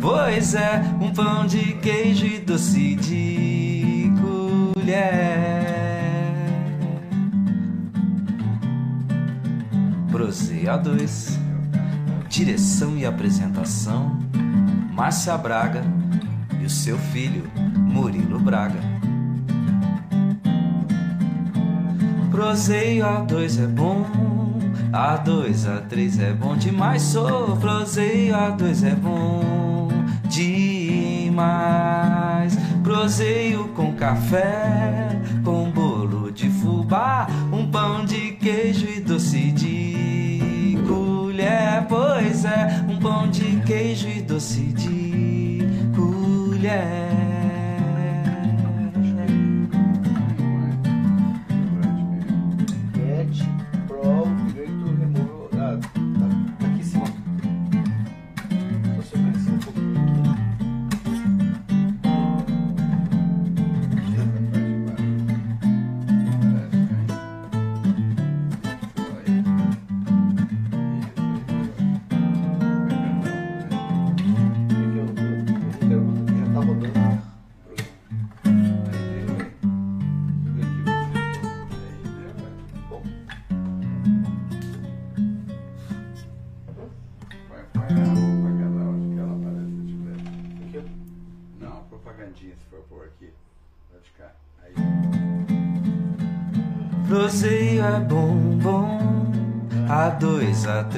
pois é, um pão de queijo e doce de colher. Proseia 2, direção e apresentação, Márcia Braga e o seu filho, Murilo Braga. Proseio A2 é bom, A2, A3 é bom demais. Sou proseio A2 é bom demais. Proseio com café, com bolo de fubá, um pão de queijo e doce de colher. Pois é, um pão de queijo e doce de colher.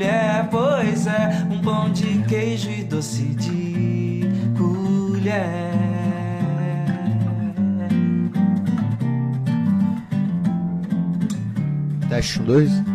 colher. Pois é, um pão de queijo e doce de colher. Teste 2.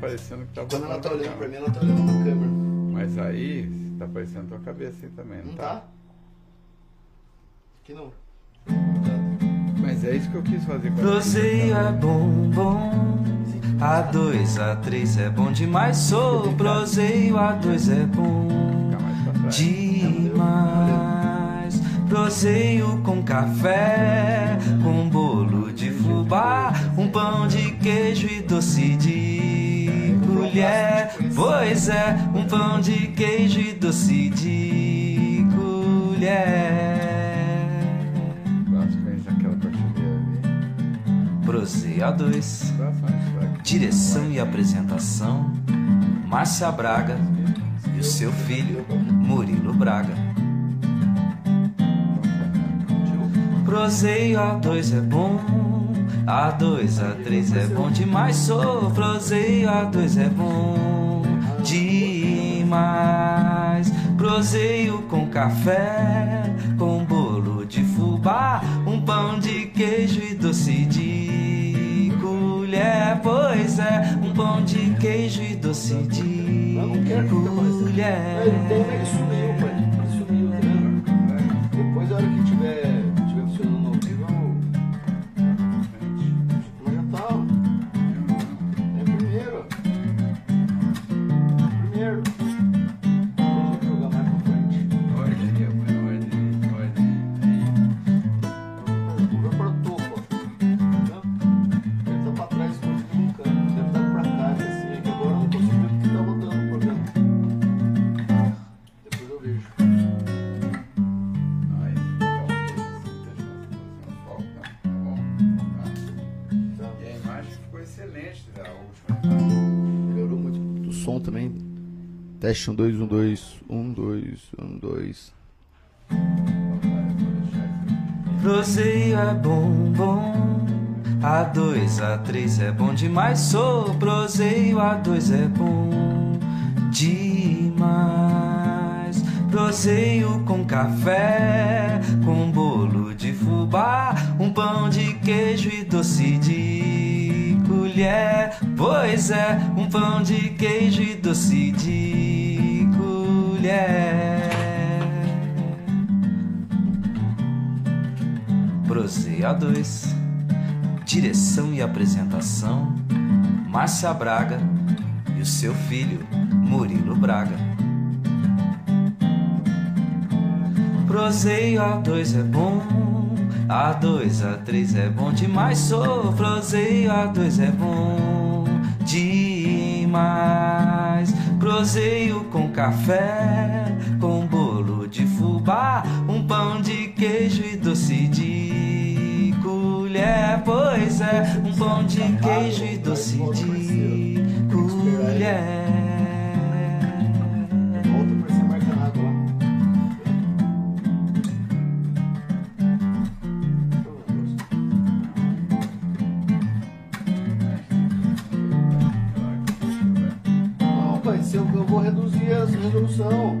Parecendo que tá Quando ela tá pra olhando pra mim, ela tá olhando na câmera. Mas aí tá parecendo tua cabeça aí também, não, Não tá? tá? Aqui não. Mas é isso que eu quis fazer com a Proseio é bom, bom. A2, A3 é bom demais. Sou proseio, A2 é bom pra demais. Proseio com café, com bolo de fubá, um pão de queijo e doce de colher. Pois é, um pão de queijo e doce de colher. Braço cães naquela prateleira ali. Proseio A2. Braço mais fraco. Direção e apresentação: Márcia Braga e o seu filho, Murilo Braga. Proseio A2 é bom, A2, A3 é bom demais. Sou proseio A2 é bom demais. Proseio com café, com bolo de fubá, um pão de queijo e doce de colher. Pois é, um pão de queijo e doce de colher. Teste 1, 2, 1, 2, 1, 2, 1, 2. Proseio é bom, bom. A2, A3 é bom demais. Sou proseio, A2 é bom demais. Proseio com café, com bolo de fubá, um pão de queijo e doce de colher. Pois é, um pão de queijo e doce de colher. Proseio A2, direção e apresentação, Márcia Braga e o seu filho, Murilo Braga. Proseio A2 é bom, A2, A3 é bom demais. Sou proseio A2 é bom demais. Proseio com café, com bolo de fubá, um pão de queijo e doce de colher. Pois é, um pão de queijo e doce de colher. Reduzir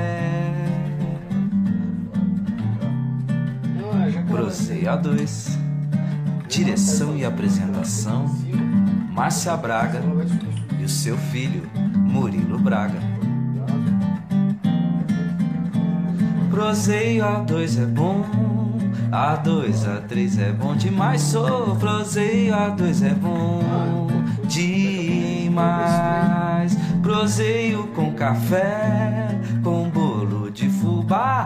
Proseio A2, direção e apresentação, Márcia Braga e o seu filho, Murilo Braga. Proseio A2 é bom, A2, A3 é bom demais. Sou proseio A2 é bom demais. Proseio com café, com bolo de fubá,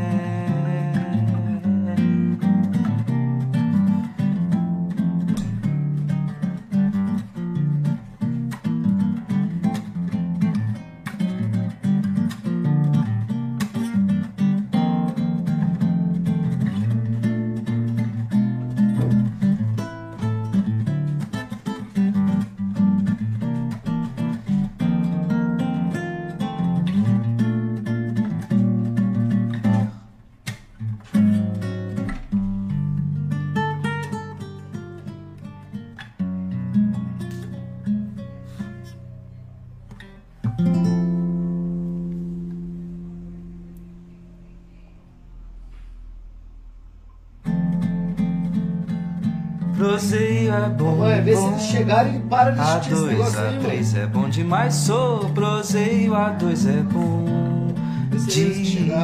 Chegarem e para de assistir esse A2, negócio aí, mano. A3 é bom demais. Sou proseio, A2 é bom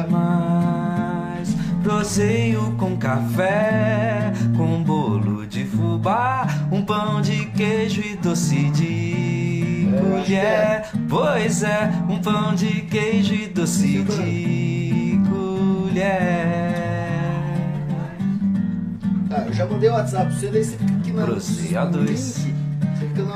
demais. Proseio com café, com bolo de fubá, um pão de queijo e doce de É, que colher. Pois é, um pão de queijo e doce de colher. Tá, eu já mandei o WhatsApp pra você, daí você fica aqui na Proseio no A2.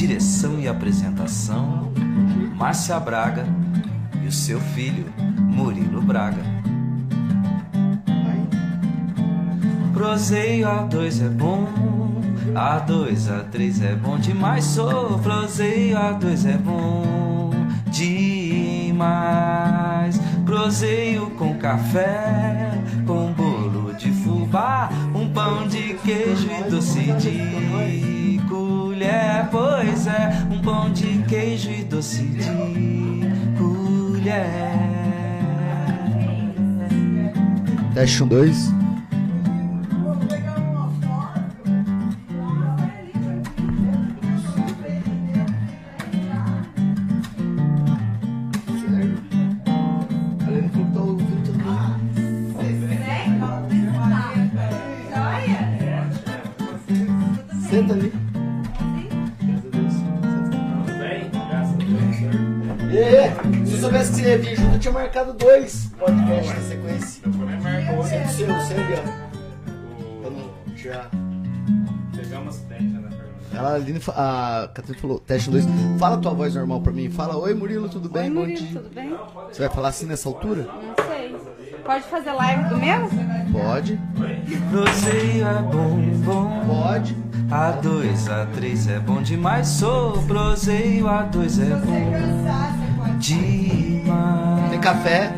Direção e apresentação Márcia Braga e o seu filho Murilo Braga. Proseio A2 é bom A2, A3 é bom demais Sou proseio A2 é bom demais Proseio com café Um pão de queijo e doce de colher Pois é, um pão de queijo e doce de colher Teste um, dois. Tinha marcado dois podcasts na sequência. Eu também marcou. Sendo seu, seu, Pra O... não tirar. Pegamos acidente, né? Ela, a a Catarina falou, teste 2. Fala tua voz normal pra mim. Fala, oi Murilo, tudo bem? Oi, Bom Murilo, dia. tudo bem? Você vai falar assim nessa altura? Não sei. Pode fazer live do meu? Pode, Proseio é bom, bom pode. A2, A3 é bom demais, sou proseio, A2 é bom demais. Café?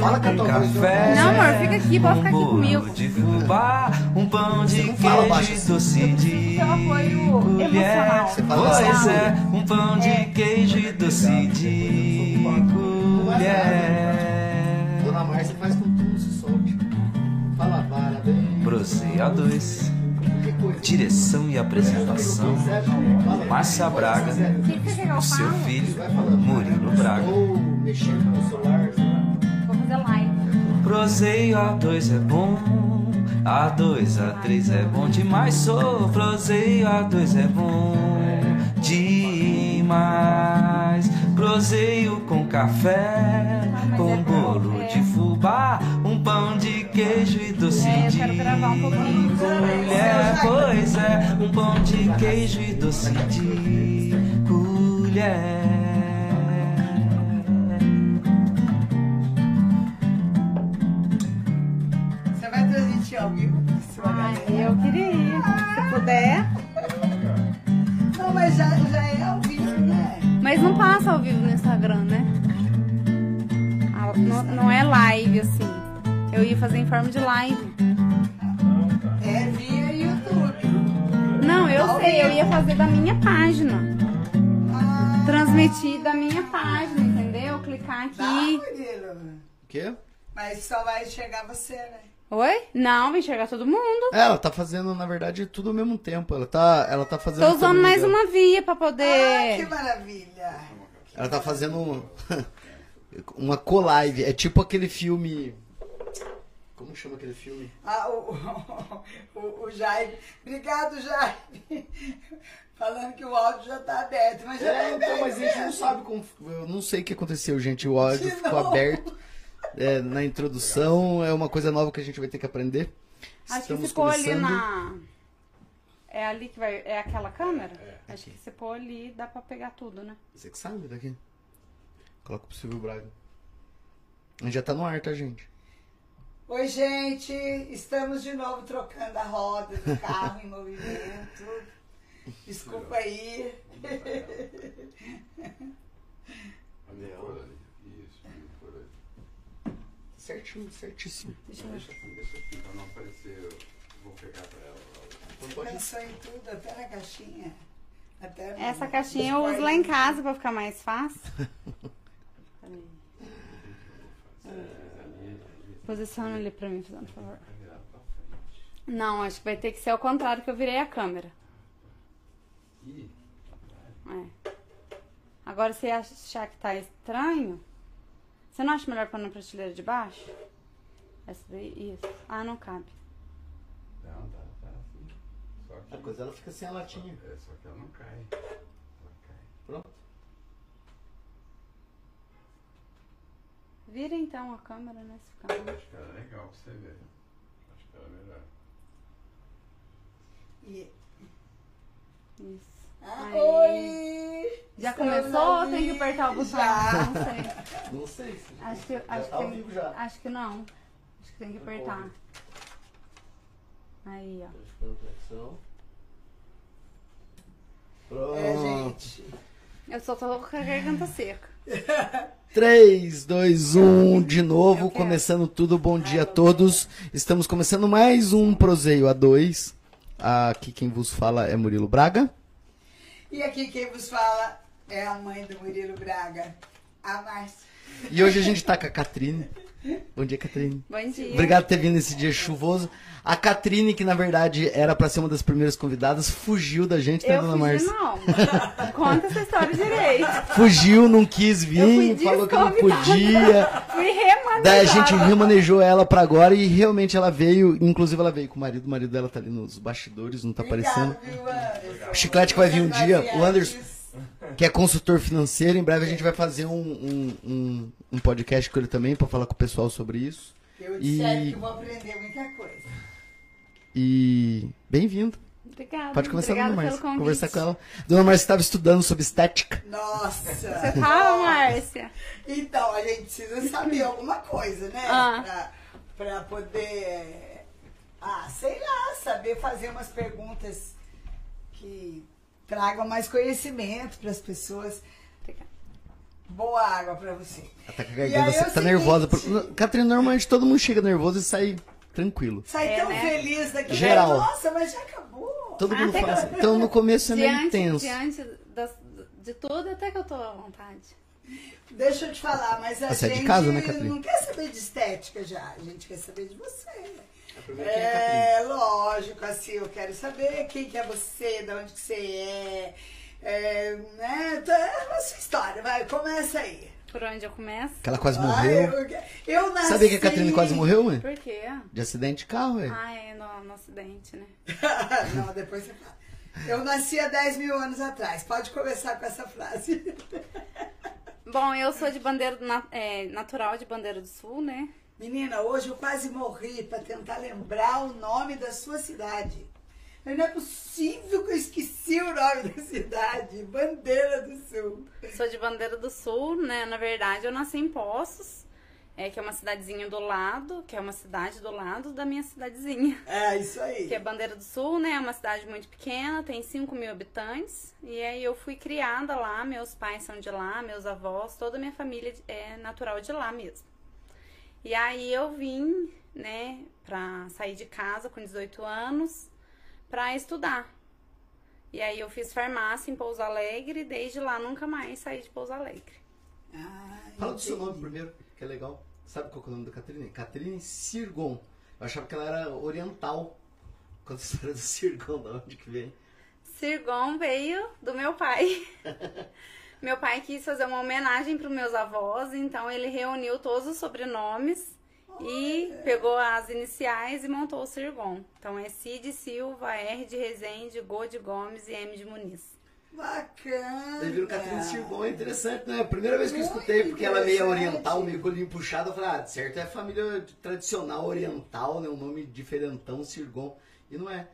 Fala com a com tua voz café. Não, amor, fica aqui, pode ficar aqui comigo. de fubá, um pão de não fala baixo queijo assim. doce de colher. Você fala Pois assim. é, um pão de queijo e doce de colher. Dona Márcia faz com tudo se solte. Fala, parabéns. Proseio A2, Que coisa. Direção e apresentação. Márcia Braga, O seu filho. Murilo Braga. Live. Proseio A2 é bom, A2, A3 é bom demais. Sou proseio A2 é bom demais. Proseio com café, com bolo de fubá, um pão de queijo e doce É, eu de quero gravar um pouquinho. colher. Pois é, um pão de queijo e doce de colher. Você vai transmitir ao vivo Ai, eu queria ir. Se puder. Não, mas já, já é ao vivo, né? Mas não passa ao vivo no Instagram, né? Ah, não, não é live, assim. Eu ia fazer em forma de live. É via YouTube. Não, eu sei, eu ia fazer da minha página. Ah, Transmitir da minha página, entendeu? Clicar tá, aqui. O quê? Mas só vai chegar você, né? Oi? Não, vai enxergar todo mundo. É, ela tá fazendo, na verdade, tudo ao mesmo tempo. Ela tá, ela tá fazendo. Tô usando mais uma via pra Ah, que poder. maravilha. Ela tá fazendo uma co-live. É tipo aquele filme. Como chama aquele filme? Ah, o, o, o Jaime. Obrigado, Jaime. Falando que o áudio já tá aberto, mas já É, tá então, mas a gente não sabe como. Eu não sei o que aconteceu, gente. O áudio ficou aberto é, na introdução. É uma coisa nova que a gente vai ter que aprender. Acho que Estamos pôr ali começando. na. É ali que vai. É aquela câmera? É. Acho que se pôr ali dá pra pegar tudo, né? Você que sabe daqui. Coloca pro Silvio Braga. A gente já tá no ar, tá, gente? Oi, gente. Estamos de novo trocando a roda do carro em movimento. Desculpa aí. Por ali. Isso, por ali. Certinho, certíssimo. Deixa eu ver. Deixa deixa assim, pra não aparecer. eu Vou pegar pra ela. Pensou em tudo, até na caixinha. Até no- Essa caixinha eu uso lá em casa pra ficar mais fácil. Peraí. Posiciona ali pra mim, fazendo favor. Não, acho que vai ter que ser ao contrário que eu virei a câmera. Ih, É. Agora, se achar que tá estranho, você não acha melhor pôr na prateleira de baixo? Essa daí? Isso. Ah, não cabe. não, tá, tá assim. Só que. A coisa ela fica sem a latinha. É, só que ela não cai. Ela cai. Pronto. Vira então a câmera, né? Se ficar bom. Acho que ela é legal pra você ver. Acho que ela é melhor. E- Isso. Ah, oi! Já Estamos começou ou tem que apertar o botão? Já. Não sei. Não sei se. Acho que, Já acho, tá que ao tem- vivo já. acho que não. Acho que tem que apertar. Aí, ó. Pronto. É, gente. Eu só tô com a garganta seca. 3, 2, 1, de novo, começando tudo. Bom dia a todos. Estamos começando mais um Proseio A2. Aqui quem vos fala é Murilo Braga. E aqui quem vos fala é a mãe do Murilo Braga, a Márcia. E hoje a gente tá com a Catrine. Bom dia, Catrine. Bom dia. Obrigado por ter vindo esse dia chuvoso. A Catrine, que na verdade era pra ser uma das primeiras convidadas, fugiu da gente, né, Eu dona fugi, Márcia? não. Conta essa história direito. Fugiu, não quis vir, falou que não podia. Fui remanejada. Daí a gente remanejou ela pra agora e realmente ela veio, inclusive ela veio com o marido, o marido dela tá ali nos bastidores, não tá aparecendo. Obrigado, viu, Anderson? O Chiclete que vai vir um dia, o Anderson, que é consultor financeiro, em breve a gente vai fazer um, um, um, um podcast com ele também pra falar com o pessoal sobre isso. Eu E- disser que eu vou aprender muita coisa. E bem-vindo. Obrigada. Pode começar, Obrigada dona pelo Márcia. Conversar com ela. Dona Márcia estava estudando sobre estética. Nossa! Você tá, Márcia? Então, a gente precisa saber alguma coisa, né? Ah. Pra, pra poder, ah, sei lá, saber fazer umas perguntas que tragam mais conhecimento para as pessoas. Obrigada. Boa água para você. Ela tá com a garganta, é você tá nervosa. seguinte- Catarina, normalmente todo mundo chega nervoso e sai tranquilo. Sai É, tão né? feliz daqui. Geral. Nossa, mas já acabou. Todo mundo Até fala assim. Então no começo é meio Diante, intenso. diante das, de tudo, até que eu tô à vontade. Deixa eu te falar, mas a Você é de gente casa, né, Catarina? não quer saber de estética já. A gente quer saber de você. quem É, lógico, assim, eu quero saber quem que é você, de onde que você é, é né, tá, é a sua história, vai, começa aí. Por onde eu começo? Que ela quase morreu. eu, eu nasci... Sabia que a Catarina quase morreu, mãe? Por quê? De acidente de carro, ué. Ah, é no, no acidente, né? Não, depois você fala. Eu nasci há 10 mil anos atrás, pode começar com essa frase. Bom, eu sou de Bandeira, é, natural de Bandeira do Sul, né? Menina, hoje eu quase morri para tentar lembrar o nome da sua cidade. Não é possível que eu esqueci o nome da cidade. Bandeira do Sul. Sou de Bandeira do Sul, né? Na verdade, eu nasci em Poços, é, que é uma cidadezinha do lado, que é uma cidade do lado da minha cidadezinha. É, isso aí. Que é Bandeira do Sul, né? É uma cidade muito pequena, tem 5 mil habitantes. E aí eu fui criada lá, meus pais são de lá, meus avós, toda a minha família é natural de lá mesmo. E aí eu vim, né, pra sair de casa com 18 anos pra estudar. E aí eu fiz farmácia em Pouso Alegre e desde lá nunca mais saí de Pouso Alegre. Ah, Fala do seu nome primeiro, que é legal. Sabe qual que é o nome da Catarina? Catarina Sirgon. Eu achava que ela era oriental. Conta a história do Sirgon, da onde que vem. Sirgon veio do meu pai. meu pai quis fazer uma homenagem para os meus avós, então ele reuniu todos os sobrenomes E pegou as iniciais e montou o Sirgon. Então é Cid Silva, R de Rezende, Go de Gomes e M de Muniz. Bacana. Daí viram Catrine Sirgon, é interessante, né? A primeira vez que eu escutei, porque ela é meio oriental, meio colinho puxado, eu falei, ah, de certo é família tradicional oriental, né? Um nome diferentão, Sirgon. E não é.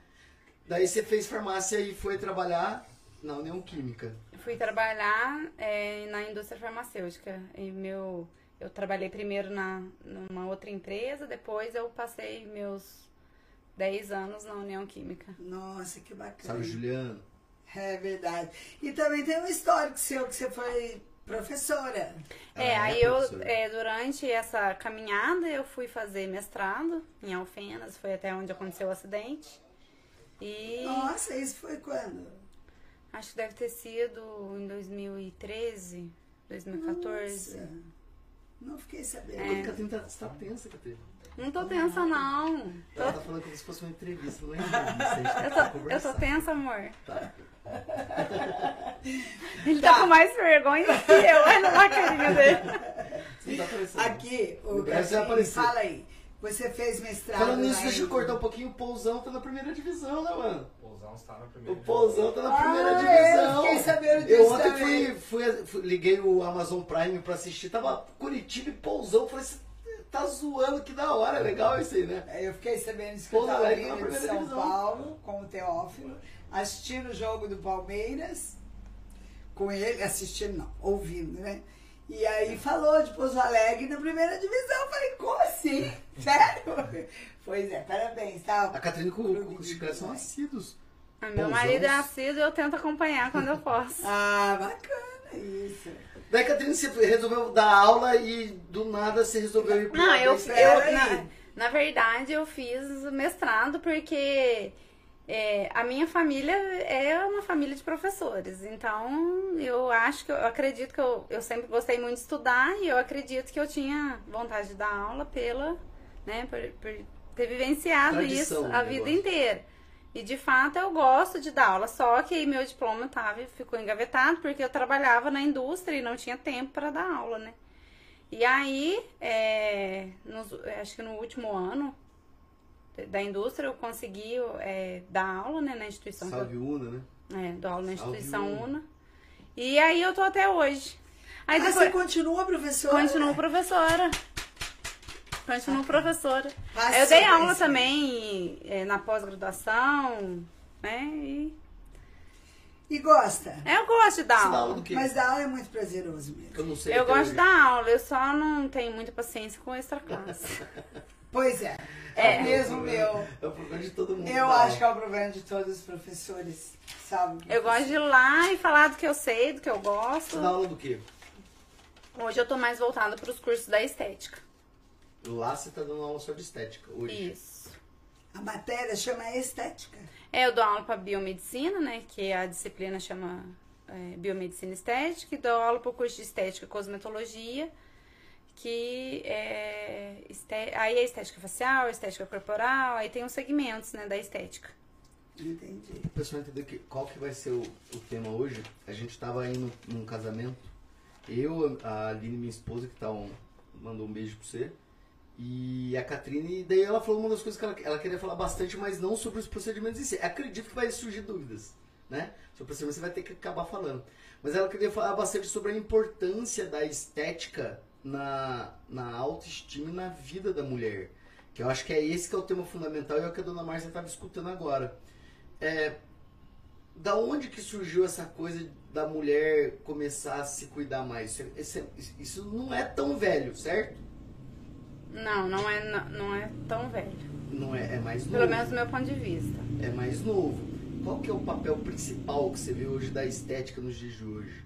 Daí você fez farmácia e foi trabalhar na União Química. Fui trabalhar é, na indústria farmacêutica. E meu, eu trabalhei primeiro na, numa outra empresa, depois eu passei meus 10 anos na União Química. Nossa, que bacana. Sabe, Juliano? É verdade. E também tem um histórico seu que você foi professora. É, Ah, aí eu, professora? é, durante essa caminhada, eu fui fazer mestrado em Alfenas, foi até onde aconteceu o acidente. E Nossa, isso foi quando? acho que deve ter sido em 2013, 2014. Nossa, Não fiquei sabendo. É. A Catrine tá, tá tensa, Catrine. Não tô tensa, não. Tô- Ela tá falando como se fosse uma entrevista, não é entrevista. Tá eu, tô, eu tô conversar. tensa, amor. Tá. Ele tá, com mais vergonha que eu. Olha lá a carinha dele. Você não tá aparecendo. Aqui, o Brasil aparecer. fala aí. Você fez mestrado Falando nisso, deixa eu cortar um pouquinho. O Pousão tá na primeira divisão, né, mano? O Pousão está na O primeira. Pousão tá na primeira Ah, divisão. eu fiquei sabendo Eu disso ontem também. fui, fui, fui- liguei o Amazon Prime pra assistir, tava Curitiba e Pousão. Falei, você tá zoando, que da hora, legal isso aí, né? É, Eu fiquei sabendo isso que eu tava na vindo de primeira São divisão. Paulo com o Teófilo, assistindo o jogo do Palmeiras, com ele, assistindo não, ouvindo, né? E aí falou de Pouso Alegre na primeira divisão. Eu falei, como assim? Sério? Pois é, parabéns, tá? A Catrine com, com os chicletes são Goiás. Ah, Meu marido é assíduo e eu tento acompanhar quando eu posso. Ah, bacana isso. Daí, Catrine, você resolveu dar aula e do nada você resolveu ir Não, eu, eu na, na verdade eu fiz mestrado porque é, a minha família é uma família de professores. Então eu acho que eu acredito que eu, eu sempre gostei muito de estudar e eu acredito que eu tinha vontade de dar aula pela, né, por, por ter vivenciado Tradição isso do a vida negócio. inteira. E de fato eu gosto de dar aula, só que meu diploma tava, ficou engavetado porque eu trabalhava na indústria e não tinha tempo para dar aula, né? E aí, é, nos- acho que no último ano da indústria eu consegui é, dar aula né, na instituição. Salve Una, né? é, dou aula na Salve instituição Una. UNA. E aí eu tô até hoje. Aí Ah, depois você continua professora? continuo professora. Continuo professora. Ah, eu dei aula também é, na pós-graduação, né? E E gosta? eu gosto de dar Você dá aula. aula do quê? Mas dar aula é muito prazeroso mesmo. Eu não sei. Eu gosto de dar aula, eu só não tenho muita paciência com extra classe. Pois é. É. É mesmo meu. É o problema de todo mundo. Eu dar acho que é o problema de todos os professores, sabe? Eu gosto de ir lá e falar do que eu sei, do que eu gosto. Você dá aula do quê? Hoje eu tô mais voltada para os cursos da estética. Lá você tá dando aula só de estética hoje. Isso. A matéria chama estética. É, eu dou aula para biomedicina, né? Que a disciplina chama é, biomedicina estética, e dou aula para o curso de estética e cosmetologia, que é esté- aí é estética facial, estética corporal, aí tem os segmentos, né, da estética. Entendi. O pessoal entender que, qual que vai ser o, o tema hoje. A gente tava indo num casamento. Eu, a Aline, minha esposa, que tá um, mandou um beijo pra você. E a Catrine, daí ela falou uma das coisas que ela, ela queria falar bastante, mas não sobre os procedimentos em si. Acredito que vai surgir dúvidas, né? Sobre o procedimento você vai ter que acabar falando. Mas ela queria falar bastante sobre a importância da estética na, na autoestima e na vida da mulher. Que eu acho que é esse que é o tema fundamental e é o que a dona Márcia estava escutando agora. É, da onde que surgiu essa coisa da mulher começar a se cuidar mais? Isso, isso- isso não é tão velho, certo? Não, não é, não, é tão velho. Não é, é mais novo. Pelo menos do meu ponto de vista. É mais novo. Qual que é o papel principal que você vê hoje da estética nos dias de hoje?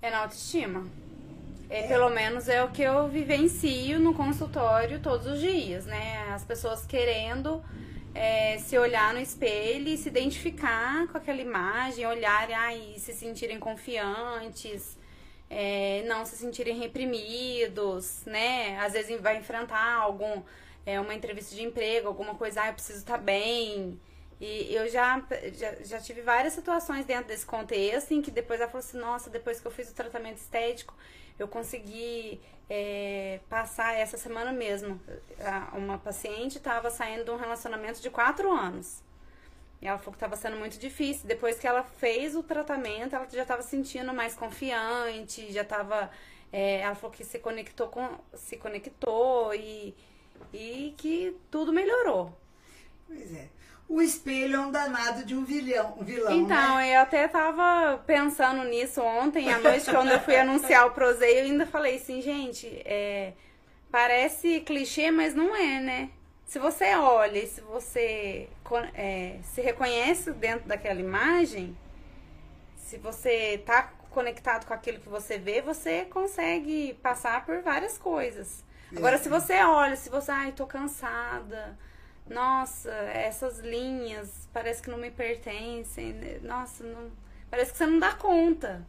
É na autoestima. É, pelo menos é o que eu vivencio no consultório todos os dias, né? As pessoas querendo é, se olhar no espelho e se identificar com aquela imagem, olharem ah, e se sentirem confiantes, é, não se sentirem reprimidos, né? Às vezes vai enfrentar algum, é, uma entrevista de emprego, alguma coisa, ah, eu preciso estar bem. E eu já, já, já tive várias situações dentro desse contexto em que depois ela falou assim, nossa, depois que eu fiz o tratamento estético, eu consegui é, passar essa semana mesmo. Uma paciente estava saindo de um relacionamento de quatro anos. E ela falou que estava sendo muito difícil. Depois que ela fez o tratamento, ela já estava se sentindo mais confiante, já estava. ela falou que se conectou com. se conectou e, e que tudo melhorou. Pois é. O espelho é um danado de um vilão, um vilão Então, né? eu até tava pensando nisso ontem à noite, quando eu fui anunciar o Prozei, eu ainda falei assim, gente, é, parece clichê, mas não é, né? Se você olha e se você é, se reconhece dentro daquela imagem, se você tá conectado com aquilo que você vê, você consegue passar por várias coisas. Agora, É. se você olha, se você, ai, tô cansada, nossa, essas linhas parece que não me pertencem, né? nossa, não, parece que você não dá conta.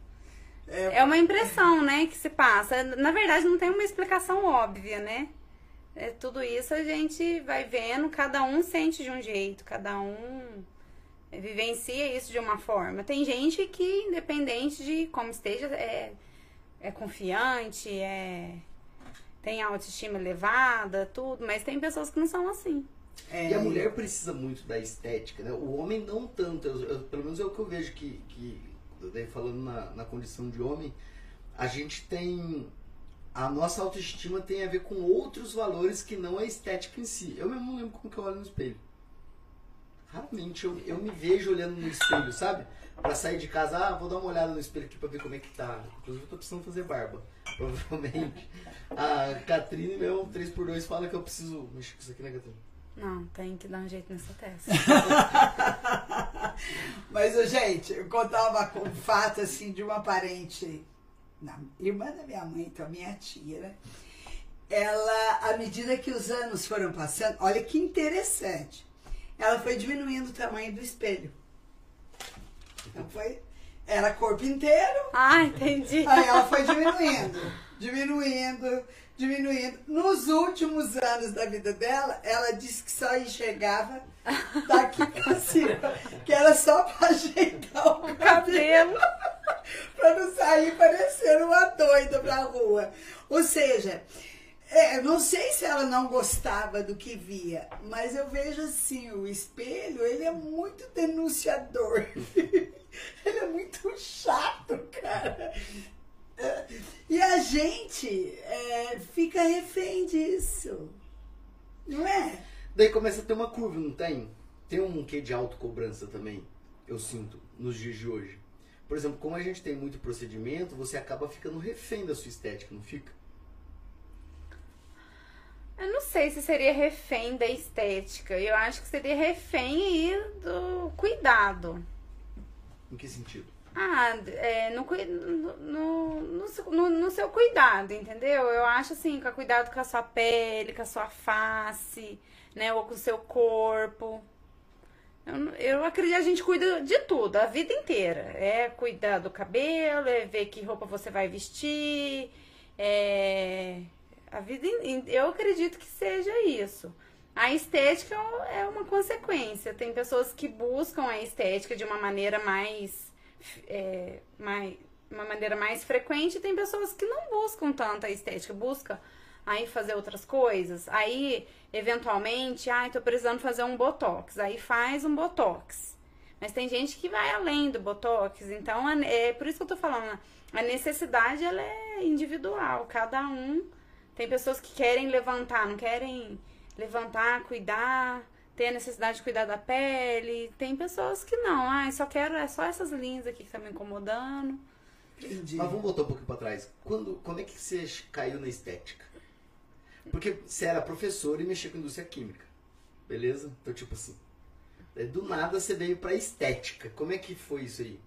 É uma impressão, né, que se passa. Na verdade, não tem uma explicação óbvia, né? É, tudo isso a gente vai vendo, cada um sente de um jeito, cada um vivencia isso de uma forma. Tem gente que, independente de como esteja, é, é confiante, é, tem autoestima elevada, tudo, mas tem pessoas que não são assim. É, E a mulher precisa muito da estética, né? O homem não tanto. Eu- eu- pelo menos é o que eu vejo que, que falando na, na condição de homem, a gente tem. A nossa autoestima tem a ver com outros valores que não a estética em si. Eu mesmo não lembro como que eu olho no espelho. Raramente eu, eu me vejo olhando no espelho, sabe? Pra sair de casa, ah, vou dar uma olhada no espelho aqui pra ver como é que tá. Inclusive eu tô precisando fazer barba. Provavelmente. A Catrine, meu 3x2, fala que eu preciso mexer com isso aqui, né, Catrine? Não, tem que dar um jeito nessa testa. Mas, gente, eu contava um fato assim de uma parente, na- irmã da minha mãe, então minha tia, né? Ela, à medida que os anos foram passando, olha que interessante, ela foi diminuindo o tamanho do espelho. Então foi, era corpo inteiro, ah, entendi. Aí ela foi diminuindo, diminuindo, diminuindo. Nos últimos anos da vida dela, ela disse que só enxergava daqui pra cima, que era só pra ajeitar o cabelo, Cabelo. pra não sair parecendo uma doida pra rua. Ou seja, é, não sei se ela não gostava do que via, mas eu vejo assim, o espelho, ele é muito denunciador. ele é muito chato, cara. E a gente é, fica refém disso. Não é? Daí começa a ter uma curva, não tem? Tem um quê de autocobrança também, eu sinto, nos dias de hoje. Por exemplo, como a gente tem muito procedimento, você acaba ficando refém da sua estética, não fica? Eu não sei se seria refém da estética. Eu acho que seria refém aí do cuidado. Em que sentido? Ah, é, no, no, no, no seu- cuidado, entendeu? Eu acho assim, com cuidado com a sua pele, com a sua face, né? Ou com o seu corpo. Eu, eu acredito que a gente cuida de tudo, a vida inteira. É cuidar do cabelo, é ver que roupa você vai vestir, é... A vida, eu acredito que seja isso. A estética é uma consequência. Tem pessoas que buscam a estética de uma maneira mais, é, mais uma maneira mais frequente. Tem pessoas que não buscam tanto a estética, busca aí fazer outras coisas. Aí, eventualmente, ai, tô precisando fazer um botox. Aí faz um botox. Mas tem gente que vai além do botox. Então, é por isso que eu tô falando. A necessidade ela é individual. Cada um tem pessoas que querem levantar, não querem levantar, cuidar, tem a necessidade de cuidar da pele. Tem pessoas que não, ai, só quero, é só essas linhas aqui que tá me incomodando. Entendi. Mas vamos voltar um pouquinho pra trás. Quando, quando é que você caiu na estética? Porque você era professor e mexia com indústria química. Beleza? Então, tipo assim. daí Do nada você veio pra estética. Como é que foi isso aí?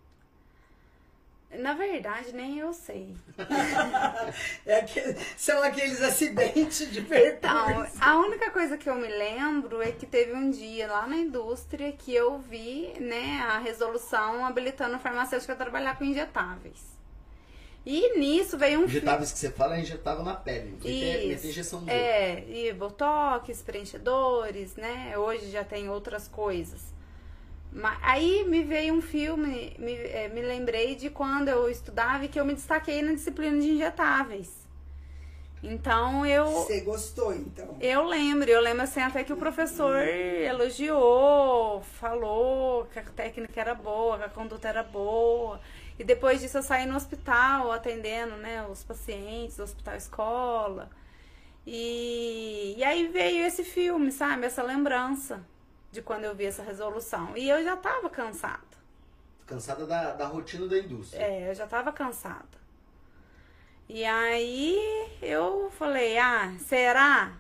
Na verdade, nem eu sei. É aquele- são aqueles acidentes de Então, percurso. a única coisa que eu me lembro é que teve um dia lá na indústria que eu vi, né, a resolução habilitando a farmacêutica a trabalhar com injetáveis. E nisso veio um fi- Injetáveis que você fala é injetável na pele. Ter- meter injeção no. É, e botox, preenchedores, né? Hoje já tem outras coisas. Aí me veio um filme, me, eh, me lembrei de quando eu estudava e que eu me destaquei na disciplina de injetáveis. Então eu. Você gostou, então? Eu lembro, eu lembro assim até que o professor elogiou, falou que a técnica era boa, que a conduta era boa. E depois disso eu saí no hospital atendendo, né, os pacientes do hospital escola. E, e aí veio esse filme, sabe? Essa lembrança de quando eu vi essa resolução. E eu já tava cansada. Cansada da, da rotina da indústria. É, eu já tava cansada. E aí eu falei, ah, será?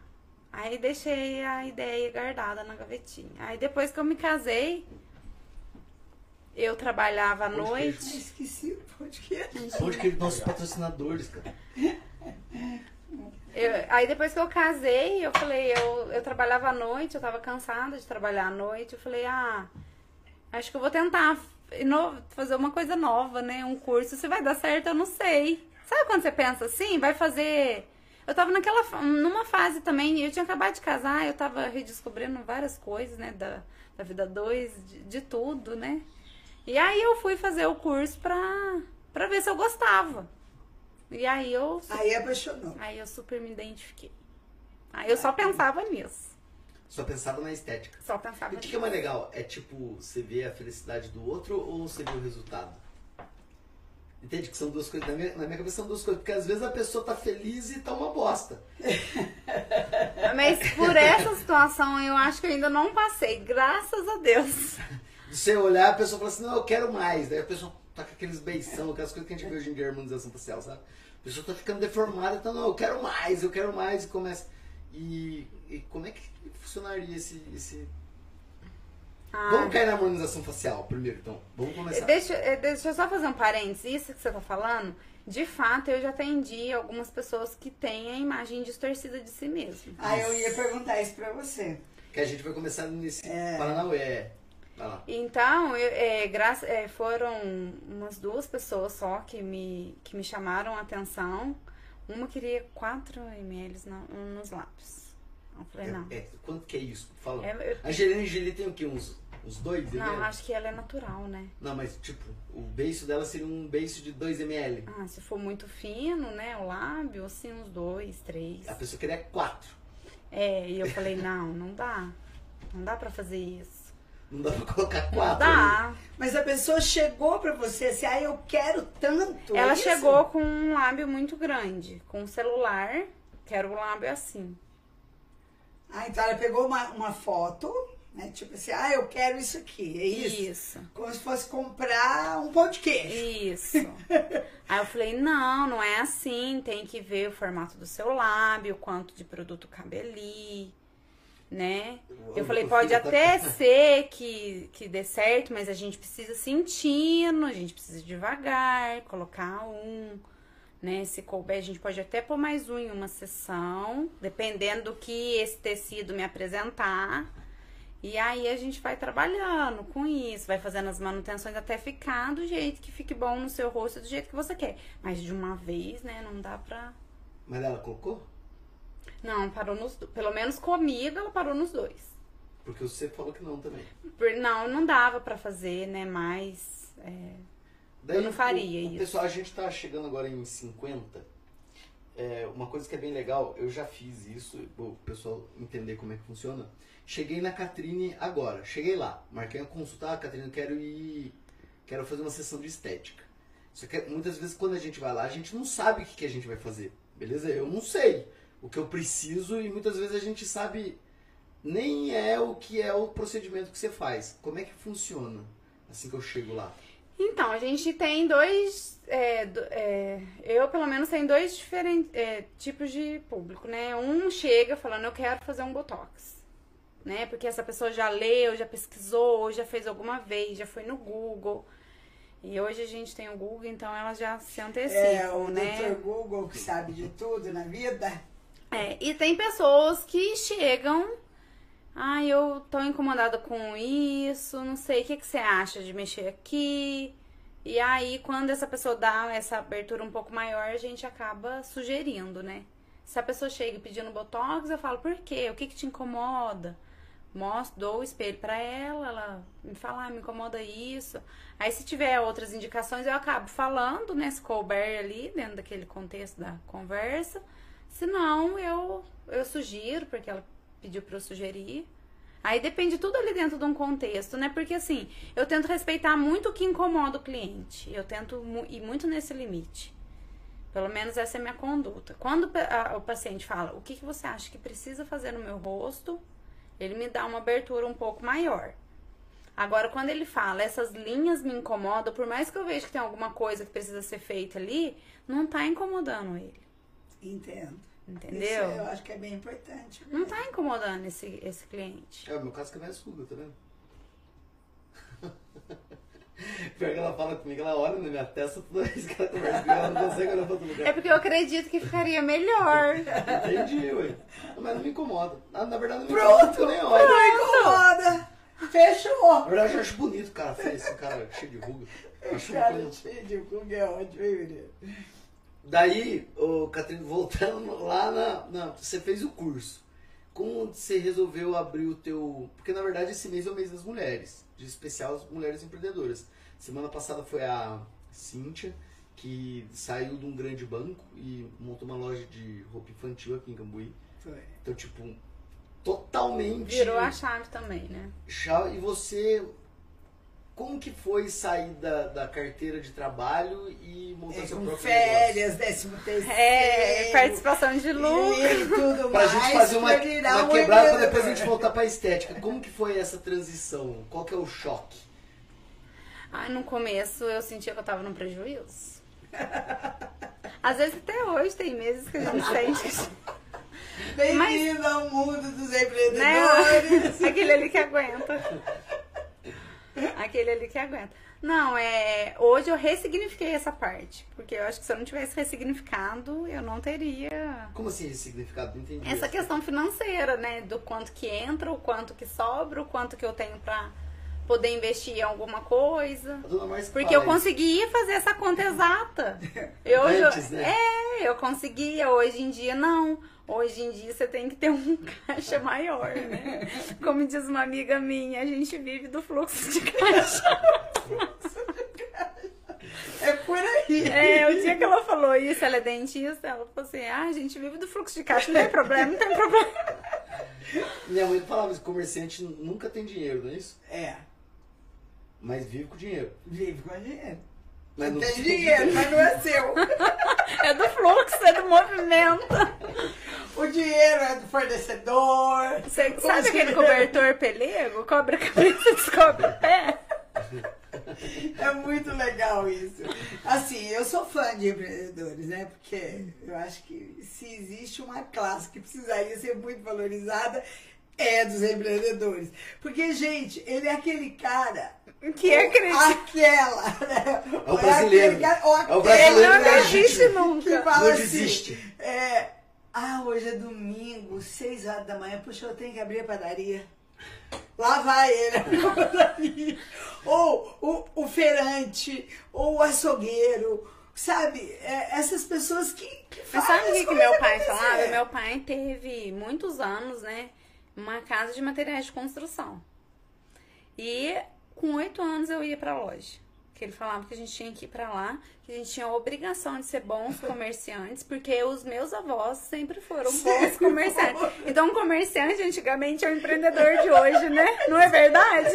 Aí deixei a ideia guardada na gavetinha. Aí depois que eu me casei, eu trabalhava à noite. esqueci o. Onde que nossos patrocinadores, cara? Eu- aí depois que eu casei, eu falei, eu, eu trabalhava à noite, eu tava cansada de trabalhar à noite. Eu falei, ah, acho que eu vou tentar fazer uma coisa nova, né? Um curso. Se vai dar certo, eu não sei. Sabe quando você pensa assim, vai fazer. Eu tava naquela, numa fase também, eu tinha acabado de casar, eu tava redescobrindo várias coisas, né, da, da vida dois, de, de tudo, né? E aí eu fui fazer o curso pra, pra ver se eu gostava. E aí eu Aí apaixonou. Aí eu super me identifiquei. Aí eu só pensava nisso. Só pensava na estética. Só pensava E o que, que é mais legal? É tipo, você vê a felicidade do outro ou você vê o resultado? Entende que são duas coisas. Na minha, na minha cabeça são duas coisas. Porque às vezes a pessoa tá feliz e tá uma bosta. Mas por essa situação eu acho que eu ainda não passei, graças a Deus. Você olhar, a pessoa fala assim, não, eu quero mais. Daí a pessoa tá com aqueles beição, aquelas coisas que a gente vê hoje em dia, harmonização facial, sabe? A pessoa tá ficando deformada, então, não, eu quero mais, eu quero mais, e começa. E, e como é que funcionaria esse. esse... Ah, Vamos cair na harmonização facial primeiro, então. Vamos começar. deixa, eh, deixa eu só fazer um parênteses. Isso que você tá falando, de fato, eu já atendi algumas pessoas que têm a imagem distorcida de si mesmo. Aí eu ia perguntar isso pra você. Que a gente vai começar nesse É. Paranauê. Lá. Então, eu, é, graça, é, foram umas duas pessoas só que me, que me chamaram a atenção. Uma queria 4 ml na- nos lábios. Eu falei, não. É, é, quanto que é isso? Fala. É, eu- A Angelina Jolie tem o quê? Uns, uns 2 ml? Não, acho que ela é natural, né? Não, mas tipo, o beiço dela seria um beiço de 2 ml. Ah, se for muito fino, né? O lábio, assim, uns dois, três. A pessoa queria 4. É, e eu falei, não, não dá. Não dá pra fazer isso. Não dá pra colocar Não 4. dá. Mas a pessoa chegou pra você assim, ah, eu quero tanto. Ela é chegou com um lábio muito grande, com um celular, que era o lábio assim. Ah, então ela pegou uma, uma foto, né? Tipo assim, ah, eu quero isso aqui. É isso? Isso. Como se fosse comprar um pão de queijo. Isso. Aí eu falei, não, não é assim, tem que ver o formato do seu lábio, quanto de produto cabe ali, né? Eu falei, pode até ser que, que dê certo, mas a gente precisa sentindo, a gente precisa devagar, colocar um, né? Se couber, a gente pode até pôr mais um em uma sessão, dependendo do que esse tecido me apresentar. E aí a gente vai trabalhando com isso, vai fazendo as manutenções até ficar do jeito que fique bom no seu rosto, do jeito que você quer. Mas de uma vez, né, não dá pra. Mas ela colocou? Não, parou nos. do- Pelo menos comigo, ela parou nos dois. Porque você falou que não também. Por- Não, não dava pra fazer, né, mais. é, Eu não faria o, o isso. Pessoal, a gente tá chegando agora em 50. É, uma coisa que é bem legal, eu já fiz isso, o pessoal entender como é que funciona. Cheguei na Catrine agora, cheguei lá, marquei uma consulta, ah, Catrine, eu quero ir, quero fazer uma sessão de estética. Só que muitas vezes quando a gente vai lá, a gente não sabe o que, que a gente vai fazer, beleza? Eu não sei o que eu preciso e muitas vezes a gente sabe nem é o que é o procedimento que você faz. Como é que funciona assim que eu chego lá? Então, a gente tem dois. é, do- é, eu, pelo menos, tenho dois diferentes é, tipos de público, né? Um chega falando, eu quero fazer um botox. Né? Porque essa pessoa já leu, já pesquisou, já fez alguma vez, já foi no Google. E hoje a gente tem o Google, então elas já se É, antecipam, o né? Dr. Google que sabe de tudo na vida. É, e tem pessoas que chegam. Ah, eu tô incomodada com isso, não sei, o que, que você acha de mexer aqui? E aí, quando essa pessoa dá essa abertura um pouco maior, a gente acaba sugerindo, né? Se a pessoa chega pedindo botox, eu falo, por quê? O que, que te incomoda? mostro, dou o espelho pra ela, ela me fala, ah, me incomoda isso. Aí se tiver outras indicações, eu acabo falando, né, se couber ali, dentro daquele contexto da conversa. Se não, eu, eu sugiro, porque ela pediu pra eu sugerir. Aí depende tudo ali dentro de um contexto, né? Porque assim, eu tento respeitar muito o que incomoda o cliente. Eu tento ir muito nesse limite. Pelo menos essa é a minha conduta. Quando a- o paciente fala, o que, que você acha que precisa fazer no meu rosto, ele me dá uma abertura um pouco maior. Agora, quando ele fala, essas linhas me incomodam, por mais que eu veja que tem alguma coisa que precisa ser feita ali, não tá incomodando ele. Entendo. Entendeu? Isso eu acho que é bem importante. Não tá incomodando esse, esse cliente. É, o meu caso que é mais ruga, tá vendo? Pior que ela fala comigo, ela olha na minha testa toda vez que ela conversa comigo, ela não consegue olhar pra outro lugar. É porque eu acredito que ficaria melhor. Entendi, ué. Mas não me incomoda. Na, na verdade, não me Pronto! incomoda, eu nem olho. Não incomoda! Fechou! Na verdade, eu acho bonito o cara feio, esse cara cheio de ruga. Acho Cara, cheio de ruga é ótimo, hein, menino? Daí, ô Catrine, voltando lá na, na- Você fez o curso. Como você resolveu abrir o teu. Porque na verdade esse mês é o mês das mulheres. De especial as mulheres empreendedoras. Semana passada foi a Cíntia, que saiu de um grande banco e montou uma loja de roupa infantil aqui em Cambuí. Foi. Então, tipo, totalmente. Virou a chave também, né? Chá- E você, como que foi sair da, da carteira de trabalho e montar É, seu com próprio férias, décimo terceiro. É, participação de lucro. E tudo Pra mais. gente fazer uma, pra uma um quebrada pra depois a gente voltar pra estética. Como que foi essa transição? Qual que é o choque? Ai, no começo eu sentia que eu tava num prejuízo. Às vezes até hoje tem meses que a gente sente Bem-vindo ao mundo dos né? empreendedores. Aquele ali que aguenta. Aquele ali que aguenta. Não, é. Hoje eu ressignifiquei essa parte. Porque eu acho que se eu não tivesse ressignificado, eu não teria Como assim esse significado? Não entendi. essa questão financeira, né? Do quanto que entra, o quanto que sobra, o quanto que eu tenho pra poder investir em alguma coisa. Porque eu conseguia fazer essa conta exata. Eu, Antes, né? É, eu conseguia. Hoje em dia, não. Hoje em dia você tem que ter um caixa maior, né? Como diz uma amiga minha, a gente vive do fluxo de caixa. É por aí. É, o dia que ela falou isso, ela é dentista, ela falou assim, ah, a gente vive do fluxo de caixa, não tem problema, não tem problema. Minha mãe falava que comerciante nunca tem dinheiro, não é isso? É, Mas vive com dinheiro. vive com dinheiro. Mas não Tem dinheiro, mas não é seu. É do fluxo, é do movimento. O dinheiro é do fornecedor. Você sabe aquele cobertor pelego? Cobre a cabeça, descobre o pé? É muito legal isso. Assim, eu sou fã de empreendedores, né? Porque eu acho que se existe uma classe que precisaria ser muito valorizada, é dos empreendedores. Porque, gente, ele é aquele cara. Que acredita. Aquela, né? É o brasileiro. aquele cara- ou É o brasileiro Não legítimo. desiste que nunca. fala Não assim. É, ah, hoje é domingo, seis horas da manhã, puxa, eu tenho que abrir a padaria. Lá vai ele abrir a padaria. Ou o, o feirante, ou o açougueiro, sabe? É, essas pessoas que, que Mas sabe o que, que meu pai falava? Meu pai teve muitos anos, né? Uma casa de materiais de construção. E com oito anos eu ia pra loja. Que ele falava que a gente tinha que ir pra lá, que a gente tinha a obrigação de ser bons comerciantes, porque os meus avós sempre foram bons comerciantes. Então, um comerciante antigamente é o empreendedor de hoje, né? Não é verdade?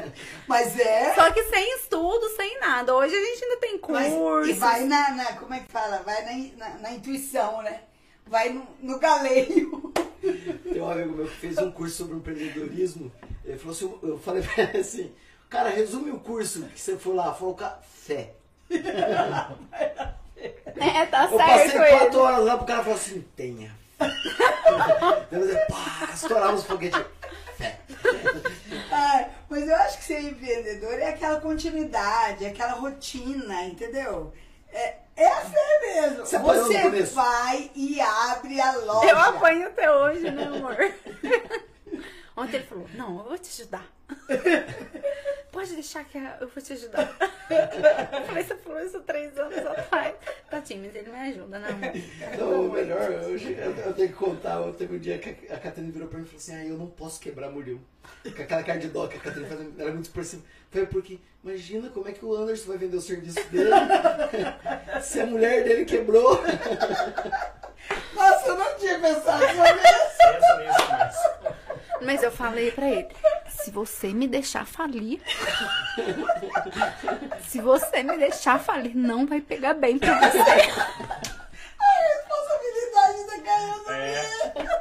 Mas é. Só que sem estudo, sem nada. Hoje a gente ainda tem curso. e vai na, na- Como é que fala? Vai na, na, na intuição, né? Vai no, no galeio. Tem um amigo meu que fez um curso sobre empreendedorismo. Ele falou assim, eu falei pra ele assim, cara, resume o curso que você for lá. Falou, cara, fé. É, tá Eu certo. passei ele. quatro horas lá pro cara falou assim, tenha. Depois eu, pá, estourava os foguetes. Fé. Ah, mas eu acho que ser empreendedor é aquela continuidade, é aquela rotina, entendeu? É, é a fé mesmo. Você Você vai e abre a loja. Eu apanho até hoje, né, amor? Ontem ele falou, não, eu vou te ajudar. Pode deixar que eu vou te ajudar. Eu falei, você falou isso três anos atrás. Tá mas ele me ajuda, não. Não, o melhor, hoje eu, eu tenho que contar. Teve um dia que a, Catarina virou pra mim e falou assim: Ah, eu não posso quebrar mulher. Com aquela cara de dó que a Catarina faz, era muito expressiva. Foi porque, imagina como é que o Anderson vai vender o serviço dele se a mulher dele quebrou. Nossa, eu não tinha pensado sobre isso. Pensa nisso, mas. Eu falei pra ele, se você me deixar falir, se você me deixar falir, não vai pegar bem pra você. A responsabilidade tá caindo. É.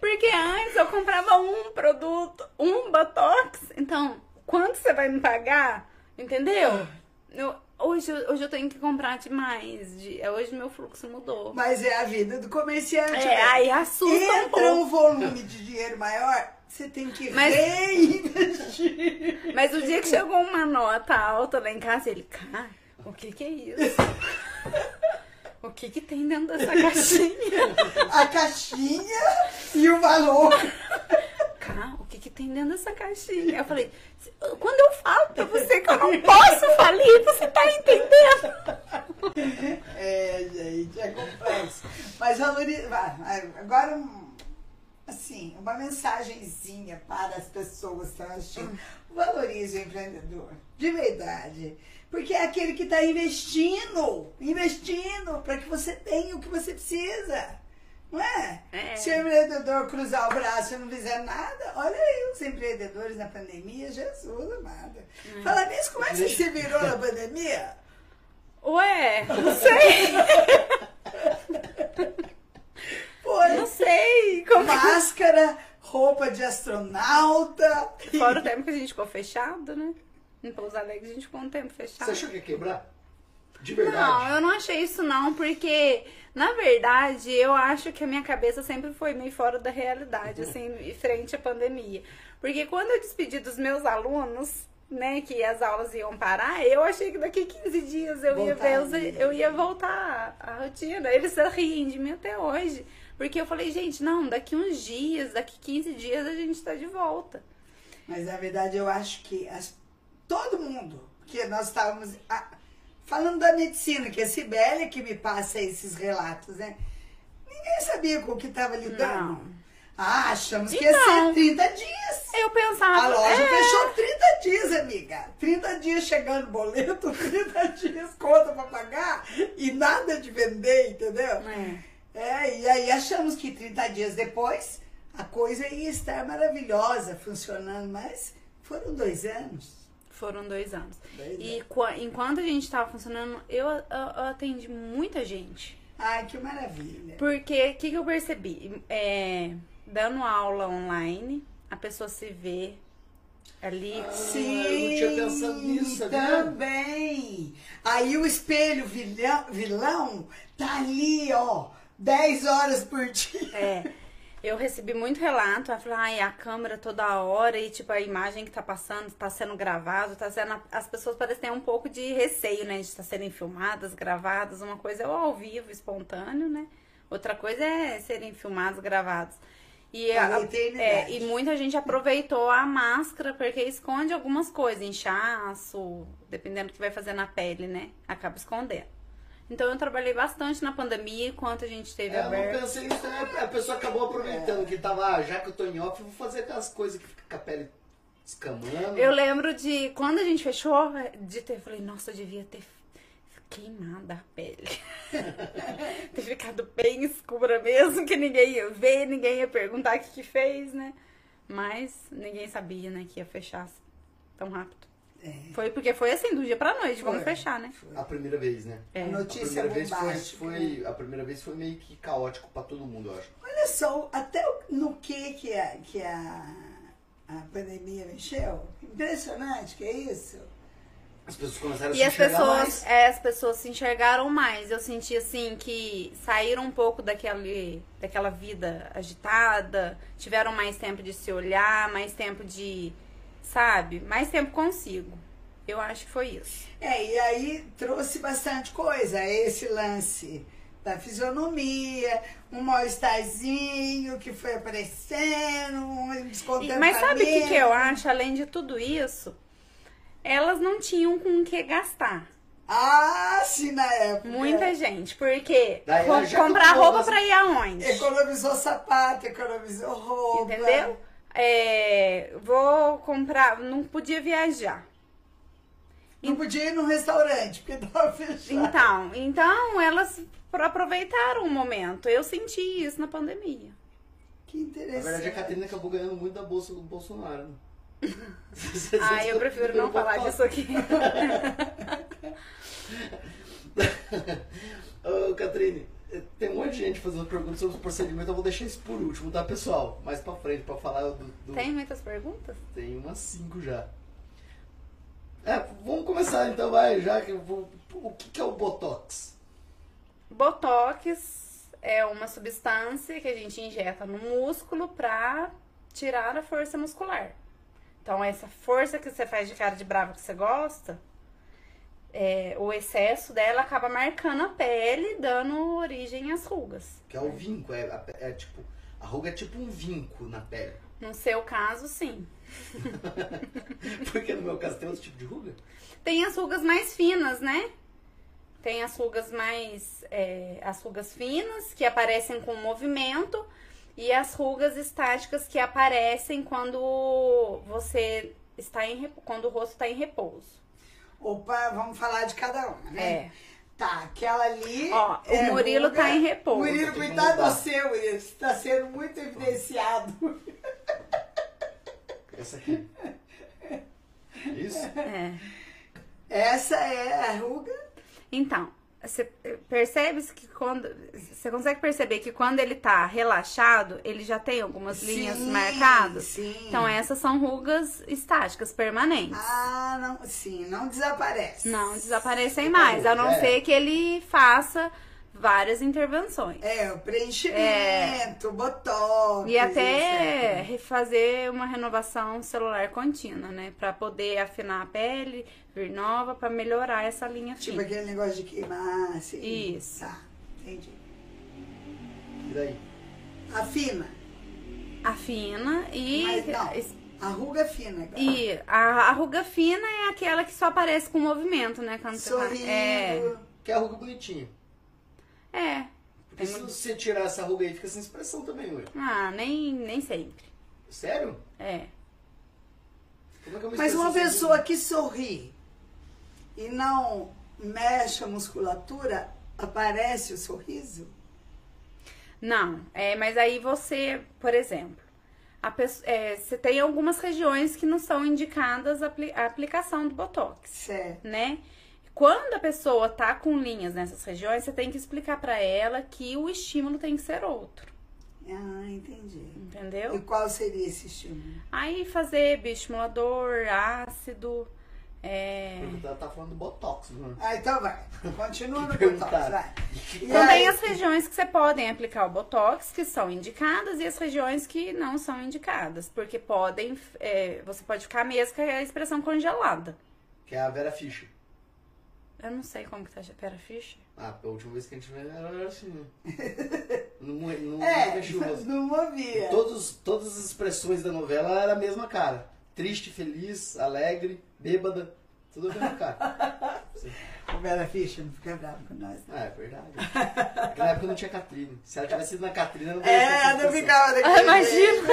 Porque antes eu comprava um produto, um Botox. Então, quanto você vai me pagar? Entendeu? Eu- hoje, eu- hoje eu tenho que comprar demais. De, hoje meu fluxo mudou. Mas é a vida do comerciante. É, né? aí assusta um Entra pouco. um volume de dinheiro maior, você tem que Mas- reinvestir. Mas o dia que chegou uma nota alta lá em casa, ele, cara, o que que é isso? O que que tem dentro dessa caixinha? A caixinha e o valor. Cara, o que que tem dentro dessa caixinha? Eu falei, quando eu falo pra você que eu não posso falir, você tá entendendo? É, gente, é complexo. Mas valoriza. Agora, assim, uma mensagenzinha para as pessoas que estão assistindo. Valorize o empreendedor, de verdade. Porque é aquele que está investindo, investindo para que você tenha o que você precisa. Não é? É. Se o empreendedor cruzar o braço e não fizer nada, olha aí os empreendedores na pandemia, Jesus amado. Fala nisso, como é que você se virou na pandemia? Ué, não sei, Foi. não sei. Como... Máscara, roupa de astronauta. Fora o tempo que a gente ficou fechado, né? Em Pouso Alegre a gente ficou um tempo fechado. Você achou que ia quebrar? De Não, verdade. eu não achei isso não, porque na verdade eu acho que a minha cabeça sempre foi meio fora da realidade, assim, em frente à pandemia. Porque quando eu despedi dos meus alunos, né, que as aulas iam parar, eu achei que daqui 15 dias eu ia ver, Voltaria. eu ia voltar à rotina. Eles riem de mim até hoje. Porque eu falei, gente, não, daqui uns dias, daqui 15 dias a gente tá de volta. Mas na verdade eu acho que as- todo mundo, porque nós estávamos ah, falando da medicina, que é a Sibélia que me passa esses relatos, né? Ninguém sabia com o que estava lidando. Não. Ah, achamos que ia Então. ser 30 dias. Eu pensava. A loja é, fechou 30 dias, amiga. 30 dias chegando boleto, 30 dias conta pra pagar e nada de vender, entendeu? É. É, e aí achamos que 30 dias depois a coisa ia estar maravilhosa, funcionando, mas foram dois anos. Foram dois anos. Dois E qua- enquanto a gente tava funcionando, eu, eu- eu atendi muita gente. Ai, que maravilha. Porque o que, que eu percebi? É, dando aula online, a pessoa se vê ali. Sim, Ah, eu não tinha pensado nisso, sabia? também. Aí o espelho vilão, vilão tá ali, ó, 10 horas por dia. É, eu recebi muito relato, ela falou, ai, a câmera toda hora e tipo a imagem que tá passando, tá sendo gravado, tá sendo. As pessoas parecem ter um pouco de receio, né? De estar serem filmadas, gravadas. Uma coisa é o ao vivo, espontâneo, né? Outra coisa é serem filmados, gravados. E, Para a a- é, e muita gente aproveitou a máscara porque esconde algumas coisas, inchaço, dependendo do que vai fazer na pele, né? Acaba escondendo. Então eu trabalhei bastante na pandemia enquanto a gente teve É, eu aberto. não pensei nisso, né? A pessoa acabou aproveitando que tava, ah, já que eu tô em off, eu vou fazer aquelas coisas que fica com a pele escamando. Eu lembro de quando a gente fechou, de ter, eu falei, nossa, eu devia ter queimado a pele. ter ficado bem escura mesmo, que ninguém ia ver, ninguém ia perguntar o que, que fez, né? Mas ninguém sabia, né, que ia fechar tão rápido. Foi porque foi assim, do dia pra noite, vamos É. Foi. fechar, né? A primeira vez, né? É. A A notícia primeira vez foi, foi- a primeira vez foi meio que caótico pra todo mundo, eu acho. Olha só, até no que que a, que a, a pandemia mexeu. Impressionante, que é isso? As pessoas começaram a E se as enxergar pessoas, mais. é, as pessoas se enxergaram mais. Eu senti assim que saíram um pouco daquele, daquela vida agitada, tiveram mais tempo de se olhar, mais tempo de, sabe, mais tempo consigo. Eu acho que foi isso. É, e aí trouxe bastante coisa, esse lance da fisionomia, um mal-estarzinho que foi aparecendo, um descontentamento. mas sabe o que, que eu acho? Além de tudo isso, elas não tinham com o que gastar. Ah, sim, na época. Muita gente. Porque Daí, comprar roupa pra ir aonde? Economizou sapato, economizou roupa. Entendeu? É, vou comprar. Não podia viajar. Não podia ir num restaurante, porque tava fechado. Então, então elas pro- aproveitaram o momento. Eu senti isso na pandemia. Que Na interessante. verdade, a Catarina acabou ganhando muito da bolsa do Bolsonaro. Ah, eu prefiro não falar disso aqui. Ô, Catrine, tem um monte de gente fazendo perguntas sobre os procedimentos. Eu vou deixar isso por último, tá, pessoal? Mais pra frente, pra falar do. do- Tem muitas perguntas? Tem umas cinco já. É, vamos começar então, vai, já que eu vou. O que, que é o Botox? Botox é uma substância que a gente injeta no músculo pra tirar a força muscular. Então, essa força que você faz de cara de brava que você gosta, é, o excesso dela acaba marcando a pele, dando origem às rugas. Que é o vinco, é, é tipo. A ruga é tipo um vinco na pele. No seu caso, sim. Porque no meu caso tem outro tipo de ruga? Tem as rugas mais finas, né? Tem as rugas mais. é, as rugas finas, que aparecem com movimento, e as rugas estáticas que aparecem quando você está em quando o rosto está em repouso. Opa, vamos falar de cada uma, né? É. Tá, aquela ali. Ó, o é Murilo ruga. tá em repouso. Murilo, cuidado seu, Murilo. Você tá sendo muito evidenciado. Essa aqui. Isso? É. Essa é a ruga. Então, você percebe que quando. Você consegue perceber que quando ele tá relaxado, ele já tem algumas linhas Sim, marcadas? Sim. Então, essas são rugas estáticas, permanentes. Ah, não, sim, não desaparece. Não desaparecem mais, a não É. ser que ele faça várias intervenções. É, o preenchimento, o botox. E até etc. refazer uma renovação celular contínua, né? Pra poder afinar a pele, vir nova, pra melhorar essa linha Tipo fina. aquele negócio de queimar, assim. Isso. Tá, entendi. E daí? Afina. Afina e. Mas não, a ruga fina. agora. E a, a ruga fina é aquela que só aparece com movimento, né? Quando você Sorrindo. É. Que é a ruga bonitinha. É. Porque se muito- você tirar essa ruga aí, fica sem expressão também, ué. Ah, nem, nem sempre. Sério? É. Como é que Mas uma pessoa que sorri e não mexe a musculatura, aparece o sorriso? Não, é, mas aí você, por exemplo, é, você tem algumas regiões que não são indicadas a, apli- a aplicação do Botox, Certo. né? Quando a pessoa tá com linhas nessas regiões, você tem que explicar pra ela que o estímulo tem que ser outro, Ah, entendi. E entendeu? qual seria esse estímulo? Aí fazer bioestimulador, ácido, é... Ela tá falando do Botox, mano. Ah, então vai. Continua no botox, vai. E Também aí- as regiões que você podem aplicar o Botox, que são indicadas, e as regiões que não são indicadas. Porque podem. é, você pode ficar mesmo com a expressão congelada. Que é a Vera Fischer. Eu não sei como que tá a Pera Fish. Ah, a última vez que a gente ela era assim, né? não, mo- não, É, o não movia. Todos, todas as expressões da novela era a mesma cara. Triste, feliz, alegre, bêbada. Tudo a mesma cara. A Vera Fischer não fica brava com nós. não. Ah, é verdade. Naquela época não tinha Catrine. Se ela tivesse ido na Catrine, não É, não ficava daquele Ah, imagina!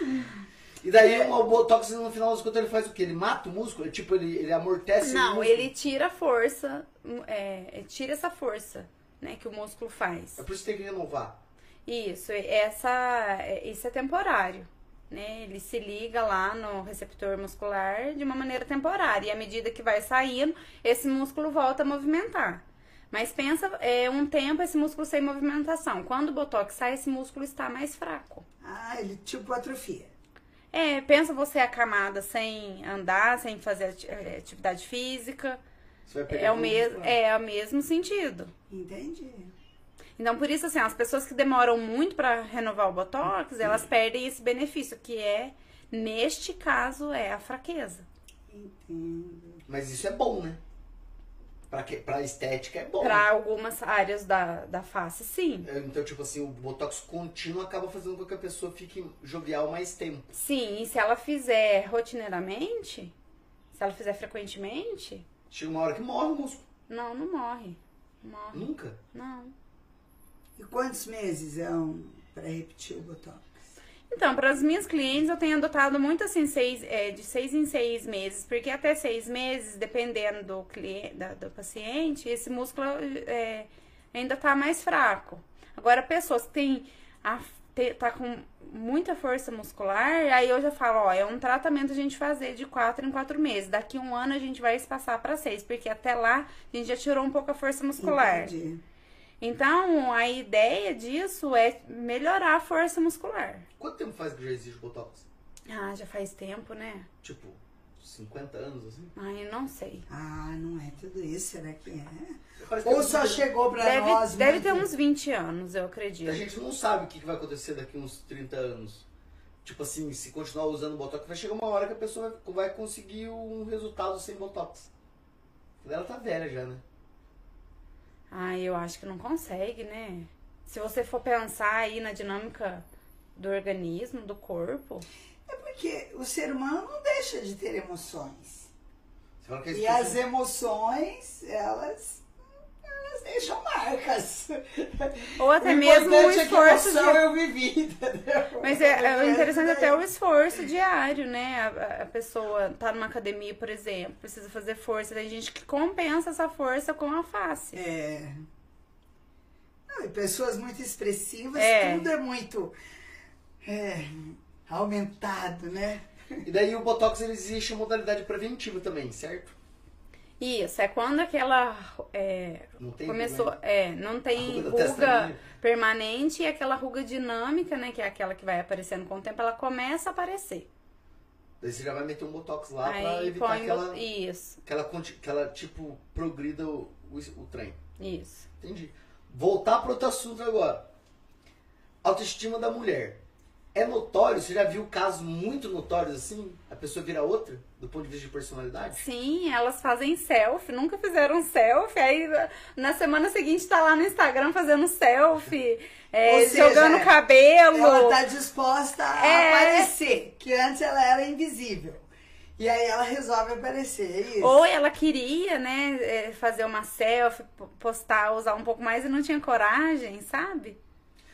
E daí o Botox no final das contas ele faz o quê? Ele mata o músculo? Tipo, ele, ele amortece o Não, músculo? ele tira a força, é, ele tira essa força, né, que o músculo faz. É por isso que tem que renovar. Isso, essa, isso é temporário. Né? Ele se liga lá no receptor muscular de uma maneira temporária. E à medida que vai saindo, esse músculo volta a movimentar. Mas pensa, é um tempo esse músculo sem movimentação. Quando o botox sai, esse músculo está mais fraco. Ah, ele tipo atrofia. É, pensa você acamada sem andar, sem fazer eh, atividade física. Você vai pegar É o, mesmo, pra- é o mesmo sentido. Entendi. Então, por isso, assim, as pessoas que demoram muito para renovar o Botox, elas perdem esse benefício, que é, neste caso, é a fraqueza. Entendo. Mas isso é bom, né? Pra, que, pra estética é bom. Para algumas áreas da, da face, sim. É, Então, tipo assim, o Botox contínuo acaba fazendo com que a pessoa fique jovial mais tempo. Sim, e se ela fizer rotineiramente, se ela fizer frequentemente, Chega uma hora que morre o músculo. Não, não morre. Não Morre. Nunca. Não. E quantos meses é um para repetir o Botox? Então, para as minhas clientes, eu tenho adotado muito assim, seis, é, de seis em seis meses, porque até seis meses, dependendo do, cliente, da- do paciente, esse músculo é, ainda tá mais fraco. Agora, pessoas que têm a, te- tá com muita força muscular, aí eu já falo, ó, é um tratamento a gente fazer de quatro em quatro meses. Daqui um ano a gente vai espaçar para seis, porque até lá a gente já tirou um pouco a força muscular. Entendi. Então, a ideia disso é melhorar a força muscular. Quanto tempo faz que já existe o Botox? Ah, já faz tempo, né? Tipo, 50 anos, assim? Ai, eu não sei. Ah, não é tudo isso, será que é? Parece que Ou é só chegou pra Deve, nós deve muito- ter uns 20 anos, eu acredito. A gente não sabe o que vai acontecer daqui uns 30 anos. Tipo assim, se continuar usando Botox, vai chegar uma hora que a pessoa vai, vai conseguir um resultado sem Botox. Ela tá velha já, né? Ai, eu acho que não consegue, né? Se você for pensar aí na dinâmica do organismo, do corpo. É porque o ser humano não deixa de ter emoções. Você fala que a E as emoções, elas, elas deixam marcas. Ou até o mesmo o é que esforço emoção de... eu vivi, entendeu? Mas é, é o interessante até o daí. esforço diário, né? A, a pessoa tá numa academia, por exemplo, precisa fazer força. Tem gente que compensa essa força com a face. É. Não, e pessoas muito expressivas, É. tudo é muito é, aumentado, né? E daí o Botox ele existe em modalidade preventiva também, certo? Isso, é quando aquela é, Não tem começou, problema. é, não tem ruga ruga permanente e aquela ruga dinâmica, né, que é aquela que vai aparecendo com o tempo, ela começa a aparecer. Daí você já vai meter um Botox lá pra Aí evitar põe que ela, isso, que ela, que ela, tipo, progrida o, o, o trem. isso. Entendi. Voltar para outro assunto agora. Autoestima da mulher. É notório, você já viu casos muito notórios assim? A pessoa vira outra, do ponto de vista de personalidade? Sim, elas fazem selfie, nunca fizeram selfie, aí na semana seguinte tá lá no Instagram fazendo selfie, é, seja, jogando cabelo. Ela tá disposta a É. aparecer, que antes ela era invisível. E aí ela resolve aparecer, é isso? Ou ela queria, né, é, fazer uma selfie, po- postar, usar um pouco mais e não tinha coragem, sabe?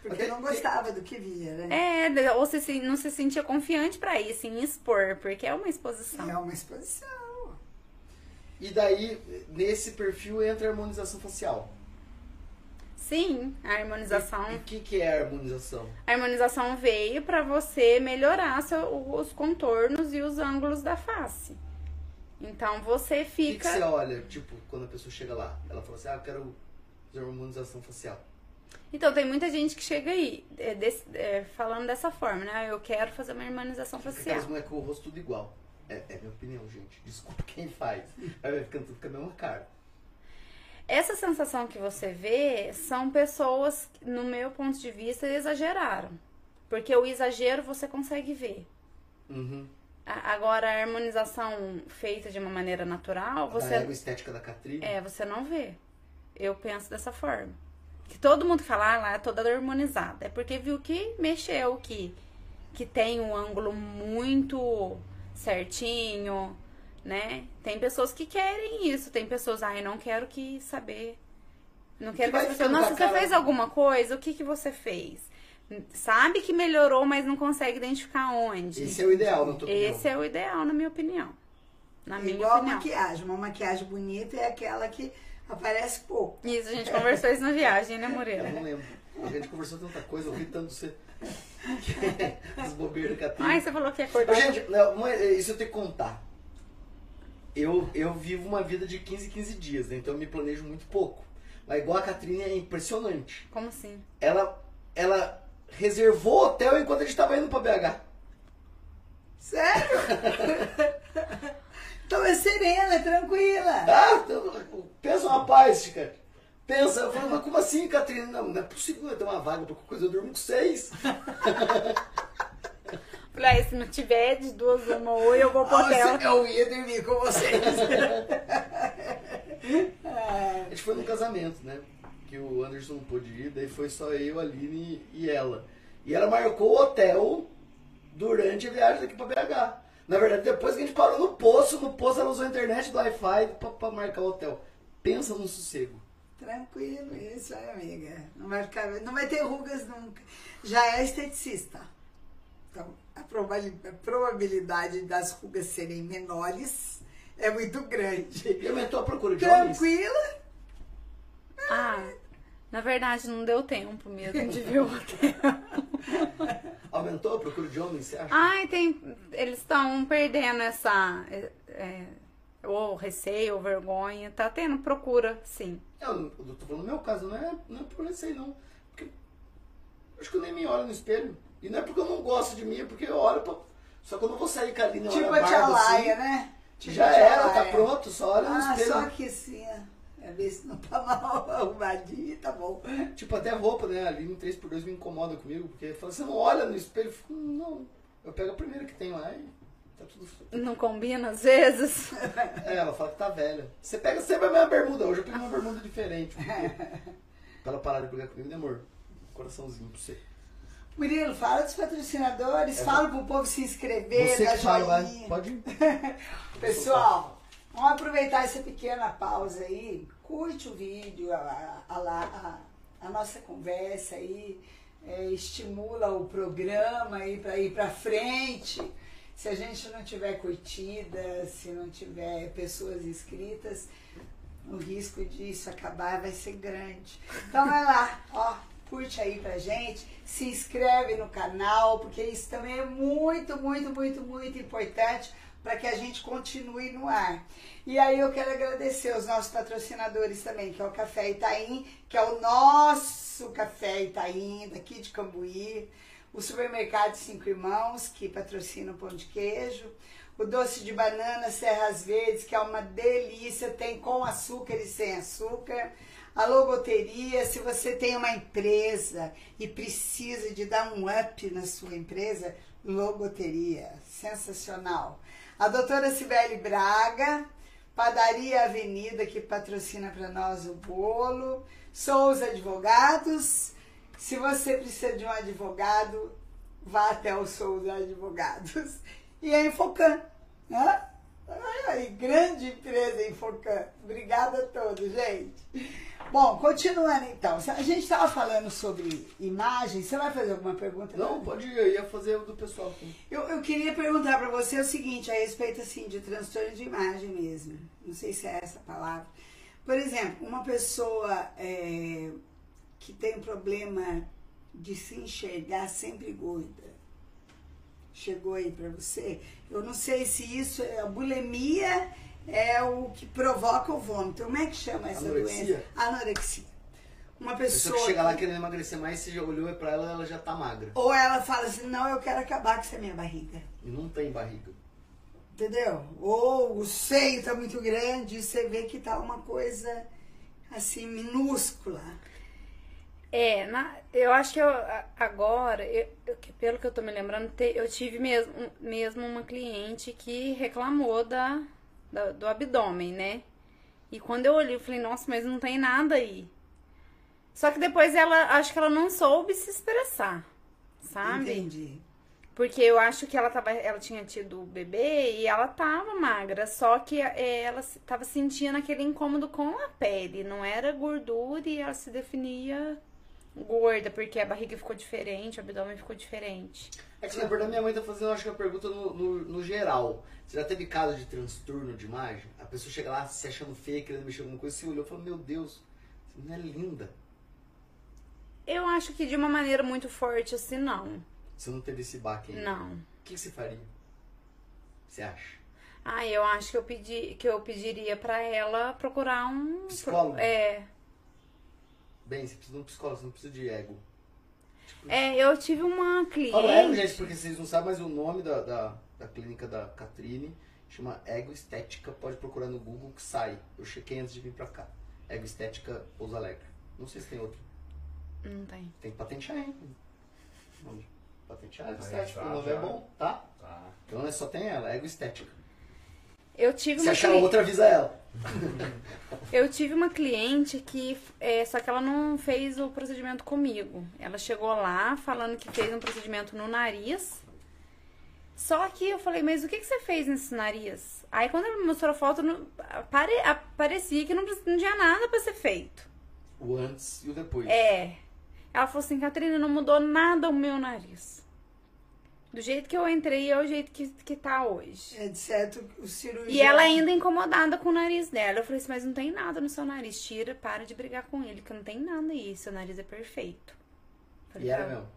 Porque não gostava do que via, né? É, de- ou se, se- não se sentia confiante pra isso, em expor, porque é uma exposição. É uma exposição. E daí, nesse perfil entra a harmonização facial. Sim, a harmonização. E o que, que é a harmonização? A harmonização veio pra você melhorar seu- os contornos e os ângulos da face. Então você O que, que fica. você olha, tipo, quando a pessoa chega lá? Ela fala assim, ah, eu quero fazer harmonização facial. Então tem muita gente que chega aí é, desse- é, falando dessa forma, né? Eu quero fazer uma harmonização facial. aquelas mulheres com o rosto tudo igual. É, é minha opinião, gente. Desculpa quem faz. Aí vai ficando tudo com a mesma cara. Essa sensação que você vê são pessoas, no meu ponto de vista, exageraram. Porque o exagero você consegue ver. Uhum. A- Agora, a harmonização feita de uma maneira natural, A você, égua estética da Catrine. é, você não vê. Eu penso dessa forma. Que todo mundo que fala, ah, lá é toda harmonizada. É porque viu que mexeu, que, que tem um ângulo muito certinho, né? Tem pessoas que querem isso. Tem pessoas, ah, eu não quero que saber. Não quero que pessoas, ficando nossa, você fez alguma coisa? O que, que você fez? Sabe que melhorou, mas não consegue identificar onde. Esse é o ideal, na tua opinião. Esse é o ideal, na minha opinião. Na minha Igual a opinião. maquiagem. Uma maquiagem bonita é aquela que aparece pouco. Isso, a gente conversou isso na viagem, né, Eu Moreira? não lembro. A gente conversou tanta coisa, eu ri tanto você. As bobeiras da Ai, Catrine. você falou que ia Ô, acordar. Gente, não, uma- isso eu tenho que contar. Eu, eu vivo uma vida de 15 em 15 dias, né? Então eu me planejo muito pouco. Mas igual a Catrine é impressionante. Como assim? Ela, ela reservou hotel enquanto a gente tava indo pra BH. Sério? então é serena, é tranquila. Ah, então, pensa uma paz, Chica. Pensa, eu falo, mas como assim, Catrine? Não, não é possível ter uma vaga pra qualquer coisa, eu durmo com seis. Falei, se não tiver de duas uma ou eu vou pro Ah, hotel. Eu ia dormir com vocês. A gente foi num casamento, né? Que o Anderson não pôde ir, daí foi só eu, a Aline e ela. E ela marcou o hotel durante a viagem daqui pra BH. Na verdade, depois que a gente parou no poço, no poço ela usou a internet do Wi-Fi pra, pra marcar o hotel. Pensa no sossego. Tranquilo, isso aí, amiga. Não vai, ficar, não vai ter rugas nunca. Já é esteticista. Então, a probabilidade das rugas serem menores é muito grande. E aumentou a procura de homens? Tranquila? Ah, na verdade não deu tempo mesmo de ver o hotel. Aumentou a procura de homens, você acha? Ai, tem. Eles estão perdendo essa. é, é, ou receio, ou vergonha. Tá tendo procura, sim. Eu, eu tô falando no meu caso, não é, não é por aí não. Porque eu acho que eu nem me olho no espelho. E não é porque eu não gosto de mim, é porque eu olho pra. Só que eu não vou sair com a linha Tipo a tia Laia, assim. né? Tipo Já tia era, tá pronto, só olha no Ah, espelho. só que assim, é ver se não tá mal arrumadinho, tá bom. Tipo, até roupa, né? Ali no 3x2 me incomoda comigo, porque fala, você não olha no espelho, eu fico, não. Eu pego a primeira que tem lá e tá tudo. Não combina às vezes. É, ela fala que tá velha. Você pega sempre a mesma bermuda, hoje eu peguei uma bermuda diferente. Porque... pra ela parar de brigar comigo, demorou. Coraçãozinho pra você. Murilo, fala dos patrocinadores, É, fala pro povo se inscrever, Você dar que fala, joinha. Pode ir. Pessoal, vamos aproveitar essa pequena pausa aí. Curte o vídeo, a, a, a- a nossa conversa aí, é, estimula o programa aí para ir para frente. Se a gente não tiver curtida, se não tiver pessoas inscritas, o risco disso acabar vai ser grande. Então vai lá, ó, curte aí pra gente, se inscreve no canal, porque isso também é muito, muito, muito, muito importante para que a gente continue no ar. E aí eu quero agradecer os nossos patrocinadores também, que é o Café Itaim, que é o nosso Café Itaim, daqui de Cambuí, o Supermercado Cinco Irmãos, que patrocina o pão de queijo, o doce de banana Serras Verdes, que é uma delícia, tem com açúcar e sem açúcar. A logoteria, se você tem uma empresa e precisa de dar um up na sua empresa, logoteria, sensacional. A doutora Cibele Braga, Padaria Avenida, que patrocina para nós o bolo. Souza Advogados. Se você precisa de um advogado, vá até o Souza Advogados. E a Infocan, né? Ai, grande empresa Infocan. Obrigada a todos, gente. Bom, continuando então. A gente estava falando sobre imagem. Você vai fazer alguma pergunta? Não, pode ir, eu ia fazer o do pessoal. Eu, eu queria perguntar para você o seguinte, a respeito assim de transtorno de imagem mesmo. Não sei se é essa a palavra. Por exemplo, uma pessoa é, que tem um problema de se enxergar sempre gorda. Chegou aí para você? Eu não sei se isso é a bulimia é o que provoca o vômito. Como é que chama essa Anorexia? doença? Anorexia. Uma pessoa pessoa que chega lá que- querendo emagrecer mais, você já olhou pra ela, ela já tá magra. ou ela fala assim, não, eu quero acabar com essa minha barriga. E não tem barriga. Entendeu? Ou o seio tá muito grande, você vê que tá uma coisa assim, minúscula. É, na- eu acho que eu, agora, eu- eu- pelo que eu tô me lembrando, te- eu tive mesmo, mesmo uma cliente que reclamou da, da- do abdômen, né? E quando eu olhei, eu falei, nossa, mas não tem nada aí. Só que depois ela, acho que ela não soube se expressar, sabe? Entendi. Porque eu acho que ela, tava, ela tinha tido o bebê e ela tava magra, só que é, ela tava sentindo aquele incômodo com a pele, não era gordura e ela se definia gorda, porque a barriga ficou diferente, o abdômen ficou diferente. É que na verdade minha mãe tá fazendo, acho que a pergunta no, no, no geral. Você já teve caso de transtorno de imagem? A pessoa chega lá se achando feia, querendo mexer alguma coisa, você olhou e falou, meu Deus, você não é linda. Eu acho que de uma maneira muito forte assim, não. Você não teve esse baque ainda. Não. O que, você faria? Você acha? Ah, eu acho que eu pedi, que eu pediria pra ela procurar um Psicólogo? É, Bem, você precisa de um psicólogo, você não precisa de ego. Tipo, é, eu tive uma cliente. Fala ego, gente, porque vocês não sabem, mas o nome da, da, da clínica da Catrine chama Ego Estética. Pode procurar no Google que sai. Eu chequei antes de vir pra cá. Ego Estética Pouso Alegre. Não sei se tem outro. Não tem. Tem que patentear, hein? Patentear Ego Estética. tá, o nome é bom, tá? Tá. Então é só tem ela, Ego Estética. Eu tive Se uma achar cli- outra, avisa ela. Eu tive uma cliente que, é, só que ela não fez o procedimento comigo. Ela chegou lá falando que fez um procedimento no nariz. Só que eu falei, mas o que, que você fez nesse nariz? Aí quando ela me mostrou a foto, não, pare, a- parecia que não, não tinha nada pra ser feito. O antes e o depois. É. Ela falou assim, Catarina, não mudou nada o meu nariz. Do jeito que eu entrei é o jeito que, que tá hoje. É de certo o cirurgião. E ela ainda incomodada com o nariz dela. Eu falei assim, mas não tem nada no seu nariz. Tira, para de brigar com ele, que não tem nada aí. Seu nariz é perfeito. Falei E era ela, mesmo.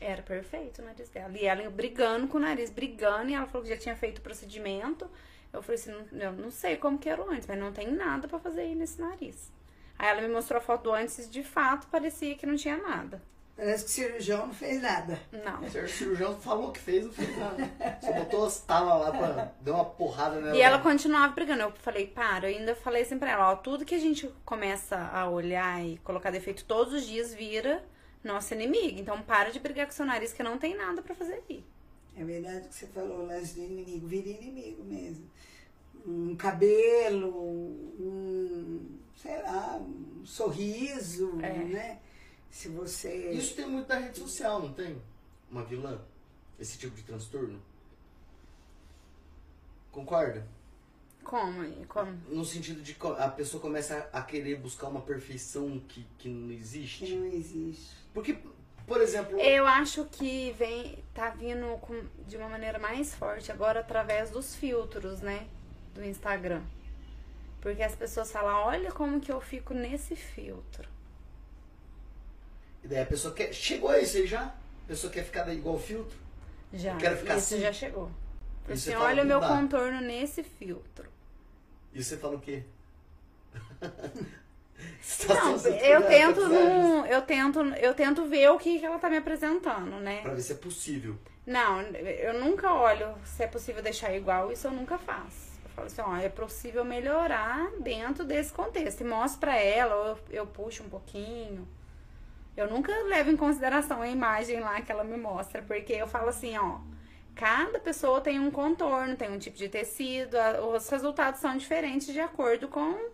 Era perfeito o nariz dela. E ela brigando com o nariz, brigando. E ela falou que já tinha feito o procedimento. Eu falei assim, não, eu não sei como que era o antes, mas não tem nada pra fazer aí nesse nariz. Aí ela me mostrou a foto do antes e de fato parecia que não tinha nada. Parece que o cirurgião não fez nada. Não. O senhor cirurgião falou que fez, não fez nada. Só botou as talas lá pra dar uma porrada nela. E ela continuava brigando. Eu falei, para, eu ainda falei assim pra ela, ó, tudo que a gente começa a olhar e colocar defeito todos os dias vira nossa inimiga. Então para de brigar com seu nariz que não tem nada pra fazer aí. É verdade que você falou, o lance do inimigo, vira inimigo mesmo. Um cabelo, um, sei lá, um sorriso, É. né? Se você. Isso tem muito na rede social, não tem? Uma vilã? Esse tipo de transtorno? Concorda? Como? Como? No sentido de a pessoa começa a querer buscar uma perfeição que, que não que existe. não existe. Porque, por exemplo, Eu acho que vem, tá vindo com- de uma maneira mais forte agora através dos filtros, né? Do Instagram. Porque as pessoas falam, olha como que eu fico nesse filtro. E daí a pessoa quer. Chegou a isso aí já? A pessoa quer ficar igual o filtro? Já. Eu quero ficar Isso assim. já chegou. E Assim, você olha o "Não meu dá." contorno nesse filtro. E você fala o quê? Tá Não, eu tento, tá- não, eu tento, eu tento ver o que, que ela tá me apresentando, né? Pra ver se é possível. Não, eu nunca olho se é possível deixar igual, isso eu nunca faço. Eu falo assim, ó, é possível melhorar dentro desse contexto. E mostro pra ela, ou eu, eu puxo um pouquinho. Eu nunca levo em consideração a imagem lá que ela me mostra, porque eu falo assim, ó, cada pessoa tem um contorno, tem um tipo de tecido, a- os resultados são diferentes de acordo com,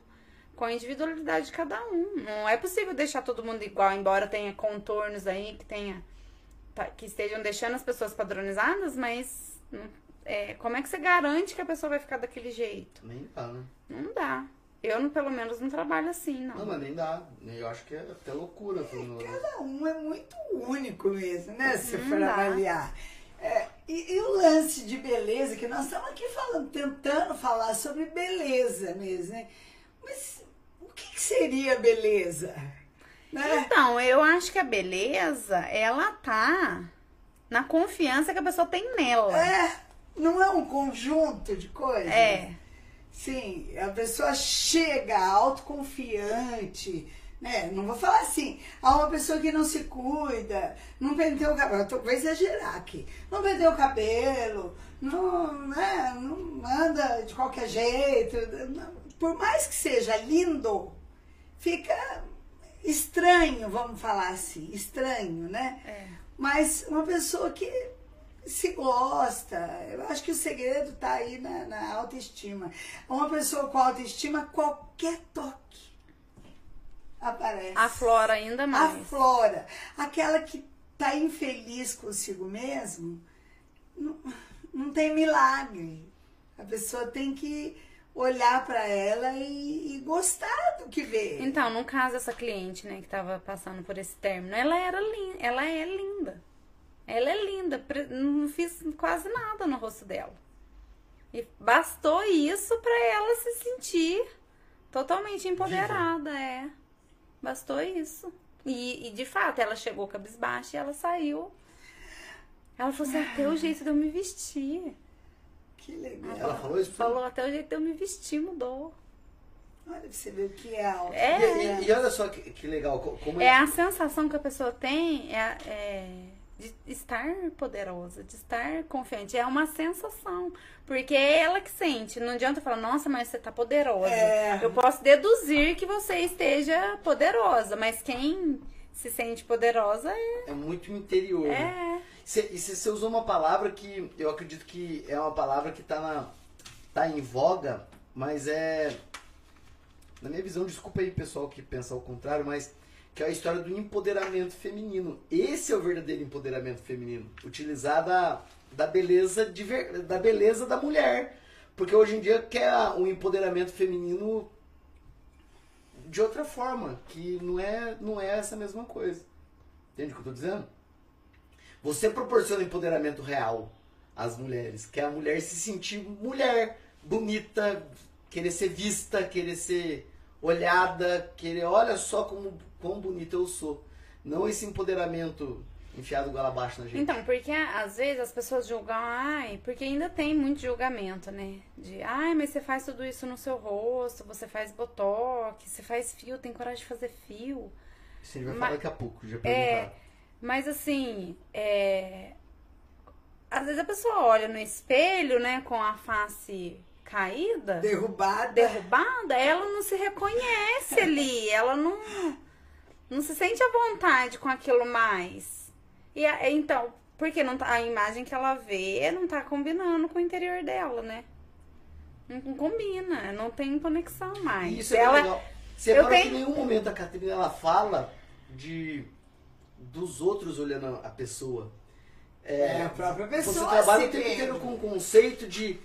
com a individualidade de cada um. Não é possível deixar todo mundo igual, embora tenha contornos aí que tenha tá- que estejam deixando as pessoas padronizadas, mas hum, é, como é que você garante que a pessoa vai ficar daquele jeito? Nem dá, né? Não dá. Eu, não- pelo menos, não trabalho assim, não. Não, mas nem dá. Eu acho que é até loucura. negócio. Cada um é muito único mesmo, né? Se Uhum, for dá. avaliar. É, e, e o lance de beleza, que nós estamos aqui falando, tentando falar sobre beleza mesmo, né? Mas o que, que seria beleza? Né? Então, eu acho que a beleza, ela tá na confiança que a pessoa tem nela. É, não é um conjunto de coisas? É. Sim, a pessoa chega autoconfiante, né? Não vou falar assim, a uma pessoa que não se cuida, não penteia o cabelo, tô- vou exagerar aqui, não penteia o cabelo, não, né, não anda de qualquer jeito, não- por mais que seja lindo, fica estranho, vamos falar assim, estranho, né? É. Mas uma pessoa que se gosta, eu acho que o segredo está aí na, na autoestima. Uma pessoa com autoestima, qualquer toque aparece. A flora ainda A mais. flora. Aquela que está infeliz consigo mesmo, não, não tem milagre. A pessoa tem que olhar para ela e, e gostar do que vê. Então, no caso dessa cliente, né, que tava passando por esse término, ela era linda, ela é linda. Ela é linda, não fiz quase nada no rosto dela. E bastou isso pra ela se sentir totalmente empoderada, é. Bastou isso. E, e, de fato, ela chegou cabisbaixa e ela saiu. Ela falou assim, até o jeito de eu me vestir. Que legal. Ela falou isso? Falou, até o jeito de eu me vestir mudou. Olha pra você ver o que é auto. É. E, e- e olha só que, que legal, co- como É a sensação que a pessoa tem é, é de estar poderosa, de estar confiante. É uma sensação. Porque é ela que sente. Não adianta falar, nossa, mas você tá poderosa. É. Eu posso deduzir que você esteja poderosa, mas quem se sente poderosa é. é muito interior. né? É. Cê- e você usou uma palavra que eu acredito que é uma palavra que tá, na, tá em voga, mas é. Na minha visão, desculpa aí pessoal que pensa ao contrário, mas que é a história do empoderamento feminino. Esse é o verdadeiro empoderamento feminino, utilizar da, da beleza de da beleza da mulher, porque hoje em dia quer um empoderamento feminino de outra forma, que não é não é essa mesma coisa. Entende o que eu tô dizendo? Você proporciona empoderamento real às mulheres, que é a mulher se sentir mulher, bonita, querer ser vista, querer ser olhada, querer, olha só como quão bonita eu sou. Não esse empoderamento enfiado goela abaixo na gente. Então, porque às vezes as pessoas julgam, ai, porque ainda tem muito julgamento, né? De, ai, mas você faz tudo isso no seu rosto, você faz botox, você faz fio, tem coragem de fazer fio. Isso a gente vai Mas- falar daqui a pouco, já É, perguntaram. mas assim, é... às vezes a pessoa olha no espelho, né, com a face caída, Derrubada. derrubada, ela não se reconhece ali, ela não, não se sente à vontade com aquilo mais. E a- então, porque não tá, a imagem que ela vê não tá combinando com o interior dela, né? Não, não combina, não tem conexão mais. Isso é ela, legal. Você eu repara que tenho- em nenhum momento a Catarina ela fala de dos outros olhando a pessoa. É, a própria pessoa Você trabalha o tempo vendo. inteiro com o conceito de.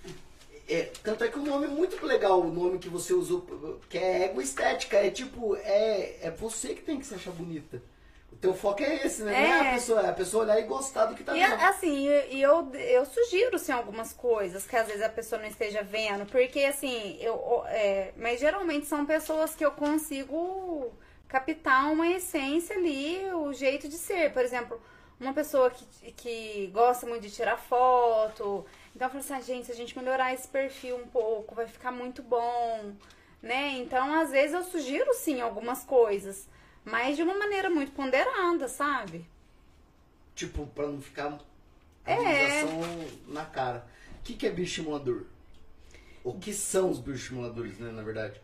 É, tanto é que o nome é muito legal, o nome que você usou, que é ego estética. É tipo, é, é você que tem que se achar bonita. O teu foco é esse, né? Não é a É. pessoa, é a pessoa olhar e gostar do que tá E vendo. assim, e eu, eu sugiro assim, algumas coisas que às vezes a pessoa não esteja vendo, porque assim, eu, é, mas geralmente são pessoas que eu consigo captar uma essência ali, o jeito de ser. Por exemplo, uma pessoa que, que gosta muito de tirar foto, então eu falo assim, ah, gente, se a gente melhorar esse perfil um pouco, vai ficar muito bom, né? Então, às vezes eu sugiro sim algumas coisas, mas de uma maneira muito ponderada, sabe? Tipo, pra não ficar a É. na cara. O que, que é bioestimulador? O que são os bioestimuladores, né, na verdade?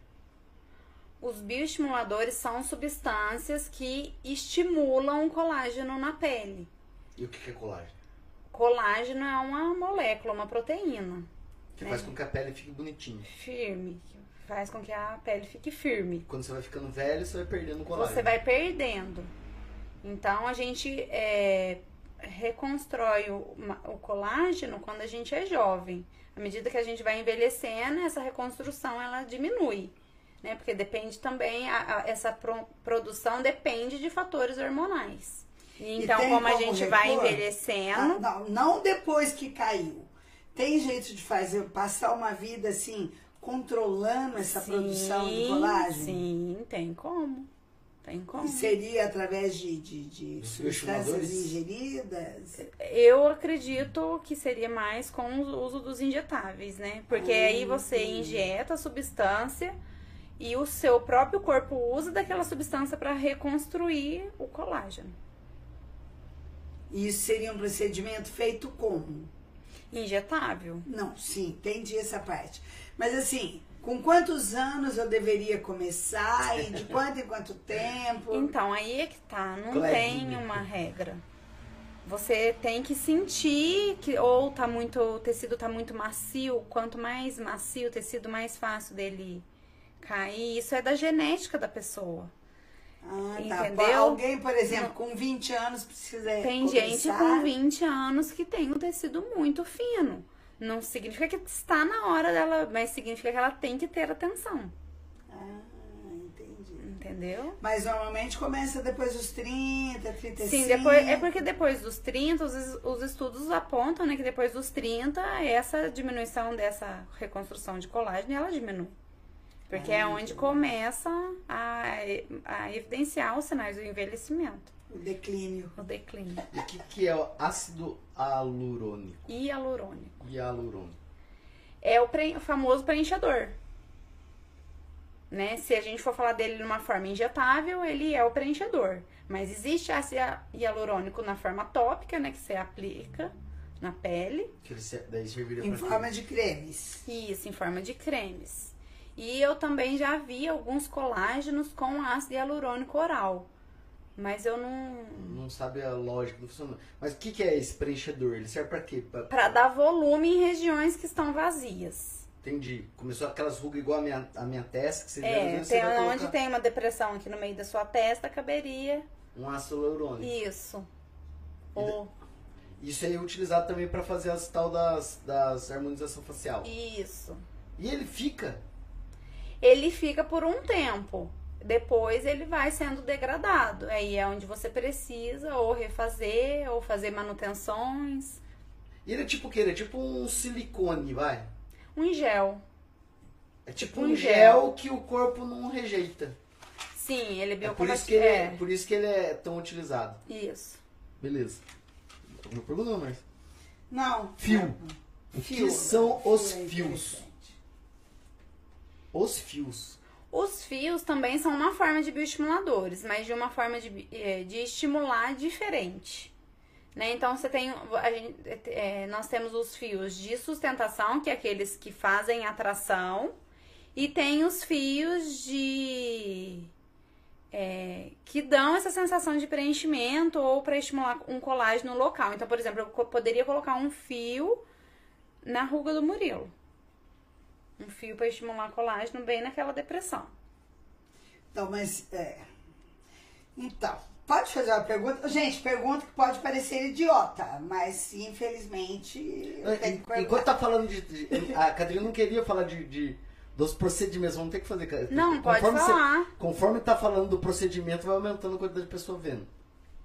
Os bioestimuladores são substâncias que estimulam o colágeno na pele. E o que, que é colágeno? Colágeno é uma molécula, uma proteína Que É. faz com que a pele fique bonitinha. firme, faz com que a pele fique firme. Quando você vai ficando velho, você vai perdendo o colágeno. Você vai perdendo. Então a gente é, reconstrói o, o colágeno quando a gente é jovem. À medida que a gente vai envelhecendo, essa reconstrução ela diminui. Né? Porque depende também, a- a- essa pro- produção depende de fatores hormonais. Então, tem como a como gente vai repor? envelhecendo, Ah, não, não depois que caiu. Tem jeito de fazer, passar uma vida assim, controlando essa produção de Sim, colágeno? Sim, tem como. Tem como. E seria através de, de, de substâncias ingeridas? Eu acredito que seria mais com o uso dos injetáveis, né? Porque Ah, aí você entendi. injeta a substância e o seu próprio corpo usa daquela substância para reconstruir o colágeno. E isso seria um procedimento feito como? Injetável. Não, sim, entendi essa parte. Mas assim, com quantos anos eu deveria começar e de quanto em quanto tempo? Então, aí é que tá, não tem uma regra. Você tem que sentir que ou tá muito, o tecido tá muito macio, quanto mais macio o tecido, mais fácil dele cair. Isso é da genética da pessoa. Ah, tá. Entendeu? Alguém, por exemplo, com 20 anos precisa Tem gente começar? com 20 anos que tem o tecido muito fino. Não significa que está na hora dela, mas significa que ela tem que ter atenção. Ah, entendi. Entendeu? Mas normalmente começa depois dos 30, 35. Sim, depois, é porque depois dos 30, os, os estudos apontam né, que depois dos 30, essa diminuição dessa reconstrução de colágeno, ela diminui. Porque é onde começa a, a evidenciar os sinais do envelhecimento, O declínio. o declínio. E o que, que é o ácido alurônico? Hialurônico. Hialurônico. É o, pre- o famoso preenchedor. Né? Se a gente for falar dele numa forma injetável, ele é o preenchedor. Mas existe ácido hialurônico na forma tópica, né? Que você aplica na pele. Que ele se- daí serviria Em forma quê? de cremes. Isso, em forma de cremes. E eu também já vi alguns colágenos com ácido hialurônico oral. Mas eu não. Não sabe a lógica, não funciona. Mas o que, que é esse preenchedor? Ele serve pra quê? Pra, dar volume em regiões que estão vazias. Entendi. Começou aquelas rugas igual a minha, a minha testa, que você É, você tem, vai onde colocar tem uma depressão aqui no meio da sua testa, caberia um ácido hialurônico. isso. Ou, Isso aí é utilizado também pra fazer as tal das, das harmonização facial. isso. E ele fica. Ele fica por um tempo. Depois ele vai sendo degradado. Aí é onde você precisa ou refazer ou fazer manutenções. E ele é tipo o quê? Ele é tipo um silicone, vai. Um gel. É tipo Um um gel. gel que o corpo não rejeita. Sim, ele é É por isso, que biocompatível. ele é, por isso que ele é tão utilizado. Isso. Beleza. Não pergunta, mas. Não. Fio. O Fio. que são os Fio é fios? Os fios. Os fios também são uma forma de bioestimuladores, mas de uma forma de, eh, de estimular diferente. Né? Então você tem. gente- eh, nós temos os fios de sustentação, que é aqueles que fazem atração, e tem os fios de. eh, que dão essa sensação de preenchimento ou para estimular um colágeno local. Então, por exemplo, eu poderia colocar um fio na ruga do Murilo. Um fio para estimular colágeno bem naquela depressão. Então, mas. É. Então, pode fazer uma pergunta? Gente, pergunta que pode parecer idiota, mas infelizmente eu tenho que En- Enquanto tá falando de. de- a Catarina não queria falar de, de- dos procedimentos. Vamos ter que fazer. Não, pode conforme você- falar. conforme tá falando do procedimento, vai aumentando a quantidade de pessoa vendo.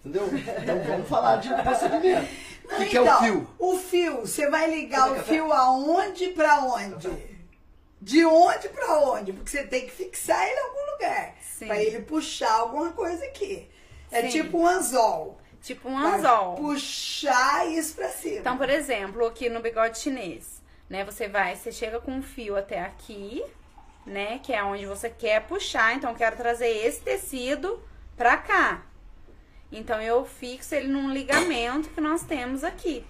Entendeu? Então vamos falar de procedimento. O que, que é o Então, fio? O fio, você vai ligar o fio aonde pra onde? De onde pra onde? Porque você tem que fixar ele em algum lugar. Pra ele puxar alguma coisa aqui. É Sim. tipo um anzol. Tipo um anzol. Puxar isso pra cima. Então, por exemplo, aqui no bigode chinês, né? Você vai, você chega com um fio até aqui, né? Que é onde você quer puxar. Então, eu quero trazer esse tecido pra cá. Então, eu fixo ele num ligamento que nós temos aqui.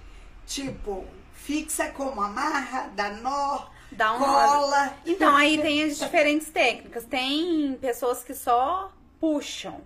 Tipo, fixa como amarra, dá nó, Dá um cola. Então, aí tem as diferentes técnicas. Tem pessoas que só puxam.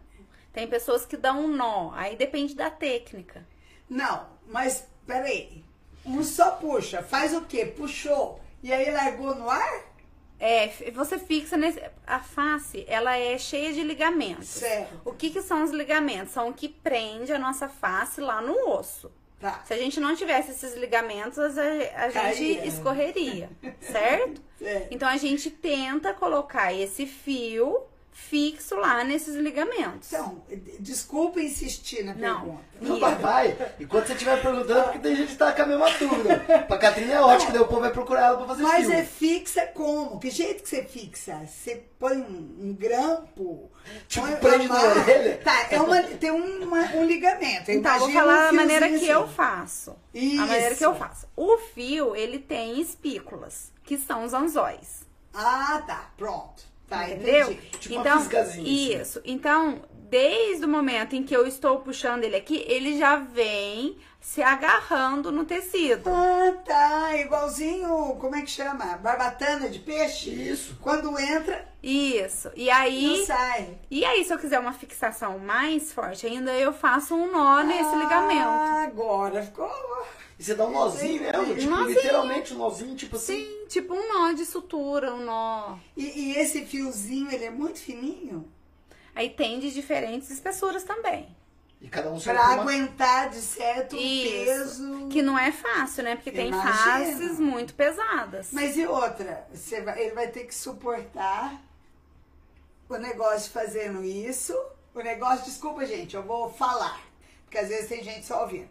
Tem pessoas que dão um nó. Aí depende da técnica. Não, mas peraí. Um só puxa, faz o quê? Puxou. E aí largou no ar? É, você fixa nesse. A face, ela é cheia de ligamentos. Certo. O que, que são os ligamentos? São o que prende a nossa face lá no osso. Tá. Se a gente não tivesse esses ligamentos, a, a gente escorreria, certo? Certo. Então a gente tenta colocar esse fio fixo lá nesses ligamentos. Então, desculpa insistir na Não. pergunta. Não, vai, vai. Enquanto você estiver perguntando, é porque tem gente que tá com a mesma dúvida. Pra Catarina é ótimo, que daí o povo vai procurar ela pra fazer Mas fio. é fixa como? Que jeito que você fixa? Você põe um, um grampo? Tipo, põe prende na orelha? Tá, é uma, tem uma- um ligamento. Então, eu vou falar um a maneira que eu assim. faço. Isso. A maneira que eu faço. O fio, ele tem espículas, que são os anzóis. Ah, tá. Pronto. Tá, entendeu? Tipo então, assim. isso. Então, desde o momento em que eu estou puxando ele aqui, ele já vem se agarrando no tecido. Ah, tá. Igualzinho, como é que chama? Barbatana de peixe? Isso. Quando entra, Isso. E não aí, sai. e aí, se eu quiser uma fixação mais forte ainda, eu faço um nó nesse ligamento. Ah, agora ficou. E você dá um nozinho mesmo, tipo, Nozinho. literalmente um nozinho, tipo assim. Sim, tipo um nó de sutura, um nó. E, e esse fiozinho, ele é muito fininho? Aí tem de diferentes espessuras também. E cada um Pra uma... aguentar de certo Isso. peso. Que não é fácil, né? Porque tem Imagino. faces muito pesadas. Mas e outra? Você vai- ele vai ter que suportar o negócio fazendo isso. O negócio, desculpa, gente, eu vou falar. Porque às vezes tem gente só ouvindo.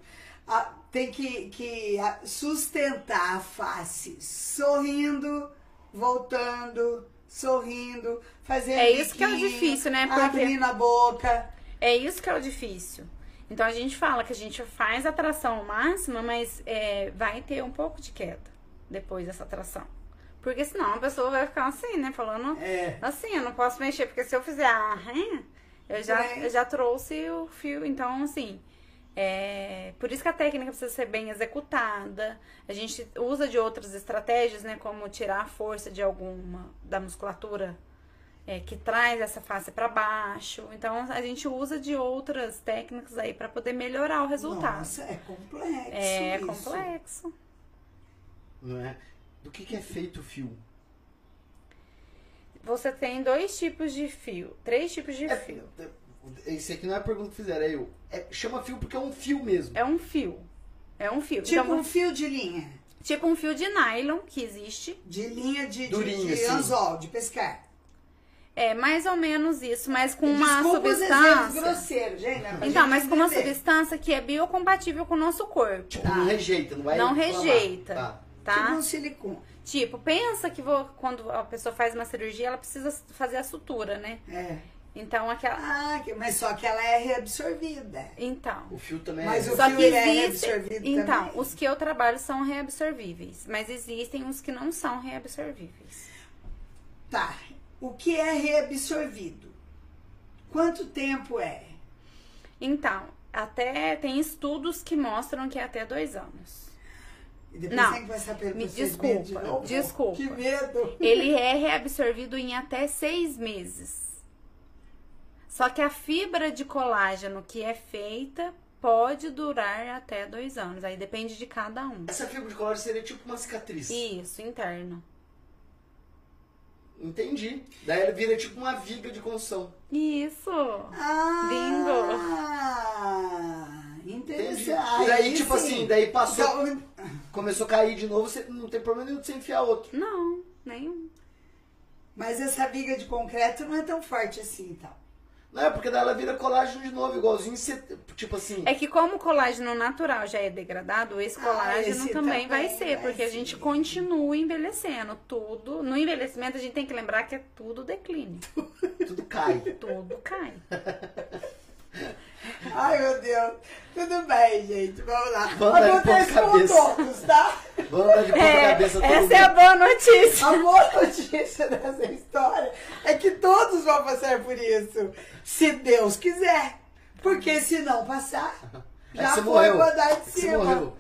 Ah, tem que, que sustentar a face sorrindo, voltando, sorrindo, fazendo. É isso que é o difícil, né? Porque- Abrindo a boca. É isso que é o difícil. Então a gente fala que a gente faz a tração máxima, mas é, vai ter um pouco de queda depois dessa tração. Porque senão a pessoa vai ficar assim, né? Falando É. assim, eu não posso mexer, porque se eu fizer a arranha, eu já, É. eu já trouxe o fio. Então, assim, é, por isso que a técnica precisa ser bem executada. A gente usa de outras estratégias, né? Como tirar a força de alguma da musculatura é, que traz essa face para baixo. Então a gente usa de outras técnicas aí para poder melhorar o resultado. Nossa, é complexo. é isso. complexo. Não é? Do que, que é feito o fio? Você tem dois tipos de fio, três tipos de É, fio. esse aqui não é a pergunta que fizeram, é eu. É, chama fio porque é um fio mesmo. É um fio. É um fio. Tipo Então, um fio de linha. tipo um fio de nylon que existe. De linha de, de, Durinho, de assim. anzol, de pescar. É mais ou menos isso, mas com uma Desculpa substância. grosseiros, gente. né, Então, gente mas com uma entender. substância que é biocompatível com o nosso corpo. Tipo, não rejeita, não vai Não rejeita. Tá. Tá? Tipo um silicone. Tipo, pensa que vo- quando a pessoa faz uma cirurgia, ela precisa fazer a sutura, né? É. Então, aquela. Ah, mas só que ela é reabsorvida. Então. O fio também Mas é. o Só fio que ele é existe. reabsorvido Então, também? os que eu trabalho são reabsorvíveis. Mas existem os que não são reabsorvíveis. Tá. O que é reabsorvido? Quanto tempo é? Então, até tem estudos que mostram que é até dois anos. E depois Não. tem que passar pelo Me de desculpa, novo? desculpa. Que medo. Ele é reabsorvido em até seis meses. Só que a fibra de colágeno que é feita pode durar até dois anos. Aí depende de cada um. Essa fibra de colágeno seria tipo uma cicatriz. Isso, interno. Entendi. Daí ela vira tipo uma viga de construção. Isso. Ah, Entendi. interessante. E daí, tipo sim. assim, daí passou, Então, começou a cair de novo, você não tem problema nenhum de você enfiar outro. Não, nenhum. mas essa viga de concreto não é tão forte assim, então. Não é, porque daí ela vira colágeno de novo, igualzinho tipo assim. É que como o colágeno natural já é degradado, esse Ah, colágeno esse também vai também ser, vai porque a ser. gente continua envelhecendo. Tudo. No envelhecimento a gente tem que lembrar que é tudo declínio. Tudo cai. Tudo cai. Ai, meu Deus. Tudo bem, gente. Vamos lá. De Acontece ponta com cabeça. todos, tá? Vamos dar de ponta É, cabeça todo essa mundo. é a boa notícia. A boa notícia dessa história é que todos vão passar por isso. Se Deus quiser. Porque se não passar, Aí já você foi morreu. o andar de cima. morreu.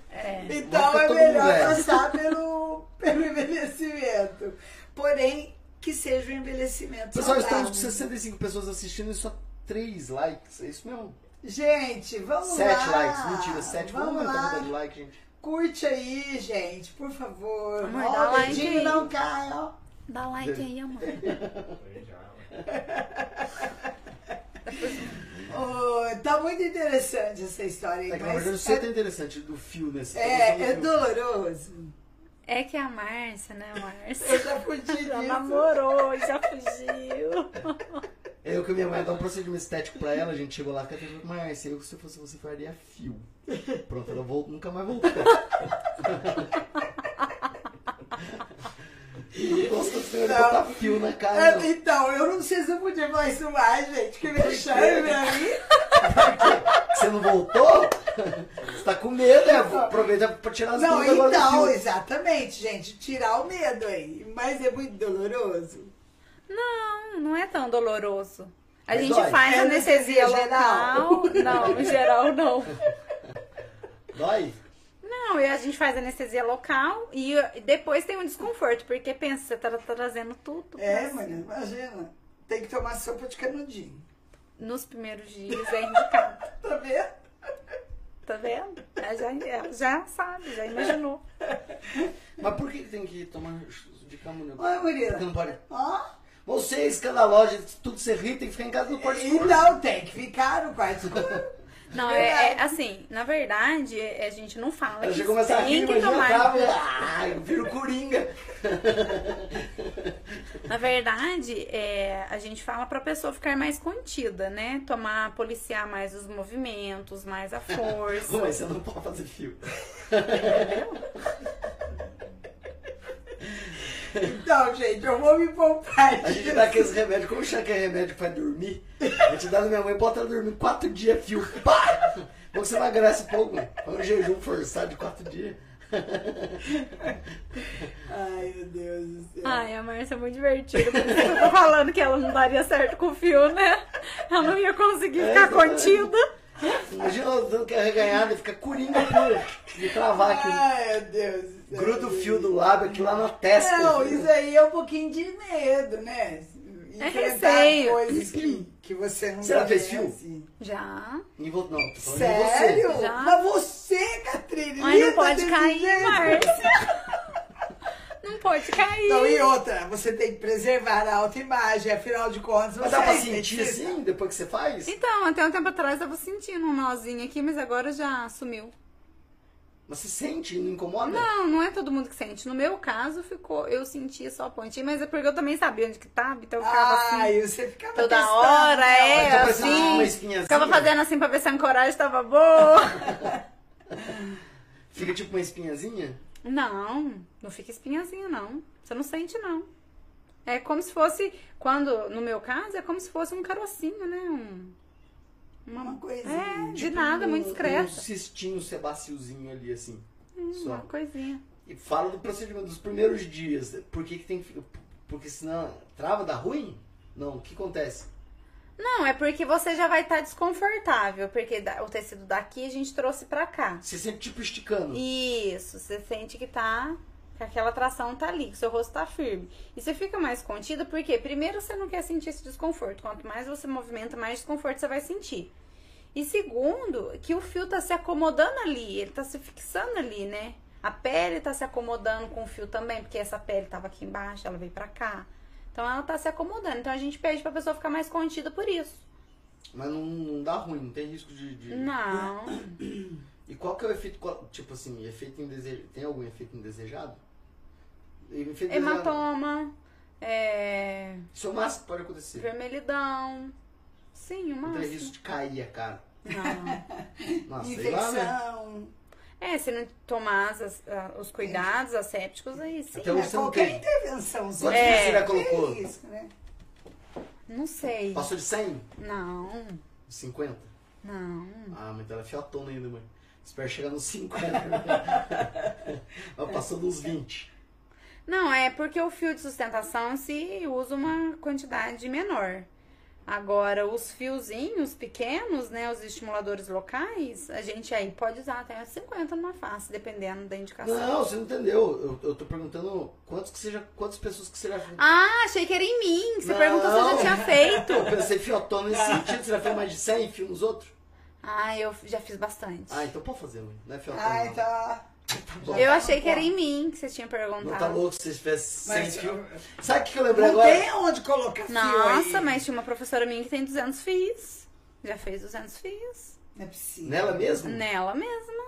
Então é melhor passar pelo, pelo envelhecimento. Porém, que seja um envelhecimento Pessoal, saudável. estamos com 65 pessoas assistindo e só 3 likes. É isso mesmo? Gente, vamos 7 lá. likes. Mentira, 7. Vamos Vamos aumentar a de like, gente. Curte aí, gente, por favor. Amor, dá o like aí. não cai, ó. Dá like aí, amor. Oh, tá muito interessante essa história aí, É mas verdade você é, tá interessante do fio nesse. é, é doloroso. É que a Márcia, né, Márcia? Eu já fugi Já disso. namorou, já fugiu. Eu que minha mãe dá um procedimento estético pra ela, a gente chegou lá, Catarina falou, Márcia, eu se fosse você faria fio. Pronto, ela voltou, nunca mais voltou. Não gosto do senhor de Não. botar fio na cara. É, então, eu não sei se eu podia falar isso mais, gente. Que vexame pra mim. Você não voltou? Você tá com medo, é? Aproveita pra tirar as Não, então, exatamente, gente. Tirar o medo aí. Mas é muito doloroso. Não, não é tão doloroso. A Mas gente dói. faz É anestesia local. Não, em geral não. Dói? Não, e a gente faz anestesia local e depois tem um desconforto, porque pensa, você tá trazendo tudo. É, cima. imagina. Tem que tomar sopa de canudinho. Nos primeiros dias é indicado. Tá vendo? Tá vendo? Ela já, já sabe, já imaginou. Mas por que tem que tomar de camomila? Olha, Murilo. Porque não pode. Ó. Você é escandalosa, tudo você ri, tem que ficar em casa no quarto escuro. Então, tem que ficar no quarto escuro. Não, é, é assim, na verdade, é- a gente não fala Ela que começa a rir, tem que tomar. tava, ah, eu viro coringa. Na verdade, é, a gente fala pra pessoa ficar mais contida, né? Tomar, policiar mais os movimentos, mais a força. Pô, mas você não pode fazer fio. Então, gente, eu vou me poupar A gente dá aqueles remédios, como chama que é remédio pra dormir? A gente dá na minha mãe, bota ela dormir quatro dias fio. Pá! Que você emagrece pouco, mano. Foi um jejum forçado de quatro dias. Ai, meu Deus do céu. Ai, a Márcia é muito divertida. Por isso que eu tô falando que ela não daria certo com o fio, né? Ela não ia conseguir É, ficar exatamente. contida. Imagina dando que é reganhada, fica coringa pura. De travar aqui. Ai, meu Deus do céu. Gruda o fio do lábio aqui lá na testa. Não, isso aí é um pouquinho de medo, né? É Enfrentar receio. coisas que, que você não Você já fez fio? Já. Não, tô falando Sério? você. Já. Mas você, Catrine, Mas não pode cair. Márcia. Não pode cair. Não, e outra, você tem que preservar a autoimagem, afinal de contas, Mas você dá pra é sentir assim, depois que você faz? Então, até um tempo atrás eu tava sentindo um nozinho aqui, mas agora já sumiu. Mas você sente, não incomoda? Não, não é todo mundo que sente. No meu caso, ficou, eu sentia só a pontinha, mas é porque eu também sabia onde que tava, então eu ficava assim. Ai, você ficava Toda testando, hora, né? é, assim. Ficava fazendo assim pra ver se a ancoragem tava boa. Fica tipo uma espinhazinha? Não, não fica espinhazinha, não. Você não sente, não. É como se fosse, quando, no meu caso, é como se fosse um carocinho, né? Um, Uma coisinha. é, de Tipo nada, um, muito discreto. Um cistinho sebaciozinho ali, assim. Uma Só. coisinha. E fala do procedimento dos primeiros dias. Por que, que tem que. Porque senão trava, dá ruim? Não, o que acontece? Não, é porque você já vai estar desconfortável, porque o tecido daqui a gente trouxe pra cá. Você sempre tipo esticando. Isso, você sente que tá. Que aquela tração tá ali, que seu rosto tá firme. E você fica mais contido, porque primeiro você não quer sentir esse desconforto. Quanto mais você movimenta, mais desconforto você vai sentir. E segundo, que o fio tá se acomodando ali, ele tá se fixando ali, né? A pele tá se acomodando com o fio também, porque essa pele tava aqui embaixo, ela veio pra cá. Então ela tá se acomodando. Então a gente pede pra pessoa ficar mais contida por isso. Mas não, não dá ruim, não tem risco de. de- Não. E qual que é o efeito. qual- Tipo assim, efeito indesejado. Tem algum efeito indesejado? Hematoma, é, Isso é o máximo que pode acontecer. vermelhidão. Sim, o máximo. risco de cair a cara. Não. Nossa, sei lá, né? Infecção. É, se não tomar as- as- os cuidados assépticos, aí sim. É, você qualquer tem. intervenção. Quantos É. você já colocou? Isso, né? Não sei. Passou de 100? Não, 50? não. Ah, mas ela é fiatona ainda, mãe. Espero chegar nos 50. Ela passou dos 20. Não, é porque o fio de sustentação se usa uma quantidade menor. Agora, os fiozinhos pequenos, né, os estimuladores locais, a gente aí pode usar até 50 numa face, dependendo da indicação. Não, você não entendeu. Eu, eu tô perguntando quantos que seja, quantas pessoas que você já fez. Ah, achei que era em mim. Você Não. perguntou se eu já tinha feito. Eu pensei fiotona nesse sentido. Você já fez mais de 100 fios nos outros? Ah, eu já fiz bastante. Ah, então pode fazer. Não é fiotona. Ah, então. Tá. Eu achei que era em mim que você tinha perguntado. Não tá louco se você fizesse 100 Mas, fios? Sabe o que eu lembrei Não agora? tem onde colocar fio Nossa, aí. mas tinha uma professora minha que tem 200 fios. Já fez 200 fios. Não é possível. Nela mesmo? Nela mesma.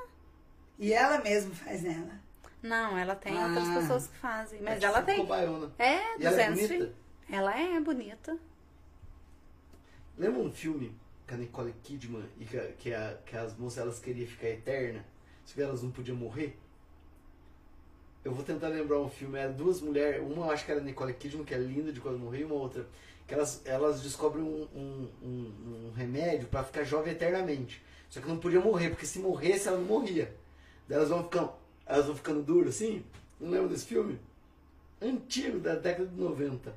E ela mesma faz nela. Não, ela tem Ah. outras pessoas que fazem. Mas É ela tipo tem. É, E ela é 200 bonita? fios. Ela é bonita. Lembra um filme com a Nicole Kidman e que, que, a- que as moças elas queriam ficar eterna? Que elas não podiam morrer? Eu vou tentar lembrar um filme, era duas mulheres, uma eu acho que era Nicole Kidman, que é linda de quando morrer, e uma outra, que elas, elas descobrem um, um, um- um remédio pra ficar jovem eternamente. Só que não podia morrer, porque se morresse ela não morria. Daí elas vão ficando, elas vão ficando duras assim. Não lembra desse filme? Antigo, da década de 90.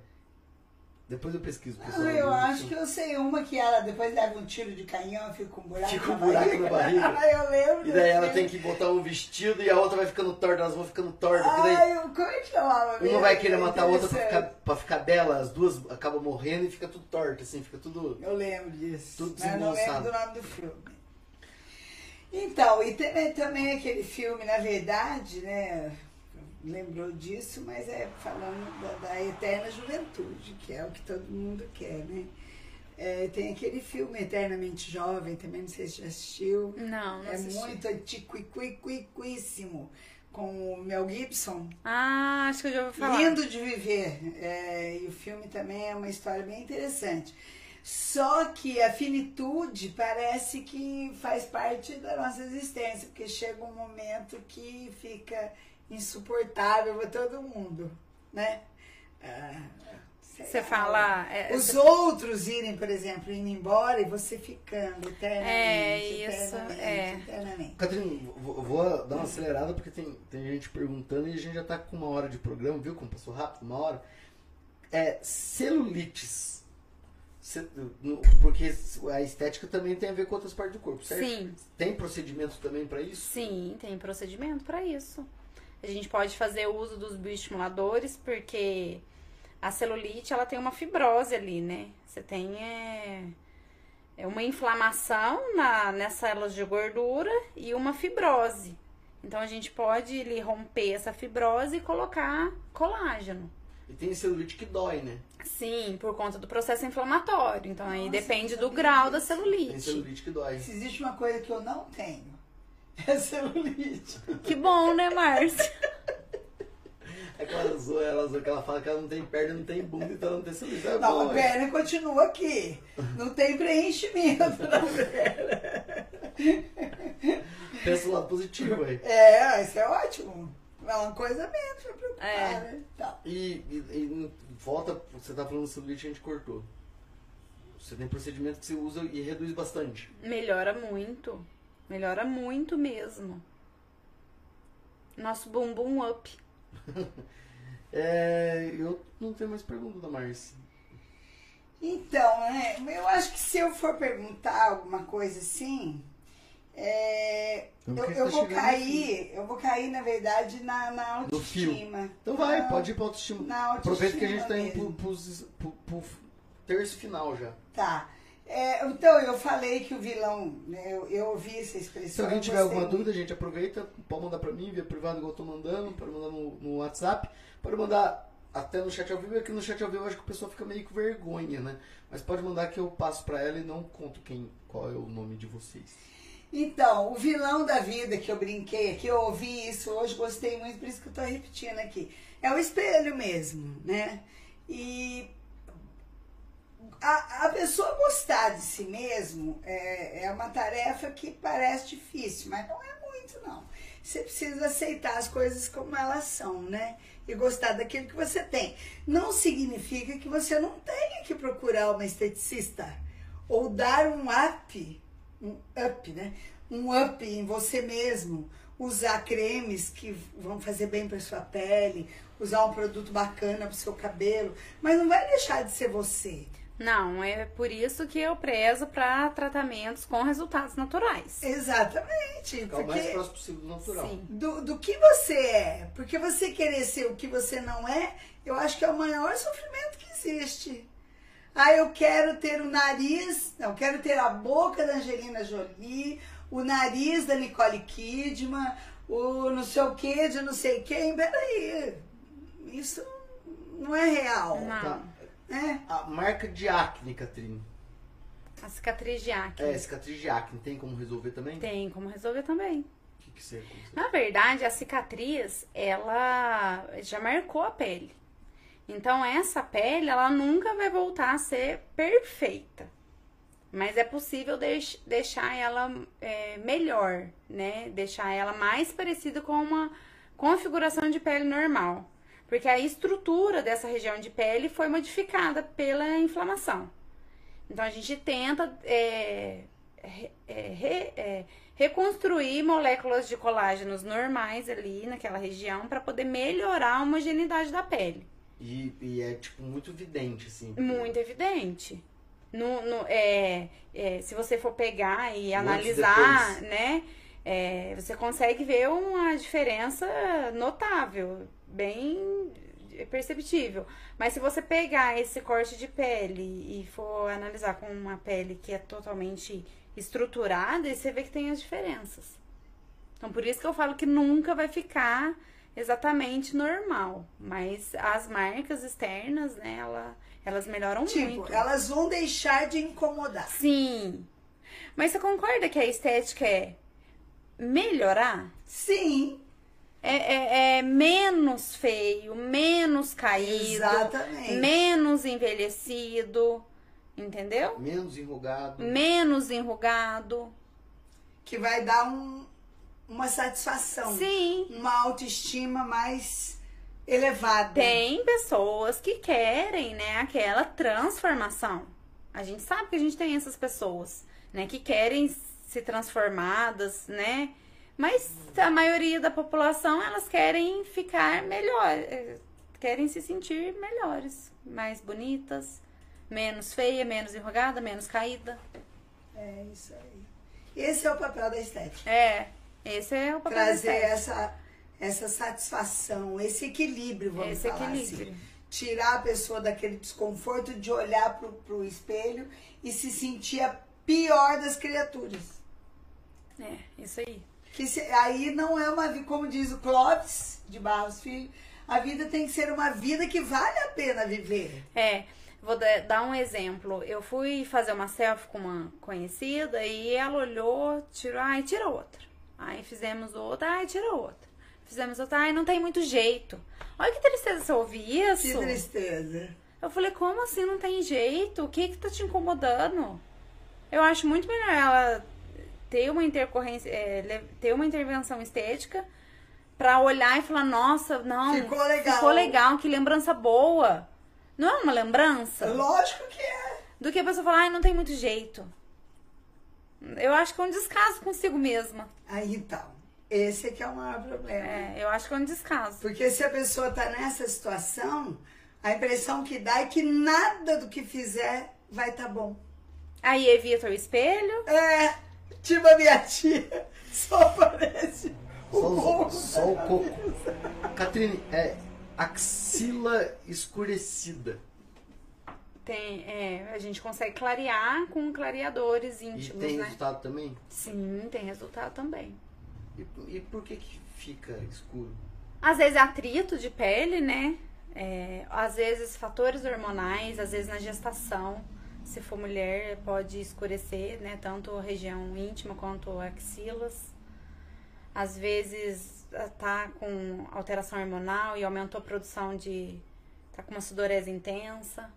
Depois eu pesquiso. Pessoal. eu acho que eu sei uma que ela depois leva um tiro de canhão e fica com um buraco Fica na um buraco barriga. na barriga. Eu lembro. E daí ela tem que botar um vestido e a outra vai ficando torta, elas vão ficando tortas. porque daí Ai, eu- como é que chamava? uma vai querer matar a outra pra ficar, pra ficar bela, as duas acabam morrendo e fica tudo torto, assim, fica tudo. Eu lembro disso. Tudo mas eu não lembro do nome do filme. Então, e também, também aquele filme, na verdade, né? Lembrou disso, mas é falando da, da eterna juventude, que é o que todo mundo quer, né? É, tem aquele filme Eternamente Jovem, também não sei se já assistiu. Não, não é assisti. muito antiquíssimo, com o Mel Gibson. Ah, acho que eu já ouvi falar. Lindo de viver. É, e o filme também é uma história bem interessante. Só que a finitude parece que faz parte da nossa existência, porque chega um momento que fica insuportável para todo mundo, né? Ah, Você lá. fala. é, Os você- outros irem, por exemplo, indo embora e você ficando eternamente. É, isso, eternamente, é. eternamente. Catarina, vou, vou dar uma acelerada porque tem, tem gente perguntando e a gente já tá com uma hora de programa, viu como passou rápido? Uma hora. É, celulites. Porque a estética também tem a ver com outras partes do corpo, certo? Sim, Tem procedimentos também pra isso? sim, tem procedimento para isso. A gente pode fazer uso dos bioestimuladores, porque a celulite ela tem uma fibrose ali, né? Você tem é, é uma inflamação na, nas células de gordura e uma fibrose. Então a gente pode ali, romper essa fibrose e colocar colágeno. E tem celulite que dói, né? Sim, por conta do processo inflamatório. Então aí Nossa, depende não do grau da disso. Tem celulite. celulite que dói. Se existe uma coisa que eu não tenho, é celulite. Que bom, né, Márcia? É que ela zoa, ela zoa, que ela fala que ela não tem perna, não tem bunda, então ela não tem celulite. É Não, bom, a é. perna continua aqui. Não tem preenchimento na perna. Pensa o lado positivo aí. É, isso é ótimo. É uma coisa menos pra preocupar, É. né? Então, E, e, e volta, você tá falando celulite, a gente cortou. Você tem procedimento que você usa e reduz bastante. Melhora muito. Melhora muito mesmo. Nosso bumbum up. É, eu não tenho mais pergunta da Márcia. Então, né, eu acho que se eu for perguntar alguma coisa assim, é, Eu eu, tá vou cair, eu vou cair, na verdade, na, na autoestima. Então vai, pode ir pra autoestima. Na Aproveita que a gente autoestima tá indo mesmo. pro, pros- pro, pro terço final já. Tá. É, então, eu falei que o vilão, né, eu, eu ouvi essa expressão. Se alguém tiver alguma dúvida, gente, aproveita, pode mandar pra mim via privado igual eu tô mandando, pode mandar no, no WhatsApp, pode mandar até no chat ao vivo, aqui no chat ao vivo eu acho que o pessoal fica meio com vergonha, né? Mas pode mandar que eu passo pra ela e não conto quem, qual é o nome de vocês. Então, o vilão da vida que eu brinquei aqui, eu ouvi isso hoje, gostei muito, por isso que eu tô repetindo aqui. É o espelho mesmo, né? E a, a pessoa gostar de si mesmo é, é uma tarefa que parece difícil, mas não é muito, não. Você precisa aceitar as coisas como elas são, né? E gostar daquilo que você tem. Não significa que você não tenha que procurar uma esteticista ou dar um up, um up, né? Um up em você mesmo. Usar cremes que vão fazer bem para sua pele, usar um produto bacana para o seu cabelo, mas não vai deixar de ser você. Não, é por isso que eu prezo para tratamentos com resultados naturais. Exatamente. Ficar o mais próximo possível do natural. Sim. do, do que você é. Porque você querer ser o que você não é, eu acho que é o maior sofrimento que existe. Ah, eu quero ter o nariz, não, eu quero ter a boca da Angelina Jolie, o nariz da Nicole Kidman, o não sei o que de não sei quem. Peraí, isso não é real. Não. Tá. Né? A marca de acne, Catrine. A cicatriz de acne. É, cicatriz de acne, tem como resolver também? Tem como resolver também. O que, que você? Na verdade, a cicatriz, ela já marcou a pele. Então, essa pele, ela nunca vai voltar a ser perfeita. Mas é possível deix- deixar ela é, melhor, né? Deixar ela mais parecida com uma configuração de pele normal. Porque a estrutura dessa região de pele foi modificada pela inflamação. Então, a gente tenta é, é, é, reconstruir moléculas de colágenos normais ali naquela região para poder melhorar a homogeneidade da pele. E, e é, tipo, muito evidente, assim. Muito evidente. No, no- é, é, se você for pegar e antes analisar, depois. né? é, você consegue ver uma diferença notável, bem perceptível. Mas se você pegar esse corte de pele e for analisar com uma pele que é totalmente estruturada, você vê que tem as diferenças. Então, por isso que eu falo que nunca vai ficar exatamente normal. Mas as marcas externas, né, ela, elas melhoram Tipo, muito. elas vão deixar de incomodar. Sim. Mas você concorda que a estética é melhorar? Sim, É, é- é menos feio, menos caído, exatamente. menos envelhecido, entendeu? Menos enrugado. Menos enrugado. Que vai dar um, uma satisfação. Sim. uma autoestima mais elevada. Tem pessoas que querem, né, aquela transformação. A gente sabe que a gente tem essas pessoas, né, que querem se transformadas, né? Mas a maioria da população, elas querem ficar melhor, eh, querem se sentir melhores, mais bonitas, menos feia, menos enrugada, menos caída. É isso aí. Esse é o papel da estética. É, esse é o papel da Trazer estética. essa, essa satisfação, esse equilíbrio, vamos Esse falar equilíbrio. assim. Tirar a pessoa daquele desconforto de olhar pro, pro espelho e se sentir a pior das criaturas. É, isso aí. Que se- aí não é uma vida, como diz o Clóvis de Barros Filho, a vida tem que ser uma vida que vale a pena viver. É, vou da- dar um exemplo. Eu fui fazer uma selfie com uma conhecida e ela olhou, tirou, ai, tira outra. Aí fizemos outra, ai, tira outra. Fizemos outra, ai, não tem muito jeito. Olha que tristeza você ouvir isso. Que tristeza. Eu falei, como assim não tem jeito? O que que tá te incomodando? Eu acho muito melhor ela ter uma intercorrência, é, ter uma intervenção estética pra olhar e falar, nossa, não, Ficou legal. ficou legal, que lembrança boa. Não é uma lembrança? Lógico que é. Do que a pessoa falar, ai, não tem muito jeito. Eu acho que é um descaso consigo mesma. Aí então, esse é que é o maior problema. É, eu acho que é um descaso. Porque se a pessoa tá nessa situação, a impressão que dá é que nada do que fizer vai tá bom. Aí evita o espelho. É, tipo a minha tia, só parece o Só, coco. só o coco. Catrine, é axila escurecida. Tem, é, a gente consegue clarear com clareadores E íntimos, tem né? resultado também? Sim, tem resultado também. E, e por que que fica escuro? Às vezes é atrito de pele, né? É, às vezes fatores hormonais, às vezes na gestação. Se for mulher, pode escurecer, né? Tanto a região íntima quanto axilas. Às vezes ah, tá com alteração hormonal e aumentou a produção de. tá com uma sudorese intensa.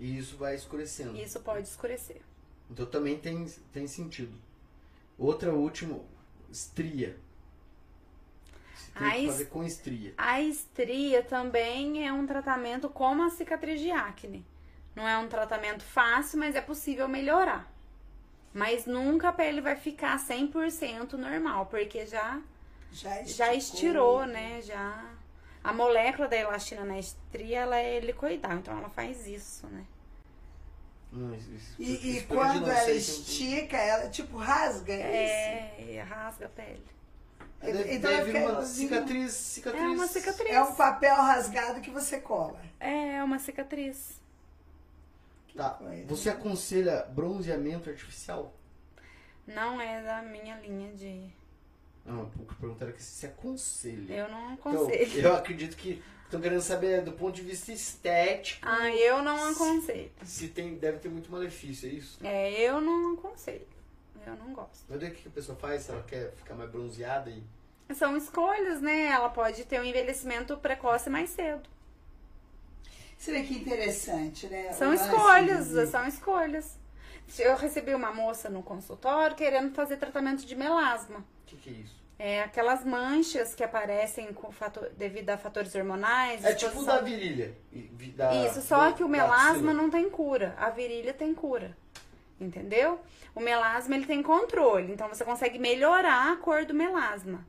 E isso vai escurecendo. Isso pode escurecer. Então também tem, tem sentido. Outra última, estria. Você tem A que fazer com estria. A estria também é um tratamento como a cicatriz de acne. Não é um tratamento fácil, mas é possível melhorar. Mas nunca a pele vai ficar 100% normal, porque já Já, já esticou. estirou, né? Já a molécula da elastina na estria, ela é helicoidal, então ela faz isso, né? Não, isso- isso- E, e isso quando ela sei, estica, ela tipo rasga. É. É, e rasga a pele. então- Deve, Então deve uma cicatriz, cicatriz. É uma cicatriz. É um papel rasgado que você cola. É uma cicatriz. Tá. Você aconselha bronzeamento artificial? Não é da minha linha de. Não, o que perguntaram aqui se você aconselha. Eu não Então, aconselho. eu acredito que estão querendo saber do ponto de vista estético Ah, eu não aconselho. se tem, deve ter muito malefício, é isso? É, eu não aconselho. Eu não gosto. Mas o que a pessoa faz se ela quer ficar mais bronzeada e. São escolhas, né? Ela pode ter um envelhecimento precoce mais cedo. Você vê que interessante, né? São O escolhas, de- são escolhas. Eu recebi uma moça no consultório querendo fazer tratamento de melasma. O que, que é isso? É aquelas manchas que aparecem com fator, devido a fatores hormonais. É tipo da virilha. vi- da- Isso, só do- que o da melasma não tem cura. A virilha tem cura. Entendeu? O melasma ele tem controle. Então você consegue melhorar a cor do melasma.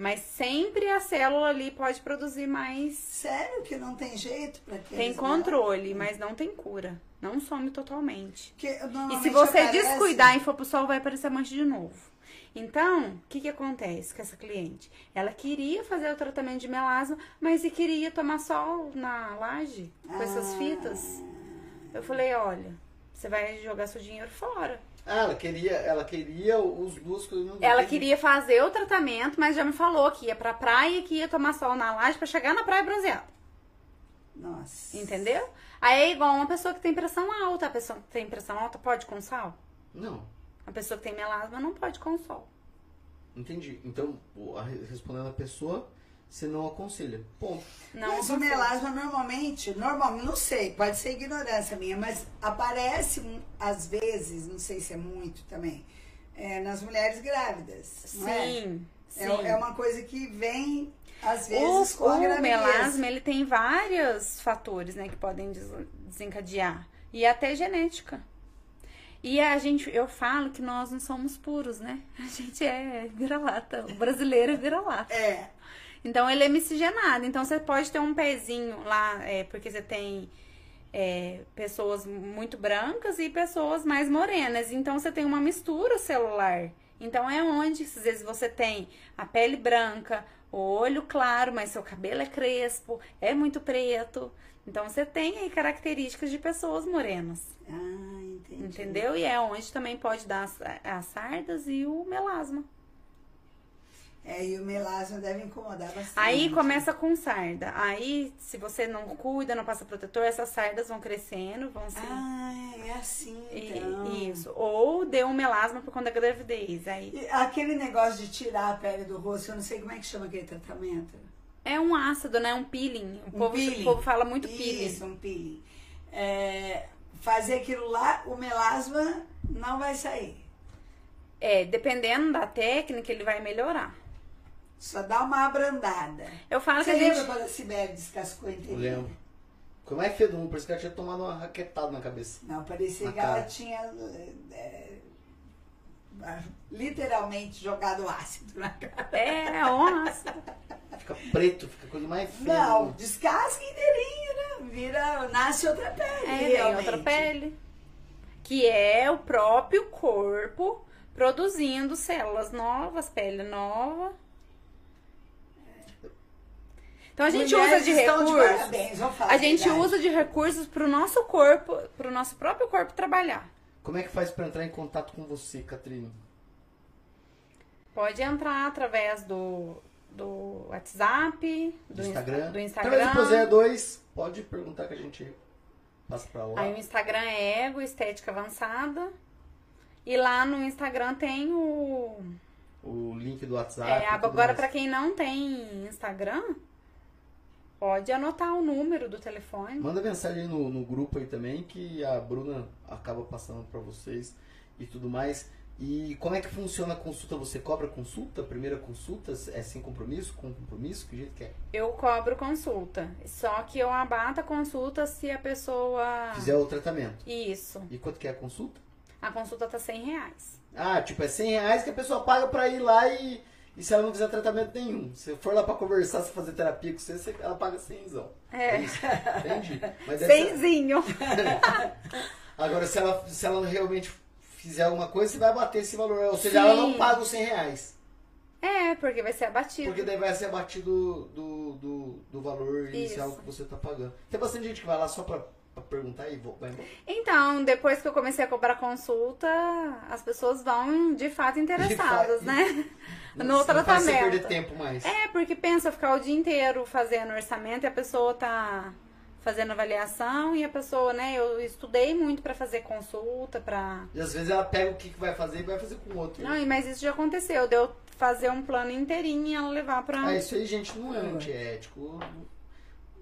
Mas sempre a célula ali pode produzir mais. Sério que não tem jeito pra que Tem controle, mas não tem cura. Não some totalmente. E se você aparece- descuidar e for pro sol, vai aparecer mancha de novo. Então, o que que acontece com essa cliente? Ela queria fazer o tratamento de melasma, mas e queria tomar sol na laje com essas Ah. fitas. Eu falei, olha, você vai jogar seu dinheiro fora. Ah, ela queria, ela queria os duas coisas. não Ela entendi. queria fazer o tratamento, mas já me falou que ia pra praia e que ia tomar sol na laje pra chegar na praia bronzeada. Nossa. Entendeu? Aí é igual uma pessoa que tem pressão alta. A pessoa que tem pressão alta pode com sal? Não, A pessoa que tem melasma não pode com sol. entendi. Então, respondendo a pessoa, você não aconselha. Ponto. Não mas o melasma normalmente, normalmente, não sei, pode ser ignorância minha, mas aparece às vezes, não sei se é muito também, é, nas mulheres grávidas. não é? Sim, sim. É, é uma coisa que vem às O, vezes com a o gravidez. melasma, ele tem vários fatores, né, que podem des- desencadear. E até genética. E a gente, eu falo que nós não somos puros, né? A gente é vira-lata. O brasileiro é vira-lata. É, Então ele é miscigenado. Então você pode ter um pezinho lá, é, porque você tem é, pessoas muito brancas e pessoas mais morenas. Então você tem uma mistura celular. Então é onde, às vezes, você tem a pele branca, o olho claro, mas seu cabelo é crespo, é muito preto. Então você tem aí características de pessoas morenas. ah, entendi. Entendeu? E é onde também pode dar as, as sardas e o melasma. É, e o melasma deve incomodar bastante. Aí começa com sarda. Aí, se você não cuida, não passa protetor, essas sardas vão crescendo, vão se. Ah, é assim, E- então. Isso. Ou deu um melasma por conta da gravidez. Aí E Aquele negócio de tirar a pele do rosto, eu não sei como é que chama aquele tratamento. é um ácido, né? Um peeling. O, Um povo, peeling. o povo fala muito peeling. Isso, um peeling. É, fazer aquilo lá, o melasma não vai sair. É, dependendo da técnica, ele vai melhorar. Só dá uma abrandada. Eu falo Você que lembra gente. quando a Sibeli descascou a Eu inteirinha? lembro. Foi mais feio do mundo, parece que ela tinha tomado uma raquetada na cabeça. Não, parecia Na que ela cara. tinha é, é, literalmente jogado ácido na cara. É, honra. Fica preto, fica coisa mais feia. Não, descasca inteirinho, né? Vira, nasce outra pele. É, vem realmente. outra pele. Que é o próprio corpo produzindo células novas, pele nova. Então a gente Mulheres usa de estão de recursos. parabéns, vamos falar a gente verdade. usa de recursos pro nosso corpo, pro nosso próprio corpo trabalhar. Como é que faz pra entrar em contato com você, Catrine? Pode entrar através do, do WhatsApp, Do do, Insta- Instagram? do Através do Prozeia 2, pode perguntar que a gente passa pra lá. Aí o Instagram é Ego Estética Avançada. E lá no Instagram tem o. O link do WhatsApp. É, e tudo agora, pra quem não tem Instagram, pode anotar o número do telefone. Manda mensagem aí no, no grupo aí também que a Bruna acaba passando pra vocês e tudo mais. E como é que funciona a consulta? Você cobra consulta? Primeira consulta? É sem compromisso? Com compromisso? Que jeito que é? Eu cobro consulta. Só que eu abato a consulta se a pessoa. Fizer o tratamento. Isso. E quanto que é a consulta? A consulta tá 100 reais. Ah, tipo, é 100 reais que a pessoa paga pra ir lá e, e se ela não fizer tratamento nenhum. Se for lá pra conversar, se fazer terapia com você, você- ela paga 100. É. isso? Entendi. Mas Cenzinho. Agora, se ela, se ela realmente fizer alguma coisa, você vai bater esse valor. Ou seja, ela não Sim. paga os 100 reais. É, porque vai ser abatido. Porque daí vai ser abatido do, do, do valor inicial Isso. que você tá pagando. Tem bastante gente que vai lá só pra, pra perguntar e vo- vai embora. Então, depois que eu comecei a cobrar consulta, as pessoas vão de fato interessadas, De fato. né? Não- no não tratamento. perder tempo mais. É, porque pensa ficar o dia inteiro fazendo orçamento e a pessoa tá fazendo avaliação e a pessoa, né, eu estudei muito pra fazer consulta, pra... E às vezes ela pega o que que vai fazer e vai fazer com o outro. Não, mas isso já aconteceu, de eu fazer um plano inteirinho e ela levar pra... Ah, isso aí, gente, não é antiético.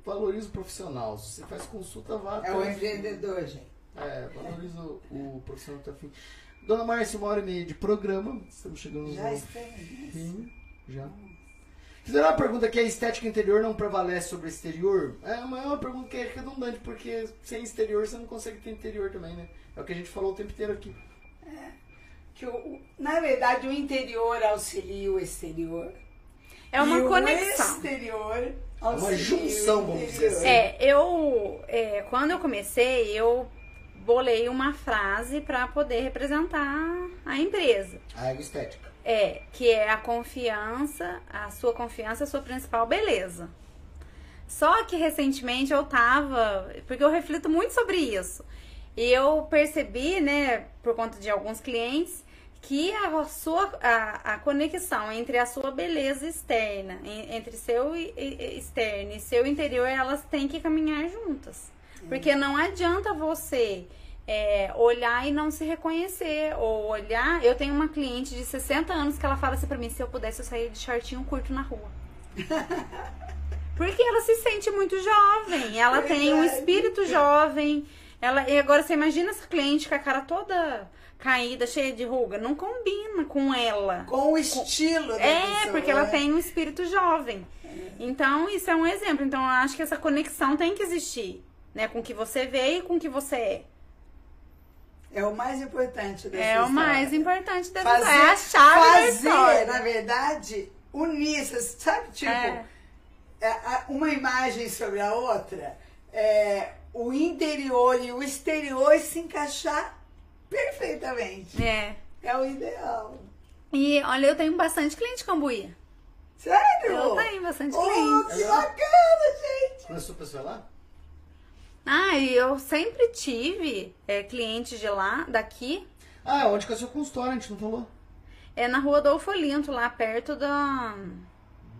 Valoriza o profissional. Se você faz consulta, vá. É o fim. empreendedor, gente. É, valoriza o, profissional até o fim. Dona Márcia, uma hora e meia de programa. Estamos chegando Já no fim. Já. Fizeram uma pergunta que a estética interior não prevalece sobre o exterior. É uma, é uma pergunta que é redundante, porque sem exterior você não consegue ter interior também, né? É o que a gente falou o tempo inteiro aqui. Que o- o- na verdade, o interior auxilia o exterior. É uma e conexão. O exterior É uma junção, vamos dizer assim. É, eu, é, quando eu comecei, eu bolei uma frase pra poder representar a empresa. A estética. É, que é a confiança, a sua confiança é a sua principal beleza. Só que recentemente eu tava, porque eu reflito muito sobre isso. E eu percebi, né, por conta de alguns clientes, que a sua a, a conexão entre a sua beleza externa, en- entre seu externo e seu interior, elas têm que caminhar juntas. Porque não adianta você é, olhar e não se reconhecer. Ou olhar. Eu tenho uma cliente de 60 anos que ela fala assim pra mim: se eu pudesse, eu sair de shortinho curto na rua. Porque ela se sente muito jovem. Ela tem um espírito jovem. Ela, e agora você imagina essa cliente com a cara toda caída, cheia de ruga. Não combina com ela. Com o estilo da É, pessoa, porque ela né? tem um espírito jovem. Então, isso é um exemplo. Então, eu acho que essa conexão tem que existir, né? Com o que você vê e com o que você é. É o mais importante dessa É o história. mais importante dessa Fazer, é a chave fazer história. na verdade, unir, sabe, tipo, É. é, uma imagem sobre a outra, é, o interior e o exterior se encaixar perfeitamente. É. É o ideal. E olha, eu tenho bastante cliente cambuí. Sério? Eu tenho bastante Oh, cliente. que bacana, gente! Conheceu a pessoa lá? Ah, e eu sempre tive é, clientes de lá, daqui. Ah, onde que é o seu consultório? A gente não falou. É na rua Adolfo Olinto, lá perto da.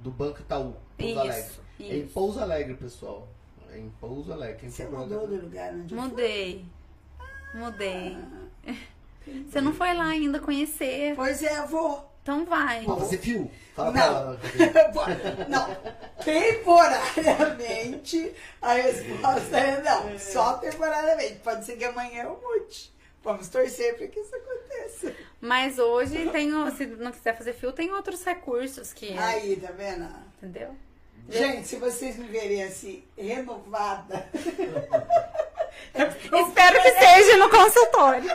Do Banco Itaú, Pouso Isso, Alegre. É em isso. Pouso Alegre, pessoal. É em Pouso Alegre. Quem Você mudou do lugar onde? Mudei. Mudei. Você não foi lá ainda conhecer. Pois é, vou. Então vai. Pra fazer fio? Fala Não. pra ela. Catarina. Não, temporariamente a resposta é não, só temporariamente. Pode ser que amanhã eu mude. Vamos torcer para que isso aconteça. Mas hoje tem, se não quiser fazer fio, tem outros recursos que. Aí, tá vendo? Entendeu? Gente, se vocês me verem assim, renovada. é eu Espero que seja no consultório.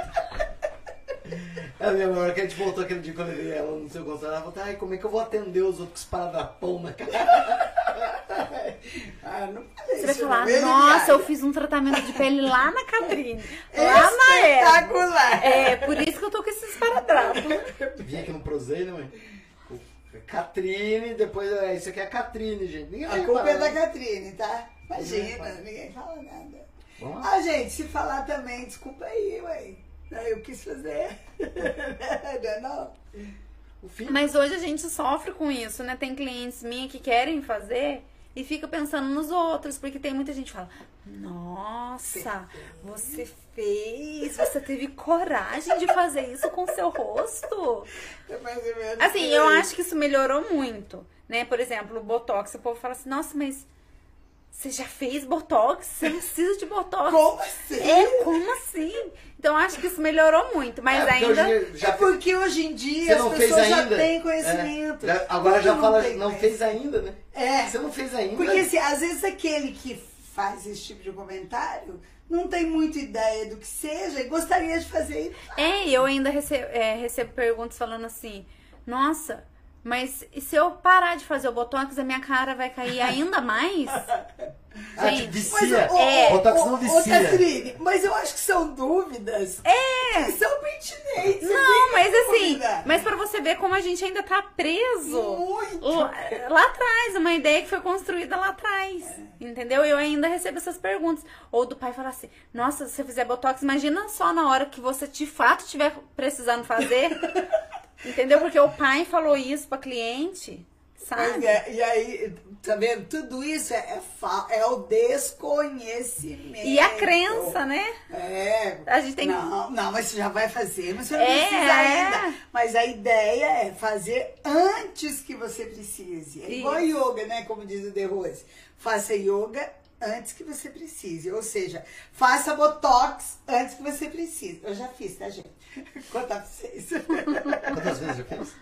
É mesmo, na hora que a gente voltou aquele dia quando eu vi ela no seu consultório, ela falou, ai, como é que eu vou atender os outros paradapão na cara? Ah, não falei Você vai falar, nossa, eu fiz um tratamento de pele lá na Catrine. Lá na. Espetacular. É, por isso que eu tô com esses paradrapos. Vim aqui no Prosei, né, mãe? Catrine, depois, é, isso aqui é a Catrine, gente. Ninguém A culpa é da né? Catrine, tá? Imagina, ninguém fala nada. Lá. Ah, gente, se falar também, desculpa aí, ué. Eu quis fazer. Não é não? O fim. Mas hoje a gente sofre com isso, né? Tem clientes minhas que querem fazer e fica pensando nos outros, porque tem muita gente que fala: Nossa, você fez, você teve coragem de fazer isso com seu rosto. É Assim, eu acho que isso melhorou muito, né? Por exemplo, o Botox, o povo fala assim: Nossa, mas você já fez Botox? Você não precisa de Botox. Como assim? É, como assim? Então, acho que isso melhorou muito, mas É, porque ainda. hoje já é porque hoje em dia Você as não fez pessoas já têm conhecimento. É, já- agora já mundo fala, não conhecimento. fez ainda, né? É. Você não fez ainda. Porque assim, às vezes aquele que faz esse tipo de comentário não tem muita ideia do que seja e gostaria de fazer. É, e eu ainda recebo, é, recebo perguntas falando assim: Nossa, mas e se eu parar de fazer o botox, a minha cara vai cair ainda mais? Ah, Gente, te vicia. ô, É. ô, Botox ô, não ô, vicia. Catrine, mas eu acho que são dúvidas É! que são pertinentes. Não, mas assim, mas pra você ver como a gente ainda tá preso. Muito. Lá, lá atrás, uma ideia que foi construída lá atrás. Entendeu? Eu ainda recebo essas perguntas. Ou do pai falar assim: Nossa, se você fizer botox, imagina só na hora que você de fato estiver precisando fazer. entendeu? Porque o pai falou isso pra cliente, sabe? é, e aí, tá vendo? Tudo isso é, é, é o desconhecimento. E a crença, né? É. A gente tem Não, não, mas você já vai fazer, mas você não É, precisa é. ainda. Mas a ideia é fazer antes que você precise. É igual yoga, né? Como diz o De Rose. Faça yoga antes que você precise. Ou seja, faça botox antes que você precise. Eu já fiz, tá, gente? Contar pra vocês. Quantas vezes já fez?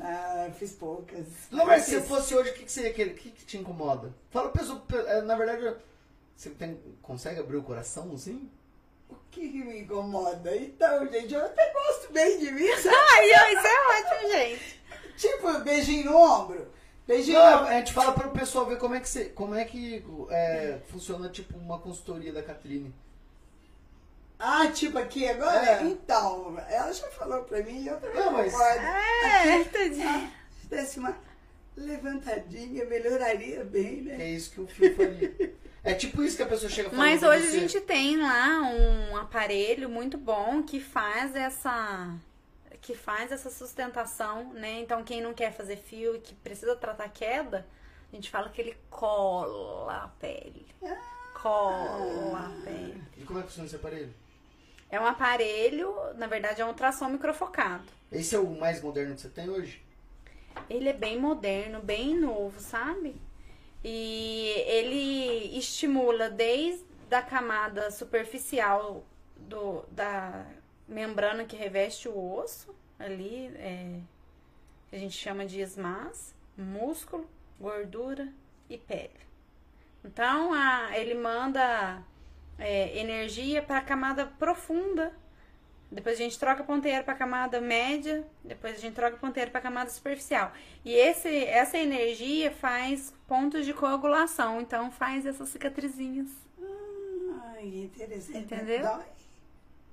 ah, fiz poucas. Não, mas se fiz. fosse hoje, o que, que seria aquele? O que, que te incomoda? Fala, pessoa, pe- é, na verdade, você tem, consegue abrir o coração assim? O que, que me incomoda? Então, gente, eu até gosto bem de mim? Ai, isso é ótimo, gente. Tipo, beijinho no ombro. Beijinho Não, a gente fala para o pessoal ver como é que, você, como é que é, funciona tipo uma consultoria da Catrine. Ah, tipo aqui agora? É. Então, ela já falou pra mim e eu também Não, mas- concordo. É, tadinha. Ah, se desse uma levantadinha, melhoraria bem, né? É isso que o fio faria. É tipo isso que a pessoa chega falando Mas hoje a gente tem lá um aparelho muito bom que faz essa que faz essa sustentação, né? Então quem não quer fazer fio e que precisa tratar queda, a gente fala que ele cola a pele. Cola a pele. E como é que funciona esse aparelho? É um aparelho, na verdade é um ultrassom microfocado. Esse é o mais moderno que você tem hoje? Ele é bem moderno, bem novo, sabe? E ele estimula desde a camada superficial do, da membrana que reveste o osso, ali, é, que a gente chama de esmas, músculo, gordura e pele. Então, a, ele manda é, energia para a camada profunda depois a gente troca a ponteira para a camada média, depois a gente troca a ponteira para a camada superficial. E esse, essa energia faz pontos de coagulação, então faz essas cicatrizinhas. Ai, interessante. Entendeu? Dói. Um É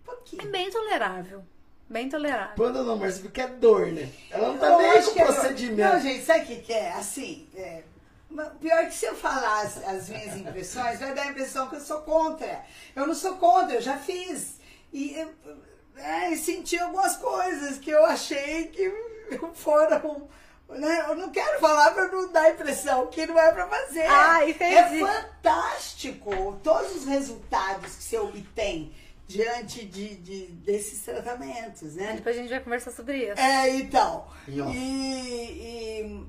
pouquinho. bem tolerável. Bem tolerável. Quando não, mas porque é dor, né? Ela não tá Eu nem com é- o procedimento. Não, gente, sabe o que, que é? Assim, é, pior que se eu falar as, as minhas impressões, vai dar a impressão que eu sou contra. Eu não sou contra, eu já fiz. E eu- e senti algumas coisas que eu achei que foram. Né? Eu não quero falar para não dar a impressão que não é para fazer. Ah, entendi. É fantástico todos os resultados que você obtém diante de, de- desses tratamentos, né? Depois a gente vai conversar sobre isso. É, então. E, ó. E, e-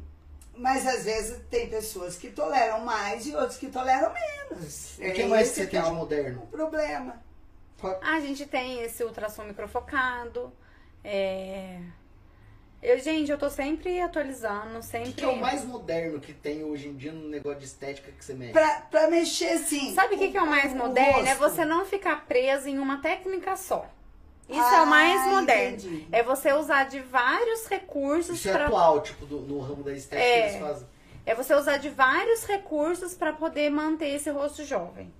mas às vezes tem pessoas que toleram mais e outros que toleram menos. O que É mais você tem é de o- moderno? o problema. A gente tem esse ultrassom microfocado. É... Eu, gente, eu tô sempre atualizando, O sempre. que, que é o mais moderno que tem hoje em dia no negócio de estética que você mexe? Pra, pra mexer assim. Sabe o que, que é o mais o moderno? É rosto. você não ficar preso em uma técnica só. Isso é Ah, o mais moderno. entendi. É você usar de vários recursos Isso é para atual, tipo, do- no ramo da estética É. que eles fazem. É você usar de vários recursos para poder manter esse rosto jovem.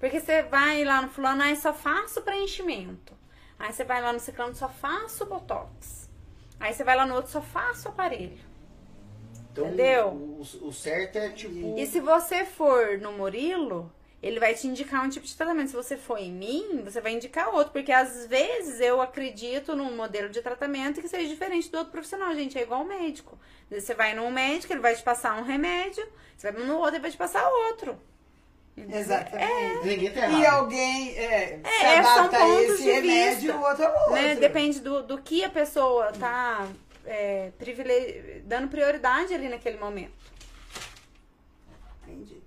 Porque você vai lá no fulano, aí só faço preenchimento. Aí você vai lá no ciclano, só faço botox. Aí você vai lá no outro, só faço aparelho. Então, Entendeu? O, o certo é tipo. E se você for no Murilo, ele vai te indicar um tipo de tratamento. Se você for em mim, você vai indicar outro. Porque às vezes eu acredito num modelo de tratamento que seja diferente do outro profissional, gente. É igual o médico. Você vai num médico, ele vai te passar um remédio. Você vai no outro, ele vai te passar outro. Exatamente. Ninguém errado. E alguém é, se É, são adapta a pontos esse de remédio vista. o outro é o outro. Né? Depende do, do que a pessoa tá é, privile- dando prioridade ali naquele momento. Entendi.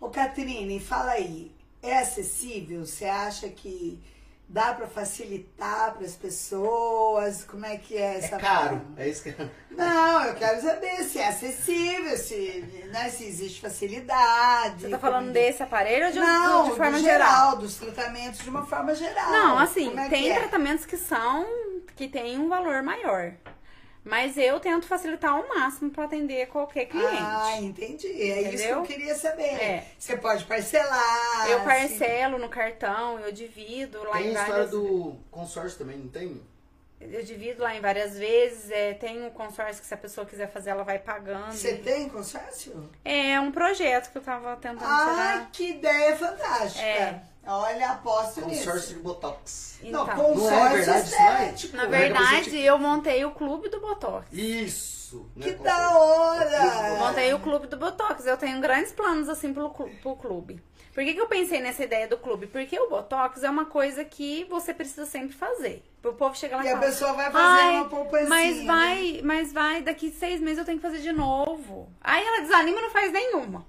Ô, Catrine, fala aí. É acessível? Você acha que dá pra facilitar para as pessoas? Como é que é É essa caro. forma? É isso que. Não, eu quero saber se é acessível, se, né, se existe facilidade. Você tá falando como- desse aparelho ou de, Não, de forma do geral? dos tratamentos de uma forma geral. Não, assim, é tem que é? tratamentos que são que tem um valor maior. Mas eu tento facilitar ao máximo para atender qualquer cliente. Ah, entendi. É isso que Entendeu? eu queria saber. É. Você pode parcelar. eu se- parcelo no cartão, eu divido lá Tem em a história várias do consórcio também, não tem? eu divido lá em várias vezes, é, tem um consórcio que se a pessoa quiser fazer, ela vai pagando. Você tem consórcio? É um projeto que eu tava tentando tirar. que ideia fantástica. É. Olha, aposto Consórcio nisso. de Botox. Não, Então, consórcio Não é verdade isso, não é? estético. na Como é você verdade, eu montei o clube do Botox. Isso! não é Que consórcio. da hora! Montei o clube do Botox. Eu tenho grandes planos, assim, pro, pro clube. Por que, que eu pensei nessa ideia do clube? Porque o Botox é uma coisa que você precisa sempre fazer. O povo chega lá e, E a fala, pessoa vai fazer "Ai, uma poupancinha. Mas vai, mas vai, daqui seis meses eu tenho que fazer de novo. Aí ela desanima e não faz nenhuma.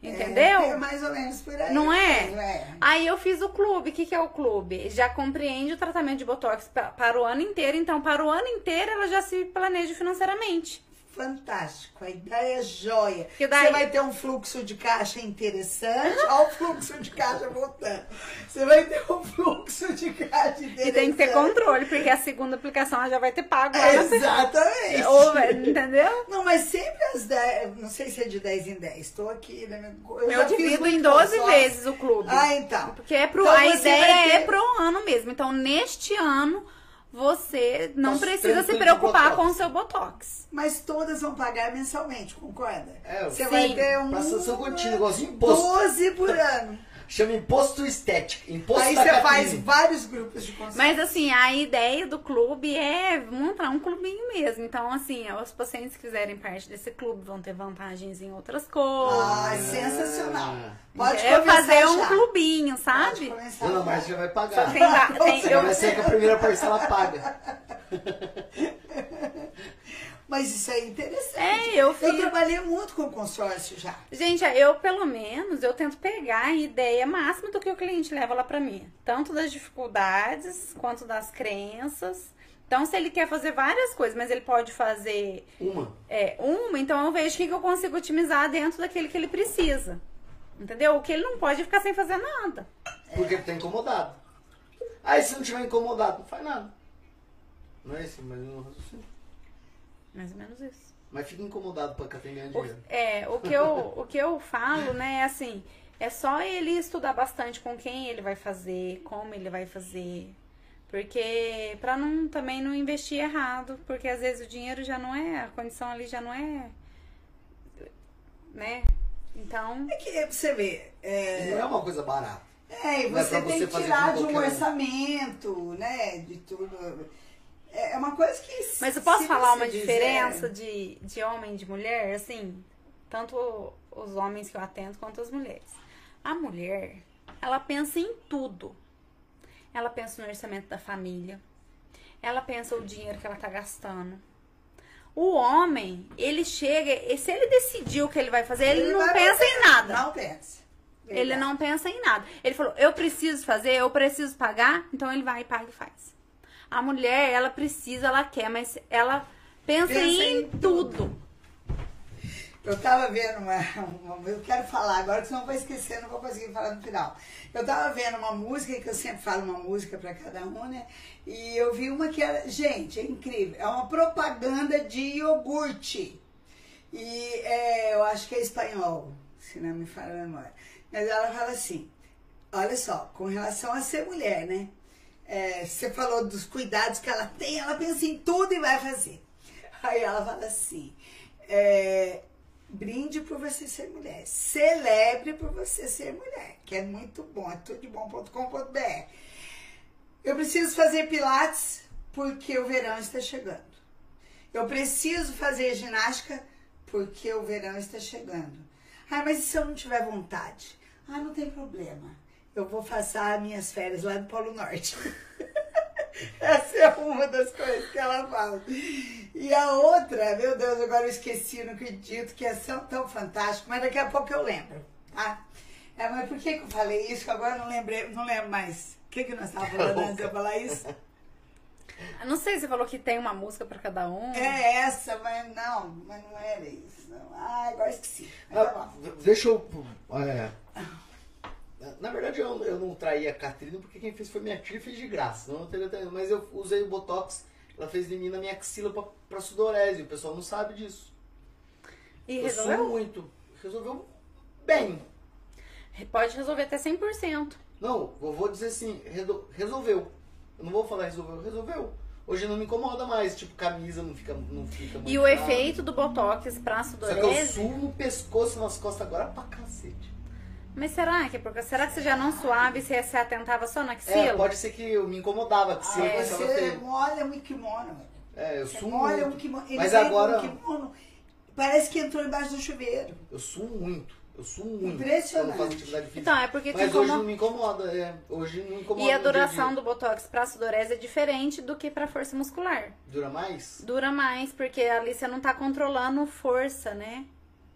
Entendeu? É, é mais ou menos por aí. Não é? É? Aí eu fiz o clube. O que, que é o clube? Já compreende o tratamento de Botox pa- para o ano inteiro. Então, para o ano inteiro, ela já se planeja financeiramente. Fantástico, a ideia é joia. Que daí- Você vai ter um fluxo de caixa interessante. Olha o fluxo de caixa voltando. Você vai ter um fluxo de caixa interessante. E tem que ter controle, porque a segunda aplicação ela já vai ter pago lá. na- Exatamente. Ou, entendeu? Não, mas sempre as 10, não sei se é de 10 em 10, estou aqui, né? Eu, fiz divido em 12 consórcio. vezes o clube. Ah, então. Porque é pro, Então a ideia vai ter- é pro ano mesmo. Então, neste ano, você não Nossa, precisa se preocupar com o seu Botox. Mas todas vão pagar mensalmente, concorda? É, Você sim. vai ter um. Prestação contínua, igualzinho imposto. 12 por ano. Chama imposto estético. Imposto Aí você faz vários grupos de consórcio. Mas assim, a ideia do clube é montar um clubinho mesmo. Então, assim, os pacientes que fizerem parte desse clube vão ter vantagens em outras coisas. Ah, sensacional. Pode é fazer um já. clubinho, sabe? Dona já. Márcia já vai pagar. Tem, va- tem- Você eu- vai ser que a primeira parcela paga. Mas isso é interessante. É, eu fiz- trabalhei muito com consórcio já. Gente, eu pelo menos eu tento pegar a ideia máxima do que o cliente leva lá pra mim, tanto das dificuldades quanto das crenças. Então, se ele quer fazer várias coisas, mas ele pode fazer Uma. é, uma, então eu vejo o que, eu consigo otimizar dentro daquele que ele precisa. Entendeu? O que ele não pode é ficar sem fazer nada. Porque ele tá incomodado. Aí se não tiver incomodado, não faz nada. Não é esse, mas não raciocínio. Mais ou menos isso. Mas fica incomodado pra Catrine ganhar O, dinheiro. é, o que eu, o que eu falo, né, é assim, é só ele estudar bastante com quem ele vai fazer, como ele vai fazer. Porque pra não também não investir errado, porque às vezes o dinheiro já não é, a condição ali já não é, né? Então, É que você vê, é, Não é uma coisa barata. É, e é você pra tem que tirar de um um. orçamento, né? De tudo. É é uma coisa que. Mas eu posso falar uma dizer- diferença de, de homem e de mulher? Assim, tanto os homens que eu atendo quanto as mulheres. A mulher, ela pensa em tudo. Ela pensa no orçamento da família. Ela pensa o dinheiro que ela tá gastando. O homem, ele chega, e se ele decidiu o que ele vai fazer, ele, não vai pensa em nada. Não pensa. Ele Verdade. não pensa em nada. Ele falou, eu preciso fazer, eu preciso pagar, então ele vai e paga e faz. A mulher, ela precisa, ela quer, mas ela pensa, Pensa em, em tudo. Eu tava vendo uma, uma- Eu quero falar agora, que senão eu vou esquecer, não vou conseguir falar no final. Eu tava vendo uma música, que eu sempre falo uma música pra cada um, né? E eu vi uma que era. Gente, é incrível. É uma propaganda de iogurte. E é, eu acho que é espanhol, se não me falha a memória. Mas ela fala assim: olha só, com relação a ser mulher, né? É, você falou dos cuidados que ela tem, ela pensa em tudo e vai fazer. Aí ela fala assim: é, brinde por você ser mulher, celebre por você ser mulher, que é muito bom, é tudebom.com.br. Eu preciso fazer pilates porque o verão está chegando. Eu preciso fazer ginástica porque o verão está chegando. Ah, mas e se eu não tiver vontade? Ah, não tem problema. Eu vou passar minhas férias lá no Polo Norte. Essa é uma das coisas que ela fala. E a outra, meu Deus, agora eu esqueci, não acredito, que é tão, tão fantástico, mas daqui a pouco eu lembro, tá? É, mas por que, que eu falei isso? Que agora eu não lembrei, não lembro mais. O que, que nós estávamos falando antes de eu falar isso? Eu Não sei, você falou que tem uma música pra cada um. É essa, mas não, mas não era isso. Não. Ah, agora esqueci. Mas tá Ah, bom. deixa eu. é, na verdade, eu, eu não traí a Catrina porque quem fez foi minha tia e fez de graça. Não traído, mas eu usei o Botox, ela fez de mim na minha axila pra, pra sudorese. O pessoal não sabe disso. E eu resolveu? muito. Resolveu bem. Pode resolver até 100%. Não, eu vou dizer assim, resolveu. Eu não vou falar resolveu, resolveu. Hoje não me incomoda mais, tipo, camisa não fica, não fica E o manchada. efeito do Botox pra Só que eu sudorese... suo no pescoço nas costas agora pra cacete. Mas será que é porque... Será que você já não suave e você se atentava só na axila? É, pode ser que eu me incomodava, que se Ah, a você ter... molha um kimono. É, eu Você suo molha um muito. kimono. Ele Mas agora, um kimono, parece que entrou embaixo do chuveiro. eu suo muito. Eu suo muito. Impressionante. Quando eu faço atividade física. Então, é porque Mas hoje não me incomoda, é. Hoje não incomoda. E a duração do Botox pra sudorese é diferente do que pra força muscular. Dura mais? Dura mais, porque ali você não tá controlando força, né?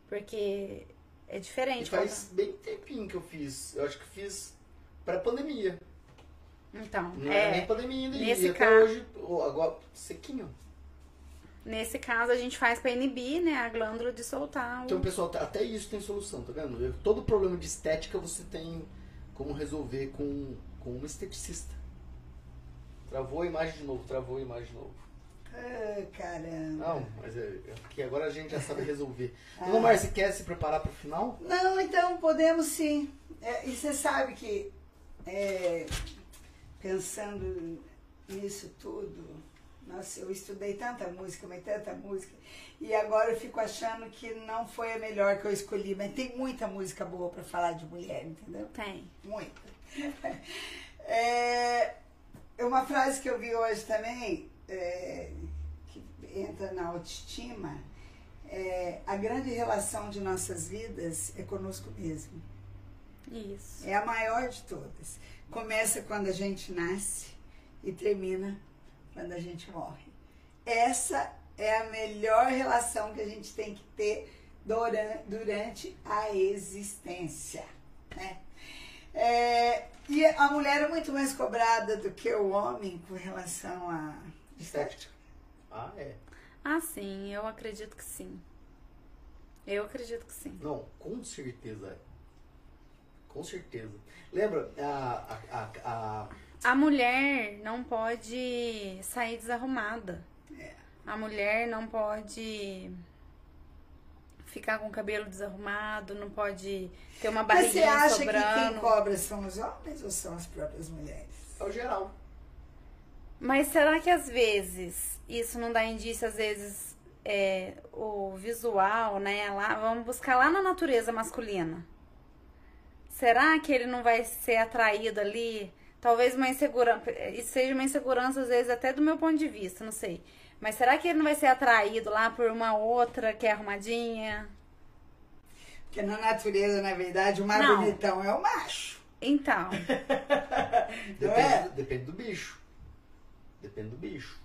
Porque é E diferente. faz bem tempinho que eu fiz. Eu acho que fiz pré-pandemia. Então, Não era nem é, pandemia ainda. nesse e caso- hoje, agora, sequinho. nesse caso a gente faz pra inibir, né, a glândula de soltar o... Então, pessoal, até isso tem solução, tá vendo? Todo problema de estética você tem como resolver com, com um esteticista. Travou a imagem de novo, travou a imagem de novo. Ah, caramba. Não, mas é, é porque agora a gente já sabe resolver. Ah. Dona Márcia, quer se preparar pro final? Não, então podemos sim. É, e você sabe que é, pensando nisso tudo, nossa, eu estudei tanta música, mas tanta música, e agora eu fico achando que não foi a melhor que eu escolhi, mas tem muita música boa para falar de mulher, entendeu? Tem. Muita. É, uma frase que eu vi hoje também, é, que entra na autoestima, é, a grande relação de nossas vidas é conosco mesmo. Isso. É a maior de todas. Começa quando a gente nasce e termina quando a gente morre. Essa é a melhor relação que a gente tem que ter duran- durante a existência. Né? É, e a mulher é muito mais cobrada do que o homem com relação à estética. Ah, é. Ah, sim, eu acredito que sim. Eu acredito que sim. Não, com certeza é. Com certeza. Lembra a, a, a, a- A mulher não pode sair desarrumada. É. A mulher não pode ficar com o cabelo desarrumado, não pode ter uma Mas você barriguinha acha que quem sobrando. cobra são os homens ou são as próprias mulheres? é o geral. Mas será que às vezes isso não dá indício, às vezes, é, o visual, né? Lá, vamos buscar lá na natureza masculina. será que ele não vai ser atraído ali? Talvez uma insegurança, isso seja uma insegurança às vezes até do meu ponto de vista, não sei. Mas será que ele não vai ser atraído lá por uma outra que é arrumadinha? Porque na natureza, na verdade, o mais Não. bonitão é o macho. Então, Depende, é? depende do bicho. Depende do bicho.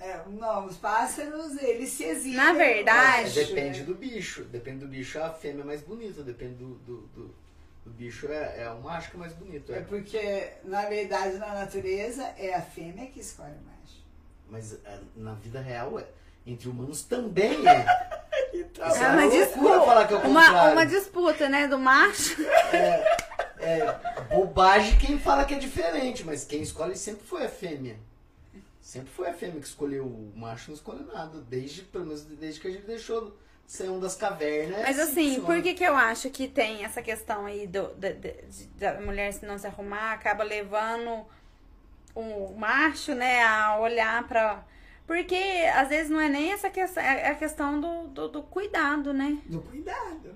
É, não, os pássaros, eles se exibem. Na verdade- macho, depende do bicho. Depende do bicho, a fêmea é mais bonita. Depende do, do, do, do bicho, é, é o macho que é mais bonito. É É. porque, na verdade, na natureza, é a fêmea que escolhe o macho. Mas é, na vida real, é. entre humanos também é. Então, é uma disputa, falar que é o uma, uma disputa, né, do macho. É bobagem quem fala que é diferente, mas quem escolhe sempre foi a fêmea. Sempre foi a fêmea que escolheu. O macho não escolhe nada. Desde, pelo menos desde que a gente deixou de ser um das cavernas. Mas é assim, que por que que eu acho que tem essa questão aí do, da- da mulher se não se arrumar, acaba levando o macho, né, a olhar pra... Porque às vezes não é nem essa questão, é a questão do, do, do cuidado, né? do cuidado.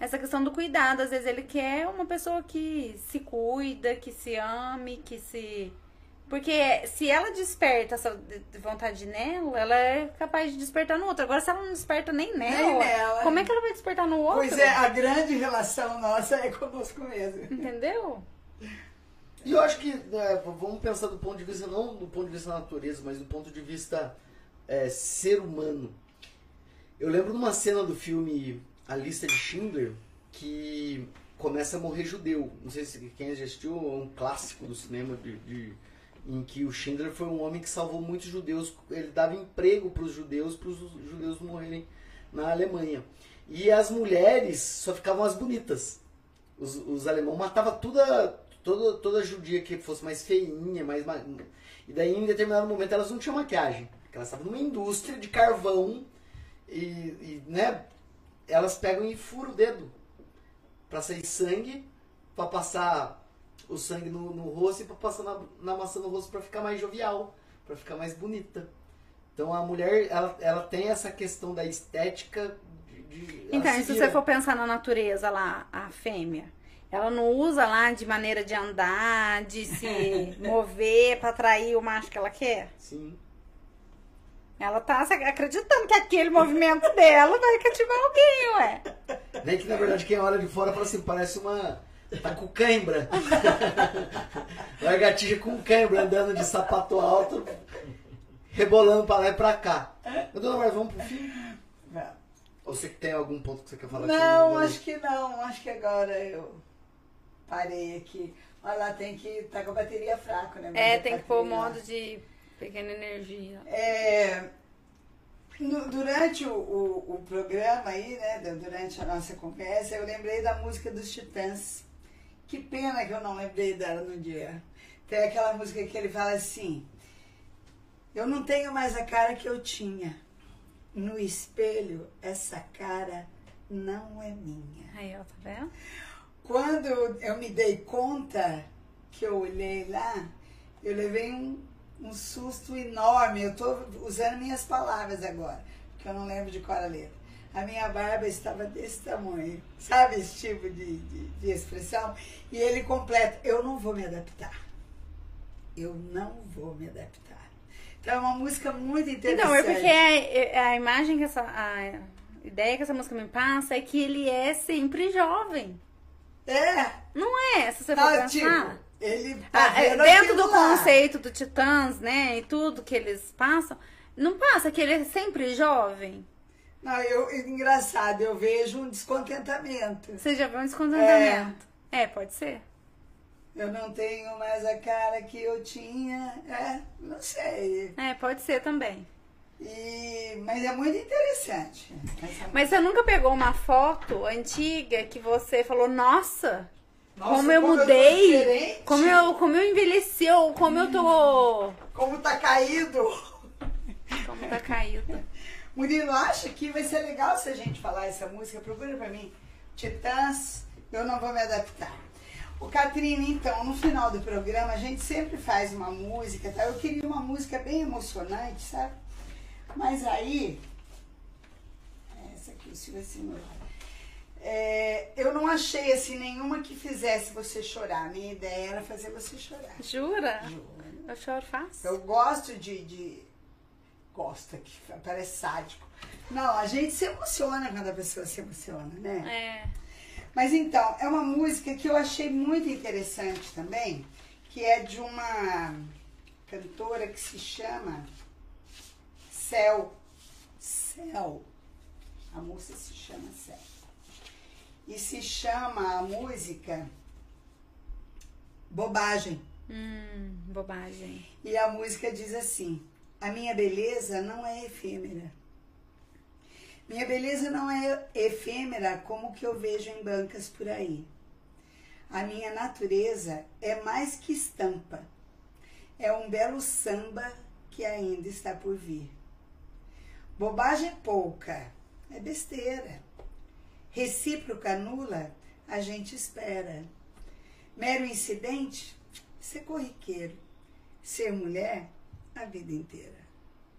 Essa questão do cuidado, às vezes ele quer uma pessoa que se cuida, que se ame, que se... Porque se ela desperta essa de- de vontade nela, ela é capaz de despertar no outro. Agora, se ela não desperta nem nela, Nem nela. como é que ela vai despertar no outro? Pois é, a grande relação nossa é conosco mesmo. Entendeu? E eu acho que é, vamos pensar do ponto de vista, não do ponto de vista da natureza, mas do ponto de vista é, ser humano. Eu lembro de uma cena do filme A Lista de Schindler que começa a morrer judeu. Não sei se quem assistiu, é um clássico do cinema de, de- em que o Schindler foi um homem que salvou muitos judeus. Ele dava emprego para os judeus, para os judeus morrerem na Alemanha. E as mulheres só ficavam as bonitas. Os, os alemães matavam toda, toda, toda judia que fosse mais feinha, mais. ma- E daí, em determinado momento, elas não tinham maquiagem. Elas estavam numa indústria de carvão e, e, né, elas pegam e furam o dedo pra sair sangue, pra passar o sangue no, no rosto e pra passar na, na maçã no rosto pra ficar mais jovial, pra ficar mais bonita. Então a mulher, ela, ela tem essa questão da estética de. Então, se você for pensar na natureza lá, a fêmea, ela não usa lá de maneira de andar, de se mover pra atrair o macho que ela quer? Sim. Ela tá acreditando que aquele movimento dela vai cativar alguém, ué. Nem que na verdade quem olha de fora fala assim, parece uma. Tá com cãibra. Lagartixa com cãibra andando de sapato alto, rebolando pra lá e pra cá. Ô, dona Maria, vamos pro fim? Ou você que tem algum ponto que você quer falar aqui? Não, acho que não. Acho que agora eu parei aqui. Olha lá, tem que estar com a bateria fraca, né? É, Mas tem a que pôr o modo de pequena energia. É, no- durante o, o, o programa aí, né, du- durante a nossa conversa, eu lembrei da música dos Titãs. Que pena que eu não lembrei dela no dia. Tem aquela música que ele fala assim: Eu não tenho mais a cara que eu tinha. No espelho, essa cara não é minha. Aí, ó, tá vendo? Quando eu me dei conta que eu olhei lá, eu levei um, um susto enorme. Eu estou usando minhas palavras agora, porque eu não lembro de qual a letra. A minha barba estava desse tamanho, sabe esse tipo de, de, de expressão? E ele completa: Eu não vou me adaptar. Eu não vou me adaptar. Então é uma música muito interessante. Então, é porque a, a imagem que essa. A ideia que essa música me passa é que ele é sempre jovem. É, Não é? Se você for tá, pensar. Ele tá Ah, é, vendo dentro do lá. conceito do Titãs, né? E tudo que eles passam, não passa que ele é sempre jovem. Não, eu, engraçado, eu vejo um descontentamento. Você já viu um descontentamento? É, pode ser. Eu não tenho mais a cara que eu tinha. É, não sei. É, pode ser também. E, mas é muito interessante. essa Mas você nunca pegou uma foto antiga que você falou, nossa, Nossa, como eu tô mudei, diferente, como eu, como eu envelheci, ou como eu tô. Como tá caído. Como tá caído. Murilo, acha que vai ser legal se a gente falar essa música? Procura pra mim. Titãs, eu não vou me adaptar. O Catrine, então, no final do programa, a gente sempre faz uma música, tá? Eu queria uma música bem emocionante, sabe? Mas aí. Essa aqui, o Silvio Senhor. É, eu não achei assim nenhuma que fizesse você chorar. A minha ideia era fazer você chorar. Jura? Juro. Eu choro fácil. Eu gosto de. de... Gosta, que parece sádico. Não, a gente se emociona quando a pessoa se emociona, né? É. Mas então, é uma música que eu achei muito interessante também, que é de uma cantora que se chama Céu. Céu. A música se chama Céu. E se chama a música Bobagem. Hum, bobagem. E a música diz assim: A minha beleza não é efêmera. Minha beleza não é efêmera como o que eu vejo em bancas por aí. A minha natureza é mais que estampa. É um belo samba que ainda está por vir. Bobagem pouca, é besteira. Recíproca nula, a gente espera. Mero incidente, ser corriqueiro. Ser mulher, a vida inteira.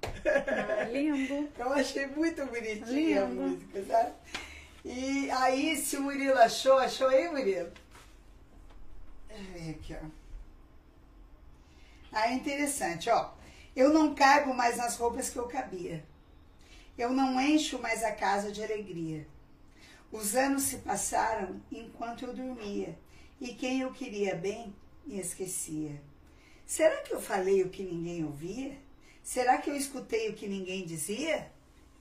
Ah, lindo. Eu achei muito bonitinha a Lindo. música, sabe? E aí, se o Murilo achou, achou aí, Murilo? Ver aqui, ó. Ah, é interessante, ó. Eu não caibo mais nas roupas que eu cabia. Eu não encho mais a casa de alegria. Os anos se passaram enquanto eu dormia. E quem eu queria bem, me esquecia. Será que eu falei o que ninguém ouvia? Será que eu escutei o que ninguém dizia?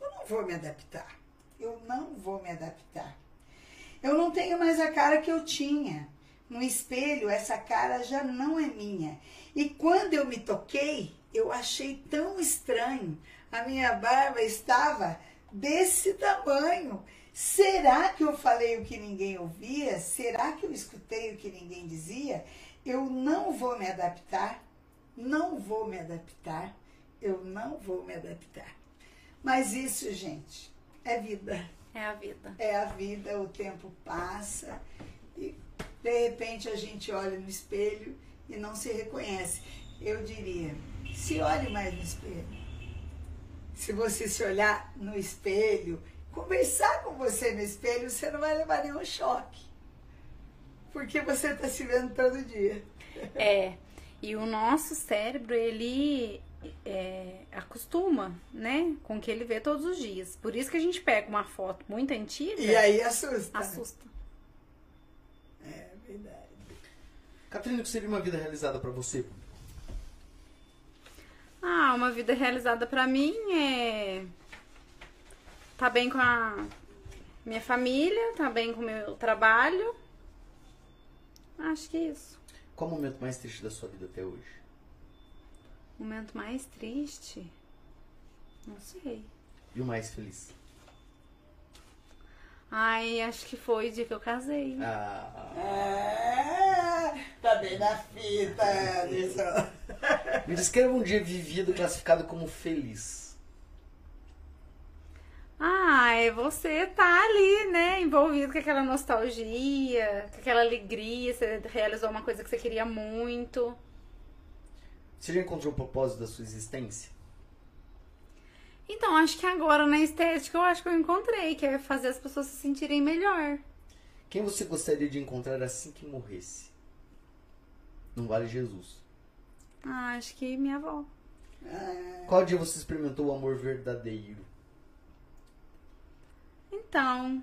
Eu não vou me adaptar. Eu não vou me adaptar. Eu não tenho mais a cara que eu tinha. No espelho, essa cara já não é minha. E quando eu me toquei, eu achei tão estranho. A minha barba estava desse tamanho. Será que eu falei o que ninguém ouvia? Será que eu escutei o que ninguém dizia? Eu não vou me adaptar. Não vou me adaptar. Eu não vou me adaptar. Mas isso, gente, é vida. É a vida. É a vida, o tempo passa e de repente a gente olha no espelho e não se reconhece. Eu diria, se olhe mais no espelho. Se você se olhar no espelho, conversar com você no espelho, você não vai levar nenhum choque. Porque você está se vendo todo dia. É. E o nosso cérebro, ele é, acostuma, né? Com o que ele vê todos os dias. Por isso que a gente pega uma foto muito antiga, E aí assusta. assusta. É verdade. Catarina, o que seria uma vida realizada pra você? Ah, uma vida realizada pra mim é tá bem com a minha família, tá bem com o meu trabalho. Acho que é isso. Qual o momento mais triste da sua vida até hoje? O momento mais triste? Não sei. E o mais feliz? Ai, acho que foi o dia que eu casei. Ah, É, tá bem na fita, Anderson. me descreva um dia vivido classificado como feliz. Ah, é você tá ali, né, envolvido com aquela nostalgia, com aquela alegria, você realizou uma coisa que você queria muito. Você já encontrou o propósito da sua existência? Então, acho que agora na estética eu acho que eu encontrei, que é fazer as pessoas se sentirem melhor. Quem você gostaria de encontrar assim que morresse? Não vale Jesus. Ah, acho que minha avó. Qual dia você experimentou o amor verdadeiro? Então,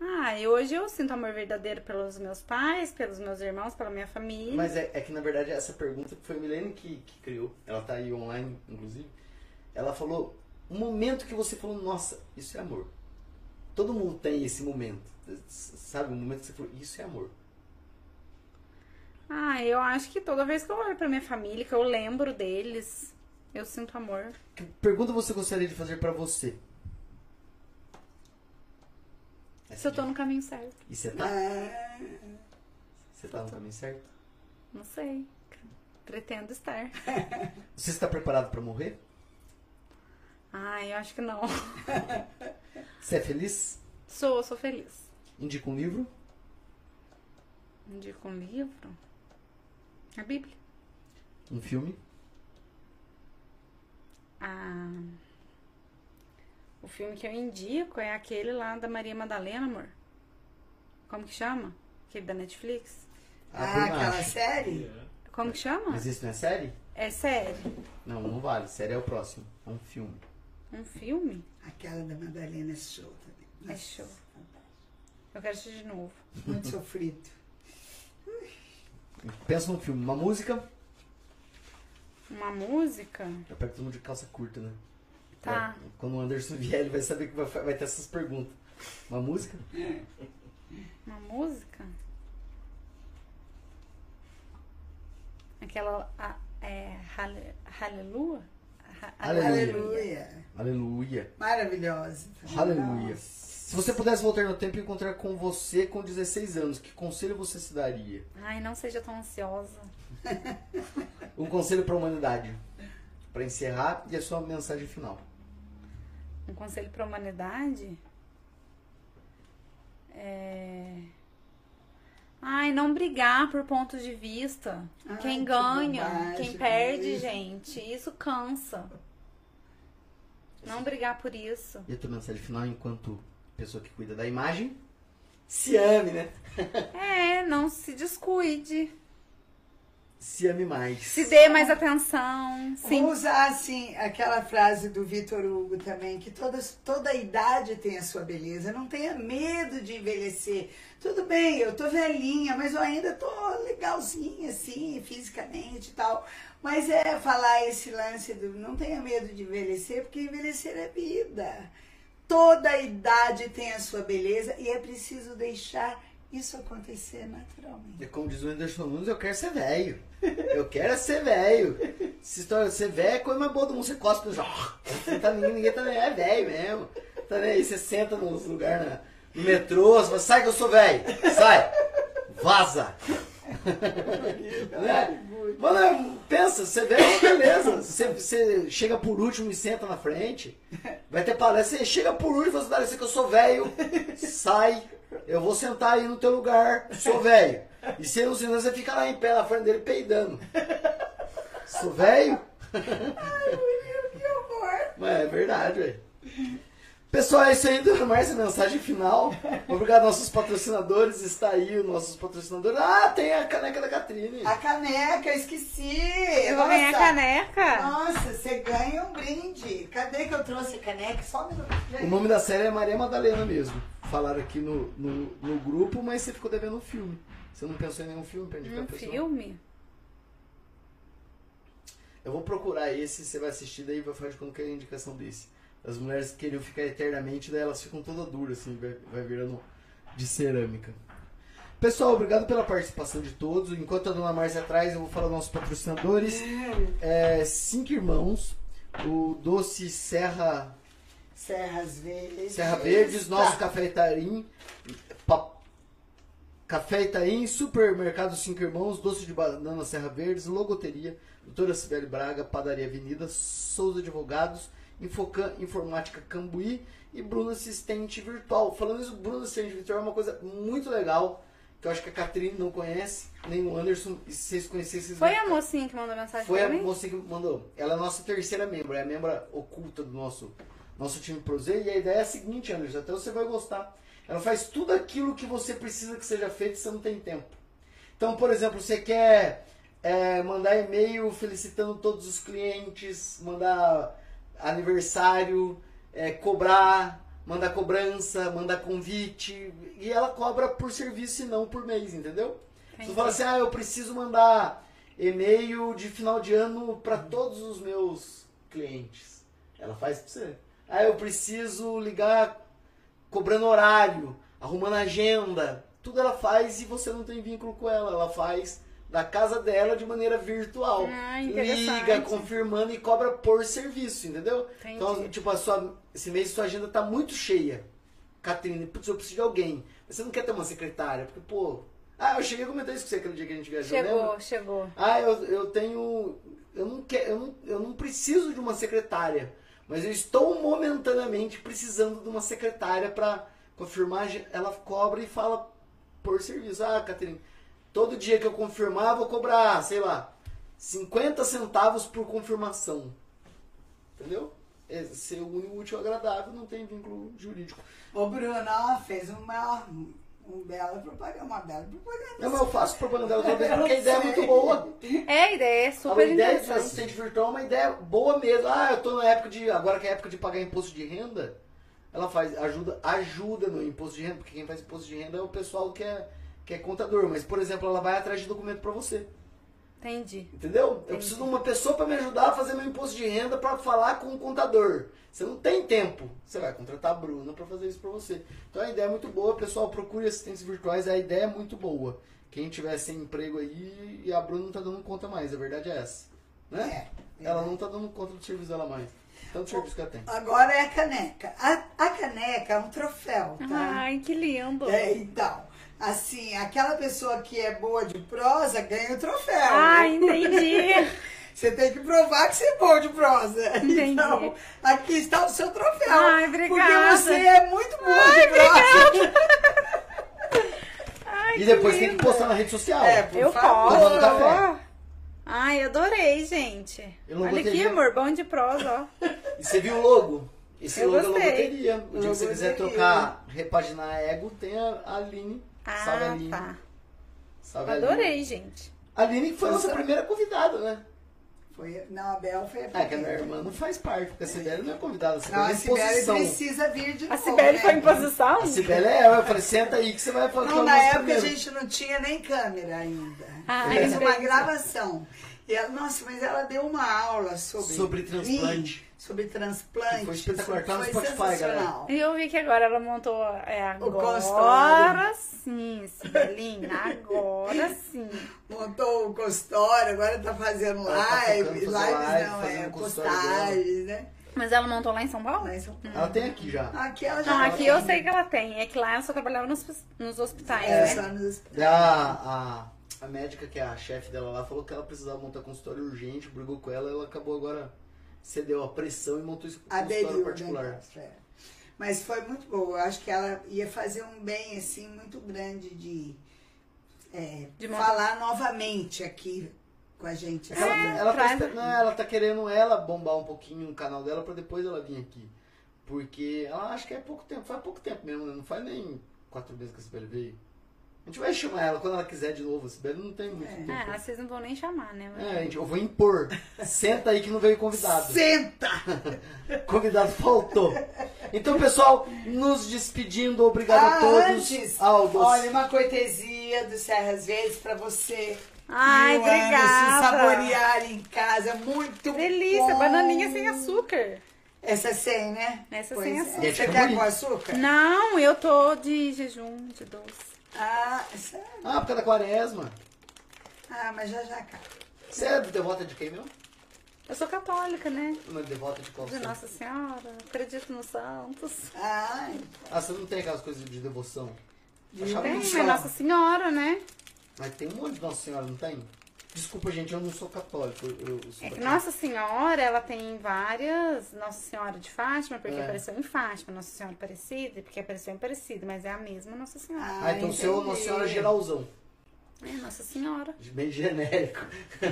ah, e hoje eu sinto amor verdadeiro pelos meus pais, pelos meus irmãos, pela minha família. Mas é, é que na verdade essa pergunta foi a Milene que, que criou. Ela tá aí online, inclusive. Ela falou um momento que você falou, nossa, isso é amor. Todo mundo tem esse momento. Sabe, um momento que você falou, isso é amor. Ah, eu acho que toda vez que eu olho pra minha família, que eu lembro deles, eu sinto amor. Que pergunta você gostaria de fazer pra você? Se eu tô no caminho certo. E você tá? É, Você tá no caminho certo? Não sei. Pretendo estar. Você está preparado pra morrer? Ah, eu acho que não. Você é feliz? Sou, sou feliz. Indica um livro? Indico um livro. A Bíblia. Um filme? Ah, o filme que eu indico é aquele lá da Maria Madalena, amor. Como que chama? Aquele da Netflix? Ah, por aquela série? Como que chama? Mas isso não é série? É série. Não, não vale. Série é o próximo. É um filme. Um filme? Aquela da Madalena é show também. É Nossa, show. Eu quero assistir de novo. Muito sofrido. Pensa num filme. Uma música. Uma música? Eu pego todo mundo de calça curta, né? Tá. É, Quando o Anderson vier, ele vai saber que vai, vai ter essas perguntas. Uma música? Uma música? Aquela. a- é. Hallelujah? Ha- Aleluia. Aleluia. Aleluia. Maravilhosa. Aleluia. Se você pudesse voltar no tempo e encontrar com você com 16 anos, que conselho você se daria? Ai, não seja tão ansiosa. Um conselho para a humanidade. Para encerrar e a sua mensagem final. Um conselho pra humanidade? É. Ai, não brigar por pontos de vista. Ai, quem que ganha, bobagem, quem perde, isso. gente. Isso cansa. Não brigar por isso. E a tua mensagem final enquanto pessoa que cuida da imagem? Se ame, né? É, não se descuide. Se ame mais. Se dê mais atenção. Sim. Vou usar assim aquela frase do Vitor Hugo também, que toda, toda idade tem a sua beleza. Não tenha medo de envelhecer. Tudo bem, eu tô velhinha, mas eu ainda tô legalzinha, assim, fisicamente e tal. Mas é falar esse lance do não tenha medo de envelhecer, porque envelhecer é vida. Toda idade tem a sua beleza e é preciso deixar isso acontecer naturalmente. É como diz o Anderson Nunes, eu quero ser velho. Eu quero ser velho. Se história de ser velho é coisa mais boa do mundo. Você cospe no Não tá ninguém, ninguém tá é velho mesmo. Tá aí, você senta nos lugares na- no metrô, você fala, sai que eu sou velho. Sai. Vaza. né? Mano, pensa, você vê beleza. Você, você chega por último e senta na frente. Vai ter palestra, você chega por último e fala, assim, "Dá licença que eu sou velho. Sai. Eu vou sentar aí no teu lugar. Sou velho. E se não sentar, você fica lá em pé na frente dele peidando. Sou velho? Que horror! Mas é verdade, velho. Pessoal, é isso aí, dando mais essa mensagem final. Obrigado aos nossos patrocinadores. Está aí os nossos patrocinadores. Ah, tem a caneca da Catrine. A caneca, eu esqueci! Eu vou ganhar Nossa. caneca. Nossa, você ganha um brinde. Cadê que eu trouxe a caneca? Só um minuto. O nome da série é Maria Madalena mesmo. Falaram aqui no, no, no grupo, mas você ficou devendo um filme. Você não pensou em nenhum filme pra indicar Um filme? Eu vou procurar esse, você vai assistir, daí vai falar de quando que é a indicação desse. As mulheres que queriam ficar eternamente, daí elas ficam todas duras, assim, vai, vai virando de cerâmica. Pessoal, obrigado pela participação de todos. Enquanto a dona Márcia atrás, eu vou falar dos nossos patrocinadores. É, cinco irmãos, o Doce Serra Serras Verdes. Serra Verdes, nosso Tá. Café Itaim, pa- Café Itaim, Supermercado Cinco Irmãos, Doce de Banana Serra Verdes, Logoteria, Doutora Sibeli Braga, Padaria Avenida, Souza Advogados, Infocan, Informática Cambuí e Bruno Assistente Virtual. Falando isso, Bruno Assistente Virtual é uma coisa muito legal, que eu acho que a Catrine não conhece, nem o Anderson, e se vocês conhecerem, vocês Foi a mocinha que mandou mensagem foi a mim? moça que mandou. Ela é a nossa terceira membro, é a membra oculta do nosso, nosso time Prozer. E a ideia é a seguinte, Anderson, até você vai gostar. Ela faz tudo aquilo que você precisa que seja feito e você não tem tempo. Então, por exemplo, você quer é, mandar e-mail felicitando todos os clientes, mandar aniversário, é, cobrar, mandar cobrança, mandar convite. E ela cobra por serviço e não por mês, entendeu? Você Entendi. fala assim, ah, eu preciso mandar e-mail de final de ano para todos os meus clientes. Ela faz pra você. Ah, eu preciso ligar cobrando horário, arrumando agenda. Tudo ela faz e você não tem vínculo com ela. Ela faz da casa dela de maneira virtual. Ah. Liga, confirmando e cobra por serviço, entendeu? Entendi. Então, tipo, a sua, esse mês sua agenda tá muito cheia. Catrine, putz, eu preciso de alguém. Mas você não quer ter uma secretária, porque, pô. Ah, eu cheguei a comentar isso com você aquele dia que a gente viajou, lembra? Chegou, chegou. Ah, eu, eu tenho. Eu não, quero, eu, não, eu não preciso de uma secretária. Mas eu estou momentaneamente precisando de uma secretária para confirmar. Ela cobra e fala por serviço. Ah, Caterine, todo dia que eu confirmar, eu vou cobrar, sei lá, 50 centavos por confirmação. Entendeu? É ser útil e agradável, não tem vínculo jurídico. O Bruno fez uma, Um bela propaganda, uma bela propaganda. Não, mas eu faço propaganda dela vez porque a ideia é muito boa. É, a ideia é A super ideia de interessante. assistente virtual é uma ideia boa mesmo. Ah, eu tô na época de. Agora que é época de pagar imposto de renda, ela faz, ajuda, ajuda no imposto de renda, porque quem faz imposto de renda é o pessoal que é, que é contador. Mas, por exemplo, ela vai atrás de documento pra você. Entendi. Entendeu? Eu preciso de uma pessoa pra me ajudar a fazer meu imposto de renda pra falar com o contador. Você não tem tempo. Você vai contratar a Bruna pra fazer isso pra você. Então a ideia é muito boa, pessoal. Procure assistentes virtuais, a ideia é muito boa. Quem tiver sem emprego aí, e a Bruna não tá dando conta mais, a verdade é essa. Né? É, Ela não tá dando conta do serviço dela mais. Tanto serviço que ela tem. Agora é a caneca. A, a caneca é um troféu, tá? Ai, que lindo. É, então, assim, aquela pessoa que é boa de prosa ganha o troféu. Ai, entendi. Você tem que provar que você é bom de prosa. Entendi. Então, aqui está o seu troféu. Ai, obrigada. Porque você é muito boa de prosa. Ai, E depois tem lindo. que postar na rede social. É, por Eu favor. Posso. café. Ai, adorei, gente. Eu não Olha aqui, amor, bom de prosa, ó. E você viu o logo? Esse Eu logo gostei. é logoteria. O dia que você quiser trocar, repaginar a ego, tem a a Aline. Salve, Ah, Aline. tá. Salve, Aline. Adorei, gente. A Aline foi a nossa Nossa. primeira convidada, né? Foi, não, a Bel foi a Ah, que a minha primeira. irmã não faz parte, porque a Sibeli não é convidada. Não, a Sibeli exposição. precisa vir de A novo. Sibeli né? foi em posição? A Sibeli é eu. Eu falei, senta aí que você vai falar Não, com na época a primeiro. gente não tinha nem câmera ainda. Ah, Fez uma entendi. gravação. E ela, nossa, mas ela deu uma aula sobre. Sobre transplante. Sobre transplante. Que foi espetacular. Tá no Foi Spotify, sensacional. E eu vi que agora ela montou. É, agora consultório. sim, Sibelinha. Agora sim. Montou o consultório, agora tá fazendo Ela tá live. em live, não, fazendo é o postagens, né? Mas ela montou lá em São Paulo? Mas são- Ela tem aqui já. aqui ela já Não, tá aqui eu sei que ela tem. É que lá ela só trabalhava nos, nos hospitais, É, né? só nos... A, a, a médica, que é a chefe dela lá, falou que ela precisava montar consultório urgente, brigou com ela, ela acabou agora, cedeu a pressão e montou esse consultório aderiu o particular. negócio, é. Mas foi muito boa. Eu acho que ela ia fazer um bem assim muito grande de, é, De falar novamente aqui com a gente. assim, Ela, né? ela, tá, traz- esper- não, ela tá querendo ela bombar um pouquinho o canal dela pra depois ela vir aqui. Porque ela acha que é pouco tempo, faz pouco tempo mesmo, né? não faz nem quatro meses que a Sibeli veio. A gente vai chamar ela quando ela quiser de novo. A Sibeli não tem muito É. tempo. Ah, vocês não vão nem chamar, né? É, gente, eu vou impor. Senta aí que não veio convidado. Senta! Convidado faltou. Então, pessoal, nos despedindo. Obrigado a Ah, todos. antes, Aldos. olha, uma cortesia do Serras Verdes pra você. Ai, obrigada. saborear em casa. Muito Delícia, bom. bananinha sem açúcar. Essa é sem, né? Essa Pois sem é. açúcar. É Você quer com açúcar? Não, eu tô de jejum de doce. Ah, sério? Ah, por causa da quaresma. Ah, mas já já cá. Você é devota de quem mesmo? Eu sou católica, né? Não é devota de qual De santo? Nossa Senhora. Acredito nos santos. Ai, Ah, você não tem aquelas coisas de devoção? Tem, mas chato. Nossa Senhora, né? Mas tem um monte de Nossa Senhora, não tem? Desculpa, gente, eu não sou católico. Eu, eu sou É. Nossa Senhora, ela tem várias. Nossa Senhora de Fátima, porque É. apareceu em Fátima. Nossa Senhora Aparecida, porque apareceu em Aparecida. Mas é a mesma Nossa Senhora. ah, Ah, então seu é entendi. Nossa Senhora geralzão. É Nossa Senhora. Bem genérico.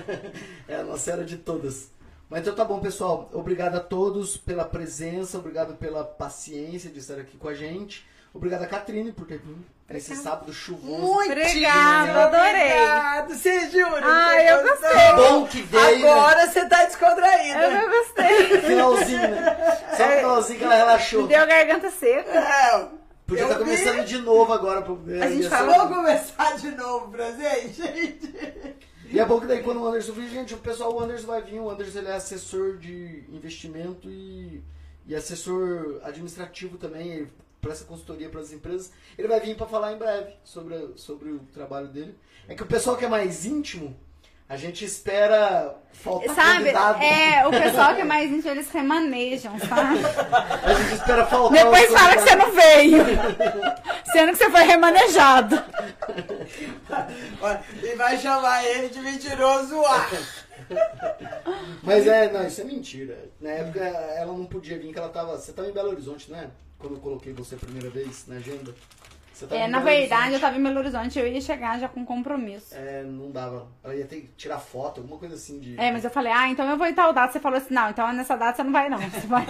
é a Nossa Senhora de todas. Mas então tá bom, pessoal. Obrigado a todos pela presença, obrigado pela paciência de estar aqui com a gente. Obrigado a Catrine por ter vindo nesse Obrigada. sábado chuvoso. Muito Obrigada, adorei. Obrigado. Você jura? Ai, Você eu gostei. Bom que veio, né? Agora você tá descontraída. Eu gostei. Finalzinho, né? Só no finalzinho que ela relaxou. Me deu garganta seca. Não. Podia estar começando vi. de novo agora. Pro... A gente ser- Vamos começar de novo pra gente, gente. E é bom que daí quando o Anderson vir, gente, o pessoal, o Anderson vai vir, o Anderson ele é assessor de investimento e, e assessor administrativo também, ele presta consultoria para as empresas. Ele vai vir para falar em breve sobre, sobre o trabalho dele. É que o pessoal que é mais íntimo, a gente espera faltar Sabe? convidado. É, o pessoal que é mais íntimo, eles remanejam, sabe? A gente espera faltar Depois fala que você não veio. Sendo que você foi remanejado. E vai chamar ele de mentiroso ar. Mas é, não, isso é mentira. Na época ela não podia vir, que ela tava. Você tava em Belo Horizonte, né? Quando eu coloquei você a primeira vez na agenda. Você tá É, na verdade, eu tava em Belo Horizonte, eu ia chegar já com compromisso. É, não dava. Ela ia ter que tirar foto, alguma coisa assim de. É, mas eu falei, ah, então eu vou em tal data. Você falou assim, não, então nessa data você não vai não. Você vai...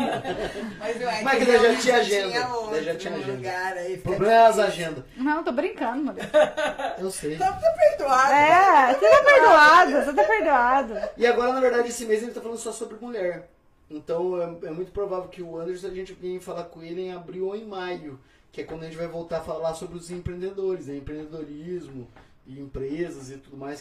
Mas, não é Mas que que daí já tinha agenda, Tinha outro já tinha agenda. lugar aí. Problema é as agendas. não, tô brincando, mulher. Eu sei. Tá tá perdoado. É, você tá perdoado, você tá perdoado. E agora, na verdade, esse mês ele tá falando só sobre mulher. Então é, é muito provável que o Anderson a gente venha falar com ele em abril ou em maio. Que é quando a gente vai voltar a falar sobre os empreendedores, né? empreendedorismo e empresas e tudo mais. Que